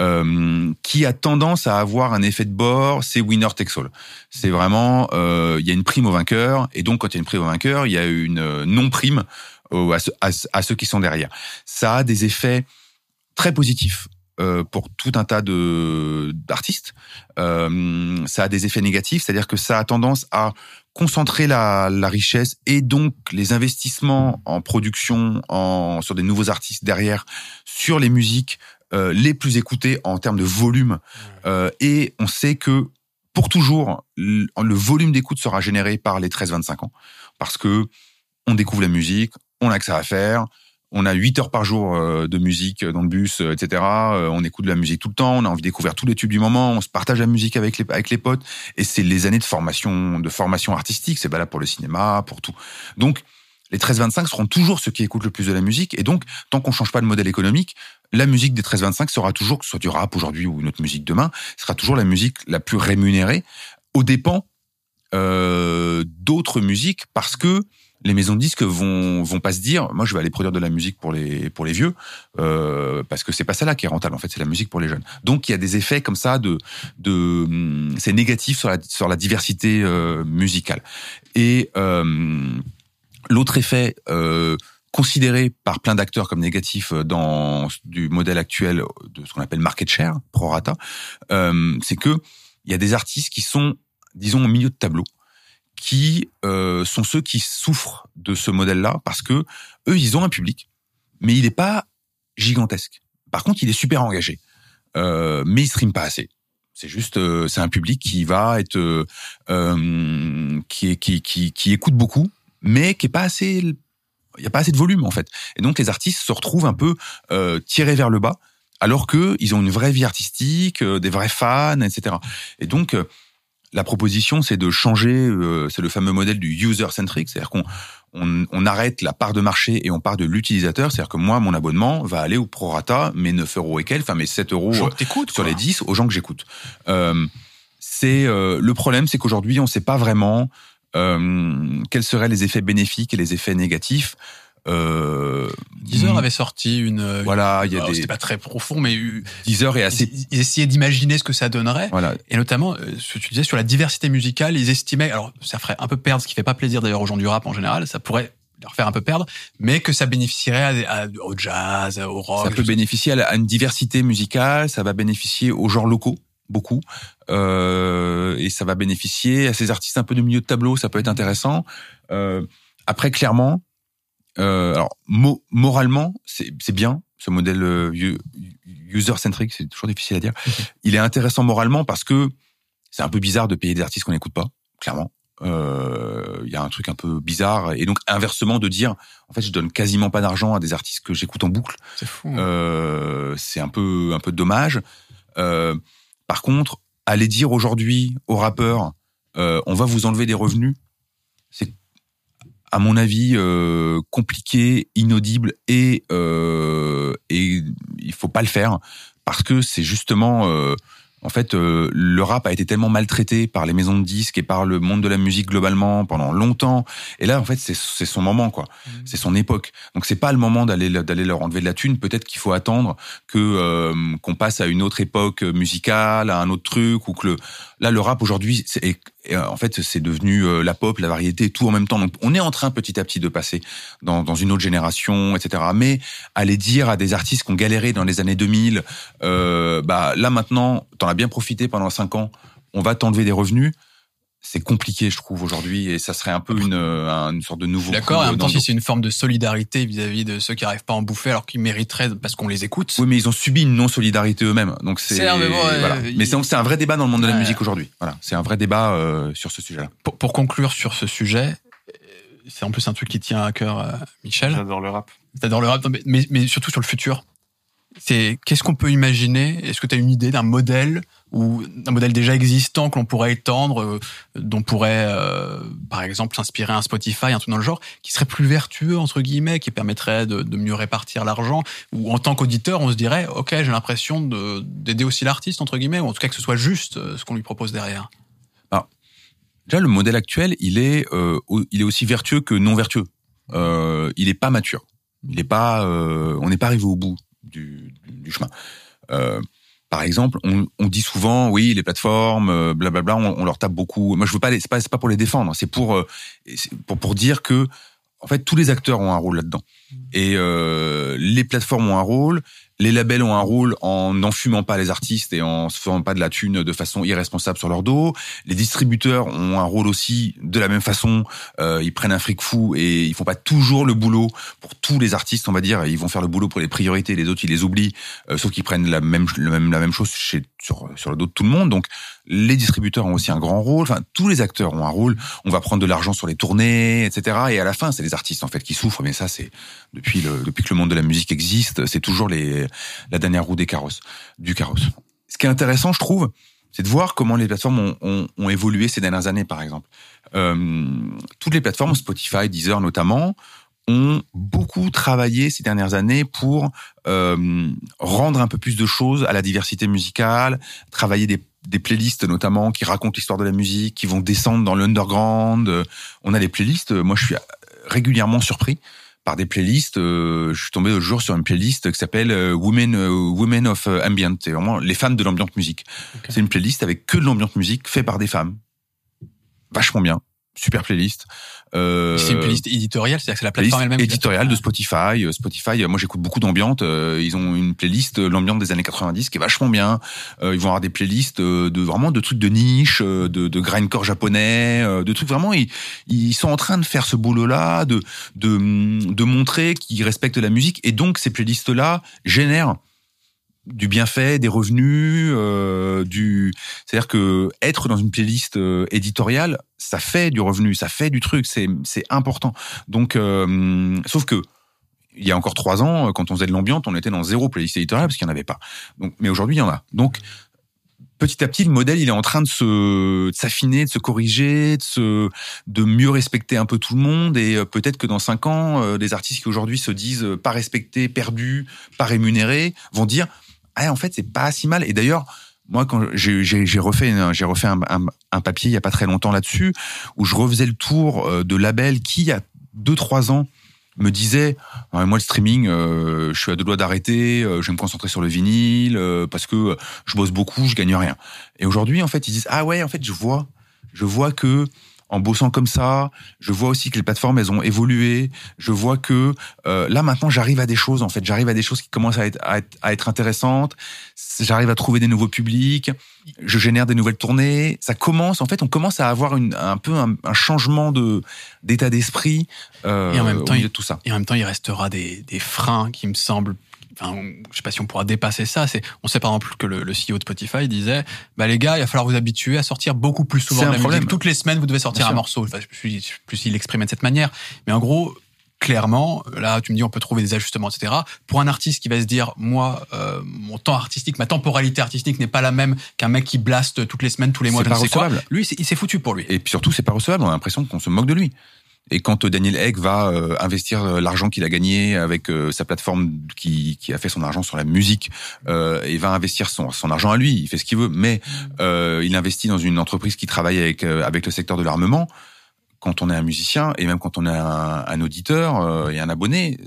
euh, qui a tendance à avoir un effet de bord. C'est winner takes all. C'est vraiment, euh, il y a une prime au vainqueur, et donc quand il y a une prime au vainqueur, il y a une euh, non prime à, à, à ceux qui sont derrière. Ça a des effets très positifs euh, pour tout un tas de d'artistes. Euh, ça a des effets négatifs, c'est-à-dire que ça a tendance à concentrer la, la, richesse et donc les investissements en production, en, sur des nouveaux artistes derrière, sur les musiques euh, les plus écoutées en termes de volume. Et on sait que pour toujours, le, le volume d'écoute sera généré par les 13-25 ans, parce que on découvre la musique, on a que ça à faire, on a 8 heures par jour euh, de musique dans le bus, euh, etc. Euh, on écoute de la musique tout le temps, on a envie de découvrir tous les tubes du moment, on se partage la musique avec les, avec les potes. Et c'est les années de formation, de formation artistique, c'est valable pour le cinéma, pour tout. Donc, les 13-25 seront toujours ceux qui écoutent le plus de la musique. Et donc, tant qu'on change pas de modèle économique, la musique des 13-25 sera toujours, que ce soit du rap aujourd'hui ou une autre musique demain, sera toujours la musique la plus rémunérée, aux dépens euh, d'autres musiques, parce que les maisons de disques vont vont pas se dire moi je vais aller produire de la musique pour les pour les vieux euh, parce que c'est pas ça là qui est rentable en fait c'est la musique pour les jeunes. Donc il y a des effets comme ça de de hum, c'est négatif sur la sur la diversité euh, musicale. Et euh, l'autre effet euh, considéré par plein d'acteurs comme négatif dans du modèle actuel de ce qu'on appelle market share pro rata euh, c'est que il y a des artistes qui sont disons au milieu de tableau qui euh, sont ceux qui souffrent de ce modèle-là parce que eux, ils ont un public, mais il n'est pas gigantesque. Par contre, il est super engagé, euh, mais il stream pas assez. C'est juste, euh, c'est un public qui va être, euh, qui, qui, qui, qui écoute beaucoup, mais qui est pas assez, il y a pas assez de volume en fait. Et donc les artistes se retrouvent un peu euh, tirés vers le bas, alors que ils ont une vraie vie artistique, des vrais fans, etc. Et donc la proposition, c'est de changer. euh, c'est le fameux modèle du user centric, c'est-à-dire qu'on on, on arrête la part de marché et on part de l'utilisateur. C'est-à-dire que moi, mon abonnement va aller au prorata, mes 9 euros et quelques, enfin mes 7 euros euh, sur quoi. les 10 aux gens que j'écoute. Euh, c'est euh, le problème, c'est qu'aujourd'hui, on ne sait pas vraiment euh, quels seraient les effets bénéfiques et les effets négatifs. Euh, Deezer avait sorti une. voilà, il y a des C'était pas très profond, mais Deezer est assez ils, ils essayaient d'imaginer ce que ça donnerait. voilà Et notamment, euh, ce que tu disais sur la diversité musicale, ils estimaient, alors ça ferait un peu perdre, ce qui fait pas plaisir d'ailleurs aux gens du rap en général, ça pourrait leur faire un peu perdre, mais que ça bénéficierait à, à- au jazz, au rock. ça peut bénéficier à une diversité musicale, ça va bénéficier aux genres locaux beaucoup, euh, et ça va bénéficier à ces artistes un peu de milieu de tableau, ça peut être intéressant. Euh, après, clairement, euh, alors mo- moralement, c'est bien ce modèle euh, user centric, c'est toujours difficile à dire. Il est intéressant moralement parce que c'est un peu bizarre de payer des artistes qu'on n'écoute pas, clairement. Euh, Il y a un truc un peu bizarre et donc inversement de dire en fait je donne quasiment pas d'argent à des artistes que j'écoute en boucle C'est fou. euh, c'est un peu un peu dommage. Euh, par contre, aller dire aujourd'hui aux rappeurs, euh, on va vous enlever des revenus, c'est à mon avis euh, compliqué, inaudible et euh, et il faut pas le faire parce que c'est justement euh, en fait, euh, le rap a été tellement maltraité par les maisons de disques et par le monde de la musique globalement pendant longtemps. Et là, en fait, c'est c'est son moment, quoi. C'est son époque. Donc, c'est pas le moment d'aller d'aller leur enlever de la thune. Peut-être qu'il faut attendre que euh, qu'on passe à une autre époque musicale, à un autre truc, ou que le là, le rap aujourd'hui, c'est en fait, c'est devenu euh, la pop, la variété, tout en même temps. Donc, on est en train petit à petit de passer dans dans une autre génération, etc. Mais aller dire à des artistes qui ont galéré dans les années 2000, euh, bah là maintenant, t'en as bien profité pendant cinq ans, on va t'enlever des revenus. C'est compliqué, je trouve, aujourd'hui, et ça serait un peu une, euh, une sorte de nouveau. d'accord, et en même temps, si c'est une forme de solidarité vis-à-vis de ceux qui n'arrivent pas à en bouffer alors qu'ils mériteraient parce qu'on les écoute. Oui, mais ils ont subi une non-solidarité eux-mêmes. Donc c'est. Bon, euh, voilà. Mais c'est un vrai débat dans le monde de la musique aujourd'hui. Voilà, c'est un vrai débat euh, sur ce sujet-là. Pour, pour conclure sur ce sujet, euh, c'est en plus un truc qui tient à cœur euh, Michel. J'adore le rap. T'adores le rap, mais, mais surtout sur le futur. C'est qu'est-ce qu'on peut imaginer? Est-ce que tu as une idée d'un modèle ou d'un modèle déjà existant que l'on pourrait étendre, euh, dont pourrait, euh, par exemple, s'inspirer un Spotify, un truc dans le genre, qui serait plus vertueux entre guillemets, qui permettrait de, de mieux répartir l'argent, ou en tant qu'auditeur, on se dirait, ok, j'ai l'impression de- d'aider aussi l'artiste entre guillemets, ou en tout cas que ce soit juste euh, ce qu'on lui propose derrière. Déjà, le modèle actuel, il est, euh, il est aussi vertueux que non vertueux. Euh, il est pas mature. Il est pas, on n'est pas arrivé au bout du, du chemin. Euh, par exemple, on, on dit souvent, oui, les plateformes, euh, blablabla, on, on leur tape beaucoup. Moi, je veux pas, c'est pas, pas pour les défendre. C'est pour, euh, pour, pour dire que, en fait, tous les acteurs ont un rôle là-dedans. Et euh, les plateformes ont un rôle, les labels ont un rôle en n'enfumant pas les artistes et en se faisant pas de la thune de façon irresponsable sur leur dos. Les distributeurs ont un rôle aussi de la même façon. Euh, ils prennent un fric fou et ils font pas toujours le boulot pour tous les artistes, on va dire. Ils vont faire le boulot pour les priorités, les autres ils les oublient. Euh, sauf qu'ils prennent la même, même la même chose chez sur sur le dos de tout le monde. Donc les distributeurs ont aussi un grand rôle. Enfin tous les acteurs ont un rôle. On va prendre de l'argent sur les tournées, etc. Et à la fin c'est les artistes en fait qui souffrent. Mais ça c'est depuis le depuis que le monde de la musique existe, c'est toujours les la dernière roue des carrosses du carrosse. Ce qui est intéressant, je trouve, c'est de voir comment les plateformes ont, évolué ces dernières années, par exemple. Euh, toutes les plateformes, Spotify, Deezer notamment, ont beaucoup travaillé ces dernières années pour euh, rendre un peu plus de choses à la diversité musicale, travailler des, playlists notamment qui racontent l'histoire de la musique, qui vont descendre dans l'underground. On a des playlists, moi je suis régulièrement surpris par des playlists. Euh, je suis tombé l'autre jour sur une playlist qui s'appelle euh, Women euh, Women of Ambient. C'est vraiment les femmes de l'ambiance musique. C'est une playlist avec que de l'ambiance musique fait par des femmes. Vachement bien. Super playlist. Euh, C'est une playlist éditoriale, c'est-à-dire que c'est la plateforme elle-même. éditoriale de Spotify. Euh, Spotify, euh, moi j'écoute beaucoup d'ambiance. Euh, ils ont une playlist l'ambiance des années 90 qui est vachement bien. Ils vont avoir des playlists de vraiment de trucs de niche, de, de grindcore japonais, de trucs vraiment. Ils, ils sont en train de faire ce boulot-là, de de de montrer qu'ils respectent la musique et donc ces playlists-là génèrent du bienfait, des revenus, euh, du. C'est-à-dire que être dans une playlist euh, éditoriale, ça fait du revenu, ça fait du truc, c'est c'est important. Donc, euh, sauf que il y a encore trois ans, quand on faisait de l'ambiance, on était dans zéro playlist éditoriale parce qu'il n'y en avait pas. Donc, mais aujourd'hui, il y en a. Donc petit à petit, le modèle, il est en train de se s'affiner, de se corriger, de se de mieux respecter un peu tout le monde. Et peut-être que dans cinq ans, les artistes qui aujourd'hui se disent pas respectés, perdus, pas rémunérés, vont dire ah en fait c'est pas si mal. Et d'ailleurs, moi quand j'ai refait j'ai refait un, papier il y a pas très longtemps là-dessus où je refaisais le tour de labels qui il y a deux trois ans me disait moi le streaming euh, je suis à deux doigts d'arrêter euh, je vais me concentrer sur le vinyle euh, parce que je bosse beaucoup je gagne rien et aujourd'hui en fait ils disent ah ouais en fait je vois je vois que en bossant comme ça, je vois aussi que les plateformes elles ont évolué. Je vois que euh, là maintenant j'arrive à des choses en fait, j'arrive à des choses qui commencent à être, à être, à être intéressantes. J'arrive à trouver des nouveaux publics. Je génère des nouvelles tournées. Ça commence en fait, on commence à avoir une, un peu un, un changement de d'état d'esprit euh, et en même temps, au milieu il, de tout ça. Et en même temps, il restera des, des freins qui me semblent enfin, je sais pas si on pourra dépasser ça. C'est, on sait par exemple que le, le, CEO de Spotify disait, bah les gars, il va falloir vous habituer à sortir beaucoup plus souvent de la problème. musique. Toutes les semaines, vous devez sortir un morceau. Enfin, je sais plus s'il l'exprimait de cette manière, mais en gros. Clairement, là, tu me dis, on peut trouver des ajustements, etc. Pour un artiste qui va se dire, moi, euh, mon temps artistique, ma temporalité artistique n'est pas la même qu'un mec qui blaste toutes les semaines, tous les mois, C'est je pas ne sais quoi. recevable. Lui, c'est- il s'est foutu pour lui. Et puis surtout, c'est pas recevable. On a l'impression qu'on se moque de lui. Et quand euh, Daniel Egg va euh, investir euh, l'argent qu'il a gagné avec euh, sa plateforme qui, qui a fait son argent sur la musique, euh, et va investir son, son argent à lui, il fait ce qu'il veut, mais euh, il investit dans une entreprise qui travaille avec, avec le secteur de l'armement. Quand on est un musicien et même quand on est un, un auditeur et un abonné,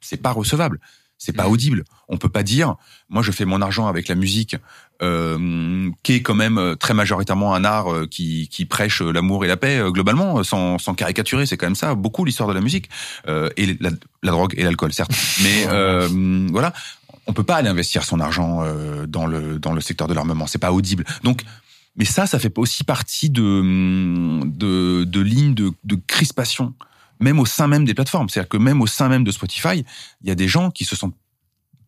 c'est pas recevable, c'est pas Mhm. audible. On peut pas dire, moi je fais mon argent avec la musique, euh, qui est quand même euh, très majoritairement un art euh, qui, qui prêche euh, l'amour et la paix globalement, sans, sans caricaturer, c'est quand même ça beaucoup l'histoire de la musique euh, et la, la drogue et l'alcool certes, mais euh, voilà, on peut pas aller investir son argent euh, dans le dans le secteur de l'armement, c'est pas audible. Donc mais ça, ça fait aussi partie de de, de lignes de, de crispation, même au sein même des plateformes. C'est-à-dire que même au sein même de Spotify, il y a des gens qui se sentent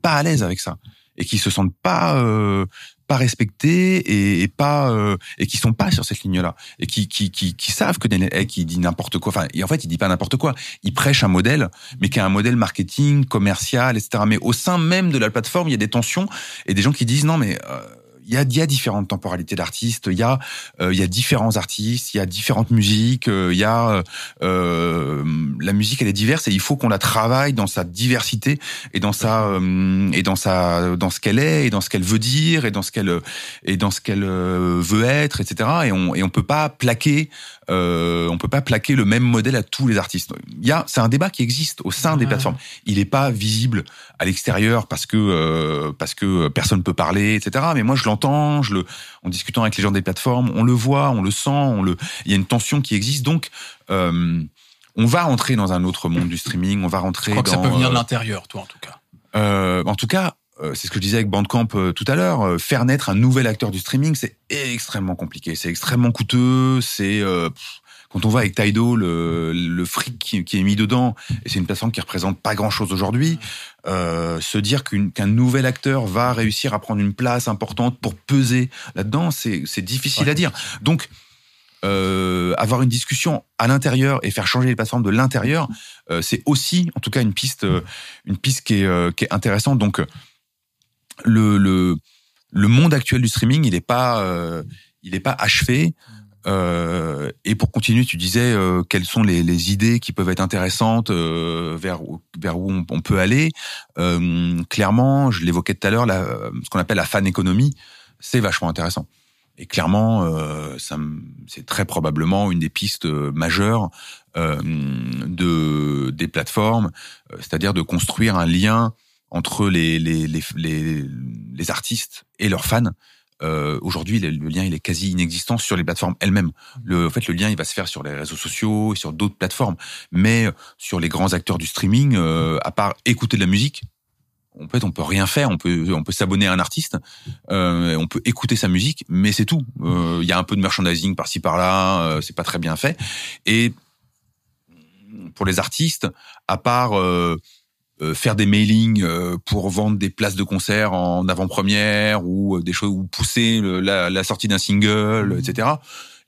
pas à l'aise avec ça et qui se sentent pas euh, pas respectés et, pas euh, et qui sont pas sur cette ligne-là et qui qui qui, qui savent que Daniel il dit n'importe quoi. Enfin, et en fait, il dit pas n'importe quoi. Il prêche un modèle, mais qui est un modèle marketing, commercial, etc. Mais au sein même de la plateforme, il y a des tensions et des gens qui disent non, mais euh, il y a, y a différentes temporalités d'artistes, il y a euh, il y a différents artistes, il y a différentes musiques, euh, il y a euh, la musique elle est diverse et il faut qu'on la travaille dans sa diversité et dans sa euh, et dans sa dans ce qu'elle est et dans ce qu'elle veut dire et dans ce qu'elle et dans ce qu'elle euh, veut être etc et on et on peut pas plaquer euh, on peut pas plaquer le même modèle à tous les artistes. Il y a c'est un débat qui existe au sein des plateformes. Il est pas visible à l'extérieur parce que euh, parce que personne peut parler etc mais moi je l'entends je le en discutant avec les gens des plateformes on le voit on le sent on le il y a une tension qui existe. Donc euh, on va rentrer dans un autre monde du streaming on va Je rentrer crois que ça peut venir euh, de l'intérieur, toi, en tout cas. euh, en tout cas, euh, c'est ce que je disais avec Bandcamp euh, tout à l'heure. euh, faire naître un nouvel acteur du streaming, c'est extrêmement compliqué, c'est extrêmement coûteux. C'est euh, quand on voit avec Tidal le, le fric qui, qui est mis dedans, et c'est une plateforme qui représente pas grand chose aujourd'hui. Euh, se dire qu'un nouvel acteur va réussir à prendre une place importante pour peser là-dedans, c'est difficile Ouais. à dire. Donc euh, avoir une discussion à l'intérieur et faire changer les plateformes de l'intérieur, euh, c'est aussi, en tout cas, une piste, euh, une piste qui est, euh, qui est intéressante. Donc, euh, le, le, le monde actuel du streaming, il n'est pas, euh, il est pas achevé. Euh, et pour continuer, tu disais euh, quelles sont les, les idées qui peuvent être intéressantes euh, vers vers où on, peut aller. Euh, clairement, je l'évoquais tout à l'heure, ce qu'on appelle la fan économie, c'est vachement intéressant. Et clairement, euh, c'est très probablement une des pistes euh, majeures de des plateformes, c'est-à-dire de construire un lien entre les les les, les, les artistes et leurs fans. Euh, Aujourd'hui, le, lien il est quasi inexistant sur les plateformes elles-mêmes. Le, en fait, le lien il va se faire sur les réseaux sociaux et sur d'autres plateformes, mais sur les grands acteurs du streaming, euh, à part écouter de la musique, en fait, on peut rien faire. On peut, on peut s'abonner à un artiste, euh, on peut écouter sa musique, mais c'est tout. Euh, Il y a un peu de merchandising par-ci par-là, euh, c'est pas très bien fait. Et pour les artistes, à part euh, euh, faire des mailings euh, pour vendre des places de concert en avant-première ou euh, des choses ou pousser le- la, la sortie d'un single, etc.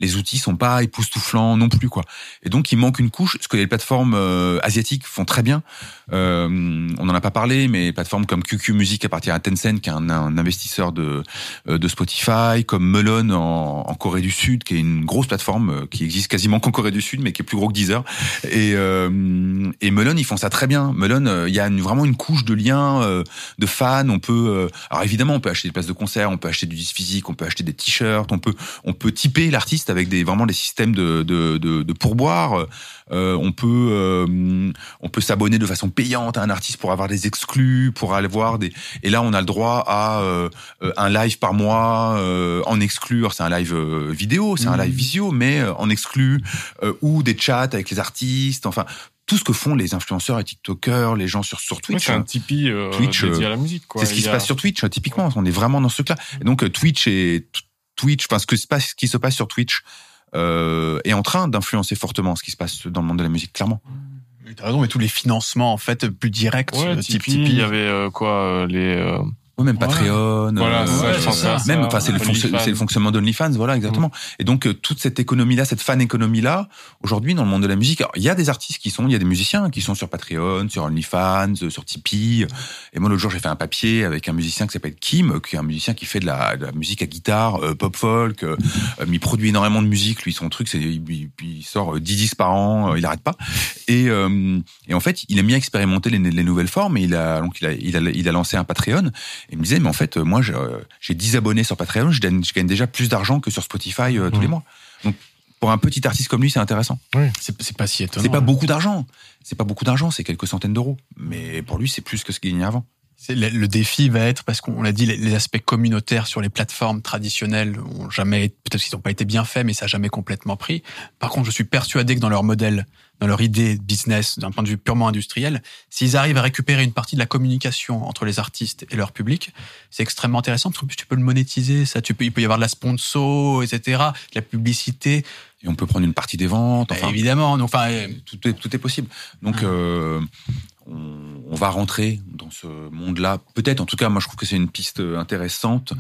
les outils sont pas époustouflants non plus quoi. Et donc il manque une couche, ce que les plateformes euh, asiatiques font très bien. Euh, on n'en a pas parlé, mais plateformes comme QQ Music appartient à Tencent, qui est un, investisseur de euh, de Spotify, comme Melon en, Corée du Sud, qui est une grosse plateforme qui existe quasiment qu'en Corée du Sud, mais qui est plus gros que Deezer. Et et Melon ils font ça très bien. Melon, il y a vraiment une couche de liens, de fans. On peut, alors évidemment, on peut acheter des places de concert, on peut acheter du disque physique, on peut acheter des t-shirts, on peut on peut typer l'artiste avec des vraiment des systèmes de de, de, de pourboire. Euh, on peut euh, on peut s'abonner de façon payante à un artiste pour avoir des exclus, pour aller voir des. Et là, on a le droit à euh, un live par mois en exclure. C'est un live vidéo, c'est un live mmh. visio, mais en exclu ou des chats avec les artistes. Enfin, tout ce que font les influenceurs et TikTokers, les gens sur sur Twitch. c'est un Tipeee Twitch, dédié à la musique. C'est ce qui se passe sur Twitch, typiquement. On est vraiment dans ce cas. Et donc Twitch et Twitch, enfin ce que ce qui se passe sur Twitch euh, est en train d'influencer fortement ce qui se passe dans le monde de la musique, clairement. T'as raison, mais tous les financements en fait plus directs, ouais, type Tipeee, il y avait euh, quoi euh, les euh, même Patreon. Voilà, ça, même, enfin, c'est le, le fonctionnement d'OnlyFans, voilà, exactement. Mm. Et donc, euh, toute cette économie-là, cette fan économie-là, aujourd'hui, dans le monde de la musique, il y a des artistes qui sont, il y a des musiciens qui sont sur Patreon, sur OnlyFans, euh, sur Tipeee. Et moi, l'autre jour, j'ai fait un papier avec un musicien qui s'appelle Kim, qui est un musicien qui fait de la, de la musique à guitare, euh, pop folk, euh, il produit énormément de musique. Lui, son truc, c'est, il, il, sort 10 disques par an, il arrête pas. Et, et en fait, il aime bien expérimenter les, les nouvelles formes. Et il a, donc, il a, il a, il a lancé un Patreon. Et il me disait, mais en fait, moi, j'ai 10 abonnés sur Patreon, je gagne, je gagne déjà plus d'argent que sur Spotify euh, tous les mois. Donc, pour un petit artiste comme lui, c'est intéressant. Oui. C'est pas si étonnant. C'est pas beaucoup d'argent. C'est pas beaucoup d'argent, c'est quelques centaines d'euros. Mais pour lui, c'est plus que ce qu'il gagnait avant. Le, défi va être, parce qu'on l'a dit, les, aspects communautaires sur les plateformes traditionnelles ont jamais, peut-être qu'ils n'ont pas été bien faits, mais ça n'a jamais complètement pris. Par contre, je suis persuadé que dans leur modèle dans leur idée de business d'un point de vue purement industriel, s'ils arrivent à récupérer une partie de la communication entre les artistes et leur public, c'est extrêmement intéressant parce que plus tu peux le monétiser, ça, tu peux, il peut y avoir de la sponsor, etc., de la publicité. Et on peut prendre une partie des ventes. Enfin, évidemment, donc, enfin, tout est tout est possible. Donc euh, on, on, va rentrer dans ce monde-là. Peut-être, en tout cas, moi je trouve que c'est une piste intéressante.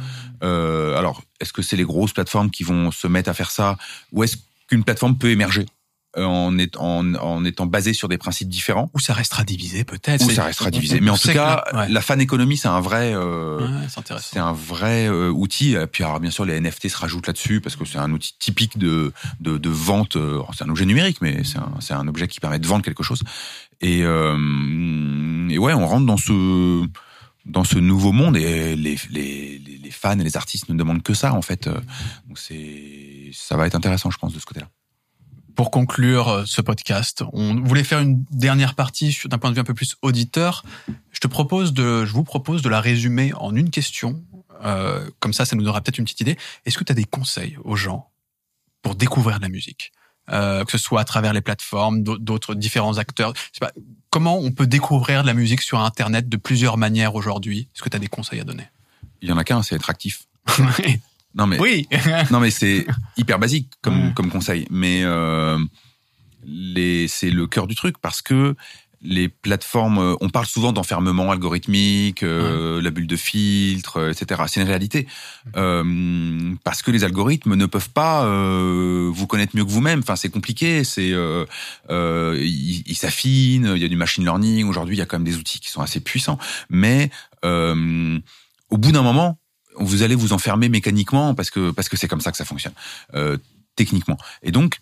Euh, alors, est-ce que c'est les grosses plateformes qui vont se mettre à faire ça, ou est-ce qu'une plateforme peut émerger euh, en, en, étant basé sur des principes différents? Ou ça restera divisé peut-être. Ou ça restera divisé. Mais en tout cas, la fan économie, c'est un vrai, euh, c'est un vrai euh, outil. Et puis alors, bien sûr, les NFT se rajoutent là-dessus parce que c'est un outil typique de de, de vente. Euh, c'est un objet numérique, mais c'est un, c'est un objet qui permet de vendre quelque chose. Et, et ouais, on rentre dans ce dans ce nouveau monde et les, les, les fans et les artistes ne demandent que ça en fait. Donc c'est ça va être intéressant, je pense, de ce côté-là pour conclure euh, ce podcast, on voulait faire une dernière partie d'un point de vue un peu plus auditeur. Je te propose de, je vous propose de la résumer en une question. Euh, comme ça, ça nous donnera peut-être une petite idée. Est-ce que tu as des conseils aux gens pour découvrir la musique, euh, que ce soit à travers les plateformes, d'autres différents acteurs. Pas, Comment on peut découvrir de la musique sur Internet de plusieurs manières aujourd'hui? Est-ce que tu as des conseils à donner? Il y en a qu'un, c'est être actif. Non mais oui. non mais c'est hyper basique comme comme conseil, mais euh, les c'est le cœur du truc parce que les plateformes, euh, on parle souvent d'enfermement algorithmique, euh, la bulle de filtre, euh, etc. C'est une réalité euh, parce que les algorithmes ne peuvent pas euh, vous connaître mieux que vous-même. Enfin, c'est compliqué. C'est euh, ils, ils s'affinent. Il y a du machine learning. Aujourd'hui, il y a quand même des outils qui sont assez puissants, mais au bout d'un moment, vous allez vous enfermer mécaniquement parce que parce que c'est comme ça que ça fonctionne euh, techniquement. Et donc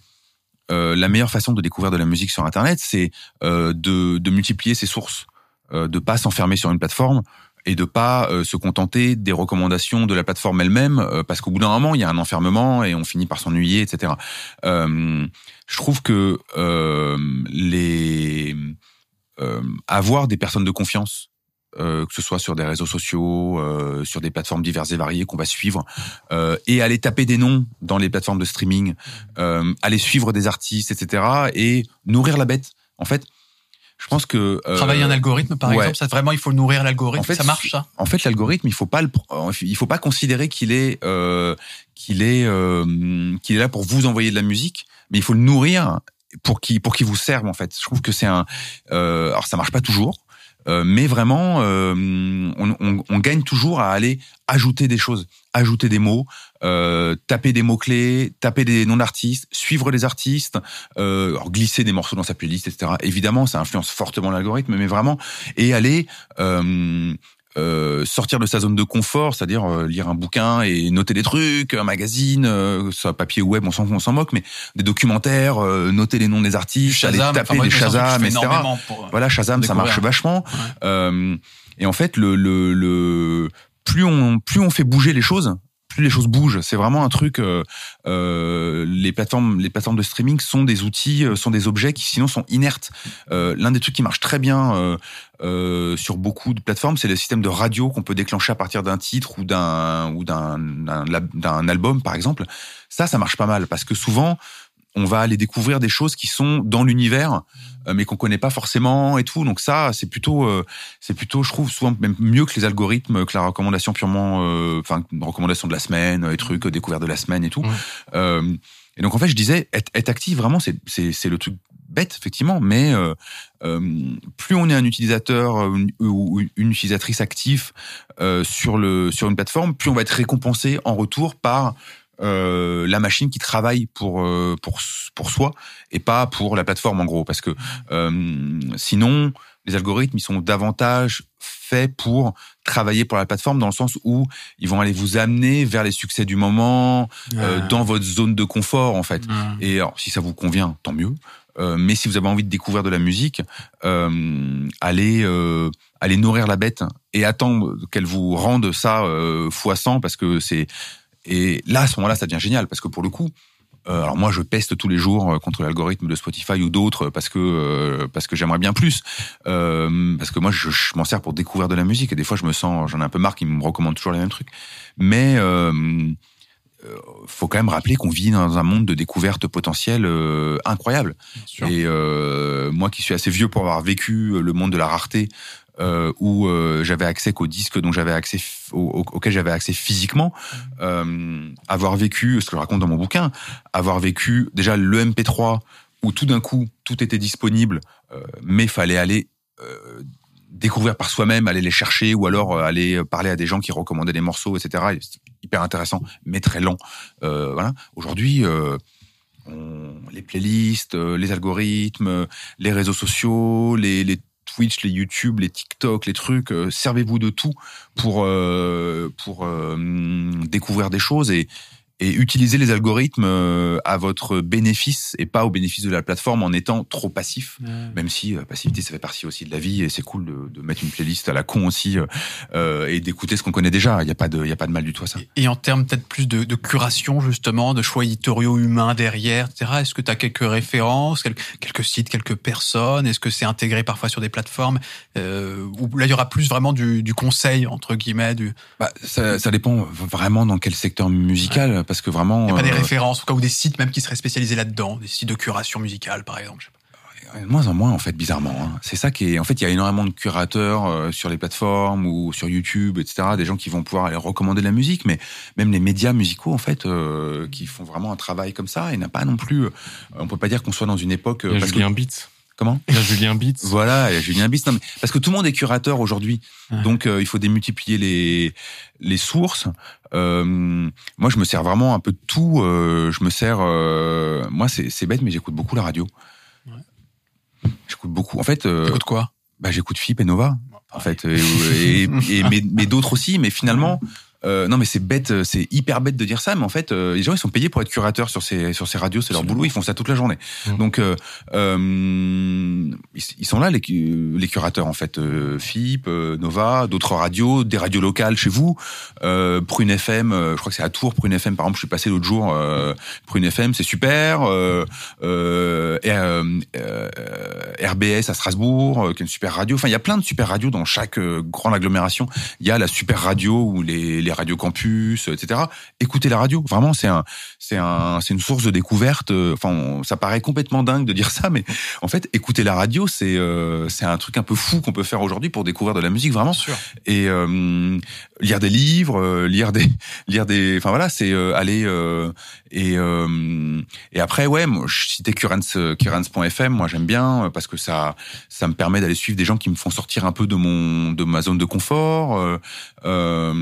euh, la meilleure façon de découvrir de la musique sur Internet, c'est euh, de, de multiplier ses sources, euh, de pas s'enfermer sur une plateforme et de pas euh, se contenter des recommandations de la plateforme elle-même, euh, parce qu'au bout d'un moment, il y a un enfermement et on finit par s'ennuyer, etc. Je trouve que les avoir des personnes de confiance euh, que ce soit sur des réseaux sociaux, euh, sur des plateformes diverses et variées qu'on va suivre, euh, et aller taper des noms dans les plateformes de streaming, euh, aller suivre des artistes, etc., et nourrir la bête. En fait, je pense que euh, travailler un algorithme, par exemple, ça vraiment il faut nourrir l'algorithme. En fait, ça marche ça. En fait, l'algorithme, il faut pas le, il faut pas considérer qu'il est qu'il est qu'il est là pour vous envoyer de la musique, mais il faut le nourrir pour qu'il pour qu'il vous serve en fait. Je trouve que c'est un alors ça marche pas toujours Euh, mais vraiment, euh, on, on, gagne toujours à aller ajouter des choses, ajouter des mots, euh, taper des mots clés, taper des noms d'artistes, suivre les artistes, euh, glisser des morceaux dans sa playlist, etc. Évidemment, ça influence fortement l'algorithme, mais vraiment et aller euh, sortir de sa zone de confort, c'est-à-dire euh, lire un bouquin et noter des trucs, un magazine, euh, soit papier ou web, on s'en on s'en moque, mais des documentaires, euh, noter les noms des artistes, Shazam, aller taper enfin, des Shazam, etc. euh, Voilà, Shazam, ça marche vachement. Ouais. Euh, et en fait, le, le, le plus on plus on fait bouger les choses, les choses bougent. C'est vraiment un truc. Euh, euh, les plateformes, les plateformes de streaming sont des outils, euh, sont des objets qui sinon sont inertes. L'un des trucs qui marche très bien sur beaucoup de plateformes, c'est le système de radio qu'on peut déclencher à partir d'un titre ou d'un ou d'un album, par exemple. Ça, ça marche pas mal parce que souvent on va aller découvrir des choses qui sont dans l'univers, euh, mais qu'on connaît pas forcément et tout. Donc ça, c'est plutôt, euh, c'est plutôt, je trouve, souvent même mieux que les algorithmes, que la recommandation purement, euh, enfin, recommandation de la semaine, et trucs, euh, découverte de la semaine et tout. Euh, et donc en fait, je disais, être, être actif, vraiment, c'est, c'est, c'est le truc bête effectivement, mais euh, euh, plus on est un utilisateur une- ou une utilisatrice actif euh, sur le sur une plateforme, plus on va être récompensé en retour par euh, la machine qui travaille pour euh, pour pour soi et pas pour la plateforme en gros. Parce que euh, sinon les algorithmes ils sont davantage faits pour travailler pour la plateforme dans le sens où ils vont aller vous amener vers les succès du moment euh, dans votre zone de confort en fait. Et alors, si ça vous convient, tant mieux. Euh, mais si vous avez envie de découvrir de la musique, euh, allez, euh, allez nourrir la bête et attendre qu'elle vous rende ça euh, fois 100 parce que c'est et là à ce moment-là ça devient génial parce que pour le coup, euh, alors moi je peste tous les jours euh, contre l'algorithme de Spotify ou d'autres parce que euh, parce que j'aimerais bien plus. Euh, parce que moi je, je m'en sers pour découvrir de la musique et des fois je me sens j'en ai un peu marre qu'ils me recommandent toujours les mêmes trucs. Mais faut quand même rappeler qu'on vit dans un monde de découvertes potentielles incroyables. Et moi qui suis assez vieux pour avoir vécu le monde de la rareté, euh, où euh, j'avais accès qu'aux disques dont j'avais accès au- auxquels j'avais accès physiquement, euh, avoir vécu ce que je raconte dans mon bouquin, avoir vécu déjà le MP3 où tout d'un coup tout était disponible, mais fallait aller découvrir par soi-même, aller les chercher ou alors aller parler à des gens qui recommandaient des morceaux, etc. Hyper intéressant, mais très lent. Euh, voilà. Aujourd'hui, euh, on- les playlists, les algorithmes, les réseaux sociaux, les, les Les YouTube, les TikTok, les trucs, euh, servez-vous de tout pour euh, pour euh, hum, découvrir des choses et et utiliser les algorithmes euh, à votre bénéfice et pas au bénéfice de la plateforme en étant trop passif. Ouais. Même si euh, passivité, ça fait partie aussi de la vie et c'est cool de, de mettre une playlist à la con aussi euh, et d'écouter ce qu'on connaît déjà. Il y a pas de, il y a pas de mal du tout à ça. Et- Et en termes peut-être plus de, de curation justement, de choix éditoriaux humains derrière, etc. Est-ce que tu as quelques références, quelques, quelques sites, quelques personnes? Est-ce que c'est intégré parfois sur des plateformes? Euh, Ou là il y aura plus vraiment du, du conseil entre guillemets, du Bah, ça, ça dépend vraiment dans quel secteur musical parce que vraiment. il y a pas des euh, références, ou des sites même qui seraient spécialisés là-dedans, des sites de curation musicale par exemple. je sais pas. De moins en moins, en fait, bizarrement. hein. C'est ça qui est. En fait, il y a énormément de curateurs euh, sur les plateformes ou sur YouTube, etc. Des gens qui vont pouvoir aller recommander de la musique, mais même les médias musicaux, en fait, euh, qui font vraiment un travail comme ça. Et n'a pas non plus. euh, on peut pas dire qu'on soit dans une époque. euh, Il y a parce que- Julien Beats. Comment Il y a Julien Beats. Voilà, il y a Julien Bis. Non, mais parce que tout le monde est curateur aujourd'hui, Ouais. donc euh, il faut démultiplier les les sources. Euh, moi, je me sers vraiment un peu de tout. euh, je me sers. moi, c'est bête, mais j'écoute beaucoup la radio. Ouais. J'écoute beaucoup. En fait, T'écoutes quoi? bah, j'écoute Philippe et Nova. En fait, et, et, et- mais, mais d'autres aussi. Mais finalement, euh, non, mais c'est bête, c'est hyper bête de dire ça. Mais en fait, euh, les gens ils sont payés pour être curateurs sur ces sur ces radios. C'est leur boulot. Ils font ça toute la journée. Mhm. Donc, euh, euh, ils, ils sont là les les curateurs en fait. Euh, FIP, euh, Nova, d'autres radios, des radios locales chez vous. Euh, Prune FM, euh, je crois que c'est à Tours. Prune FM, par exemple, je suis passé l'autre jour. Euh, Prune FM, c'est super. Euh, euh, euh, euh, RBS à Strasbourg, euh, qui est une super radio. Enfin, il y a plein de super radios dans chaque euh, grande agglomération. Il y a la super radio où les, les les radios campus, etc. Écoutez la radio. Vraiment, c'est un, c'est un, c'est une source de découverte. Enfin, ça paraît complètement dingue de dire ça, mais en fait, écouter la radio, c'est, euh, c'est un truc un peu fou qu'on peut faire aujourd'hui pour découvrir de la musique, vraiment. Sûr. Et euh, lire des livres, euh, lire des, lire des, enfin voilà, c'est euh, aller euh, et euh, et après, ouais, moi, je citais Currents, Currents.fm. Moi, j'aime bien euh, parce que ça, ça me permet d'aller suivre des gens qui me font sortir un peu de mon, de ma zone de confort. Euh, euh,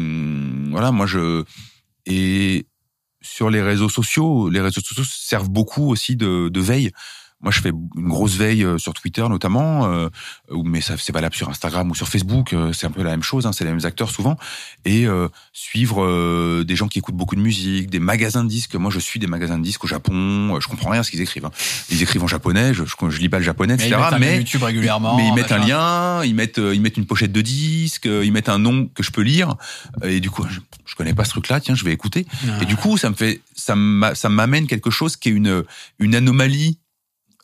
voilà, moi je et sur les réseaux sociaux, les réseaux sociaux servent beaucoup aussi de, de veille. Moi, je fais une grosse veille euh, sur Twitter notamment, euh, mais ça c'est valable sur Instagram ou sur Facebook. euh, C'est un peu la même chose, hein, c'est les mêmes acteurs souvent. Et euh, suivre euh, des gens qui écoutent beaucoup de musique, des magasins de disques. Moi, je suis des magasins de disques au Japon. euh, Je comprends rien à ce qu'ils écrivent. hein. Ils écrivent en japonais. Je, je, je lis pas le japonais, Mais ils etc. mettent Mais YouTube régulièrement. mais ils mettent un lien, ils mettent ils mettent une pochette de disque, euh, ils mettent un nom que je peux lire. Et du coup, je, je connais pas ce truc-là. Tiens, je vais écouter. Ah. Et du coup, ça me fait, ça m'amène quelque chose qui est une une anomalie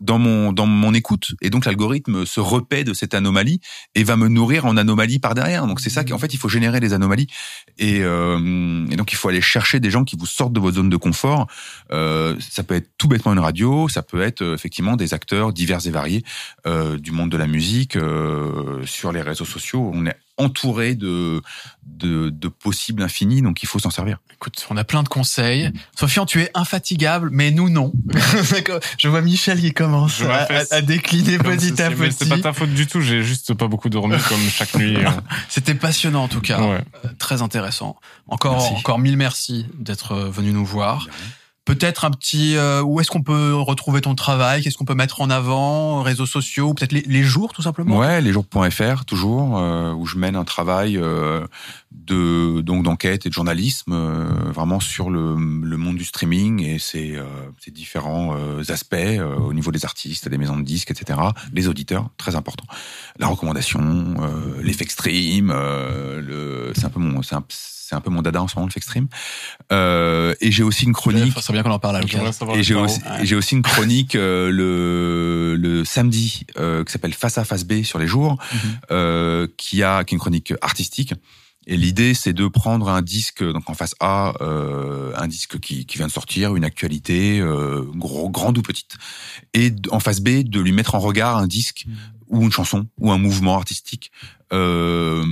dans mon dans mon écoute. Et donc l'algorithme se repaît de cette anomalie et va me nourrir en anomalie par derrière. Donc c'est ça qu'en fait il faut générer des anomalies. Et, euh, et donc il faut aller chercher des gens qui vous sortent de votre zone de confort. Euh, ça peut être tout bêtement une radio, ça peut être euh, effectivement des acteurs divers et variés euh, du monde de la musique euh, sur les réseaux sociaux. Entouré de, de de possibles infinis, donc il faut s'en servir. Écoute, on a plein de conseils. Sofiane, tu es infatigable, mais nous non. D'accord. Je vois Michel qui commence à, décliner Comme petit ceci, à mais C'est petit. pas ta faute du tout, j'ai juste pas beaucoup dormi comme chaque nuit. euh. C'était passionnant en tout cas, Ouais. Euh, très intéressant. Encore, Merci. encore mille merci d'être euh, venu nous voir. Peut-être un petit, euh, où est-ce qu'on peut retrouver ton travail? Qu'est-ce qu'on peut mettre en avant? Réseaux sociaux? Peut-être les, jours tout simplement? Ouais, lesjours.fr toujours euh, où je mène un travail euh, de donc d'enquête et de journalisme euh, vraiment sur le, le monde du streaming et ses, euh, ses différents euh, aspects au niveau des artistes, des maisons de disques, etc. Les auditeurs, très important. La recommandation, l'effet stream, le c'est un peu mon c'est c'est un peu mon dada en ce moment le stream. Euh, et j'ai aussi une chronique Ça serait bien qu'on en parle et le j'ai aussi, j'ai aussi une chronique euh, le, le samedi euh, qui s'appelle Face A Face B sur les jours, Mhm. euh, qui a qui est une chronique artistique. Et l'idée, c'est de prendre un disque, donc en face A, euh, un disque qui, qui vient de sortir, une actualité, euh, gros, grande ou petite, et en face B, de lui mettre en regard un disque ou une chanson ou un mouvement artistique. Euh,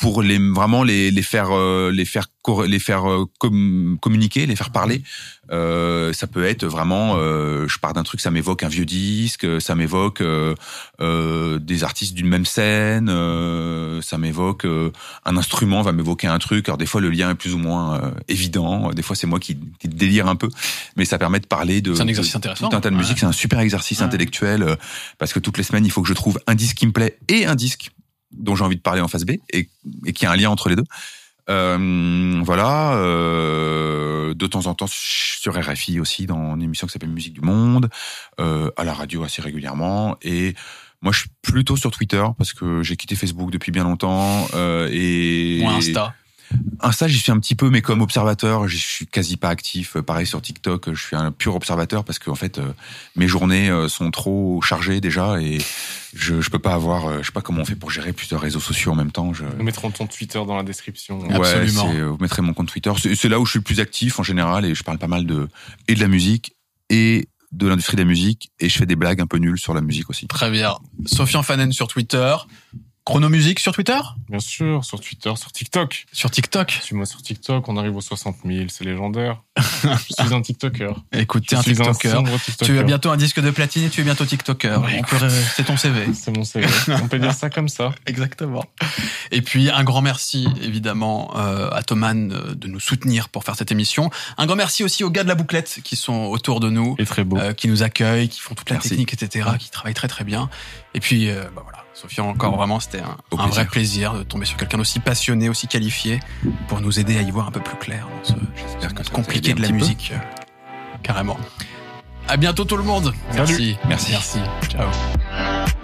pour les vraiment les, les faire euh, les faire les faire euh, com- communiquer les faire parler euh, ça peut être vraiment euh, je pars d'un truc ça m'évoque un vieux disque ça m'évoque euh, euh, des artistes d'une même scène euh, ça m'évoque euh, un instrument va m'évoquer un truc alors des fois le lien est plus ou moins euh, évident des fois c'est moi qui, qui délire un peu mais ça permet de parler de C'est un exercice de intéressant. tout un tas de Ouais. musique c'est un super exercice Ouais. intellectuel euh, parce que toutes les semaines il faut que je trouve un disque qui me plaît et un disque dont j'ai envie de parler en face B et, et qui a un lien entre les deux. Euh, voilà, euh, de temps en temps sur RFI aussi dans une émission qui s'appelle Musique du Monde, euh, à la radio assez régulièrement et moi je suis plutôt sur Twitter parce que j'ai quitté Facebook depuis bien longtemps et Ou Insta. Insta, j'y suis un petit peu, mais comme observateur, je suis quasi pas actif. Pareil sur TikTok, je suis un pur observateur parce que en fait, euh, mes journées euh, sont trop chargées déjà et je, je peux pas avoir, euh, je sais pas comment on fait pour gérer plusieurs réseaux sociaux en même temps. Je... Nous mettrons ton Twitter dans la description. Ah, Absolument. Ouais, c'est- vous mettrez mon compte Twitter. C'est là où je suis le plus actif en général et je parle pas mal de et de la musique et de l'industrie de la musique et je fais des blagues un peu nulles sur la musique aussi. Très bien. Sofiane Fanen sur Twitter. Chronomusique sur Twitter? Bien sûr, sur Twitter, sur TikTok. Sur TikTok? Suis-moi sur TikTok, on arrive aux 60 000, c'est légendaire. je suis un TikToker. Écoute, t'es un TikToker. Tu as bientôt un disque de platine et tu es bientôt TikToker. Ouais, C'est ton CV. C'est mon CV. On peut dire ça comme ça. Exactement. Et puis un grand merci évidemment euh, à Thoman euh, de nous soutenir pour faire cette émission. Un grand merci aussi aux gars de la bouclette qui sont autour de nous, Et très beau. euh, qui nous accueillent, qui font toute la Merci. technique, etc., qui travaillent très très bien. Et puis bah voilà, Sophia encore vraiment c'était un, vrai plaisir. de tomber sur quelqu'un d'aussi passionné, aussi qualifié pour nous aider à y voir un peu plus clair dans ce, compliqué de la peu. musique. euh, carrément. À bientôt tout le monde. Salut. Merci. Merci. Merci. Ciao.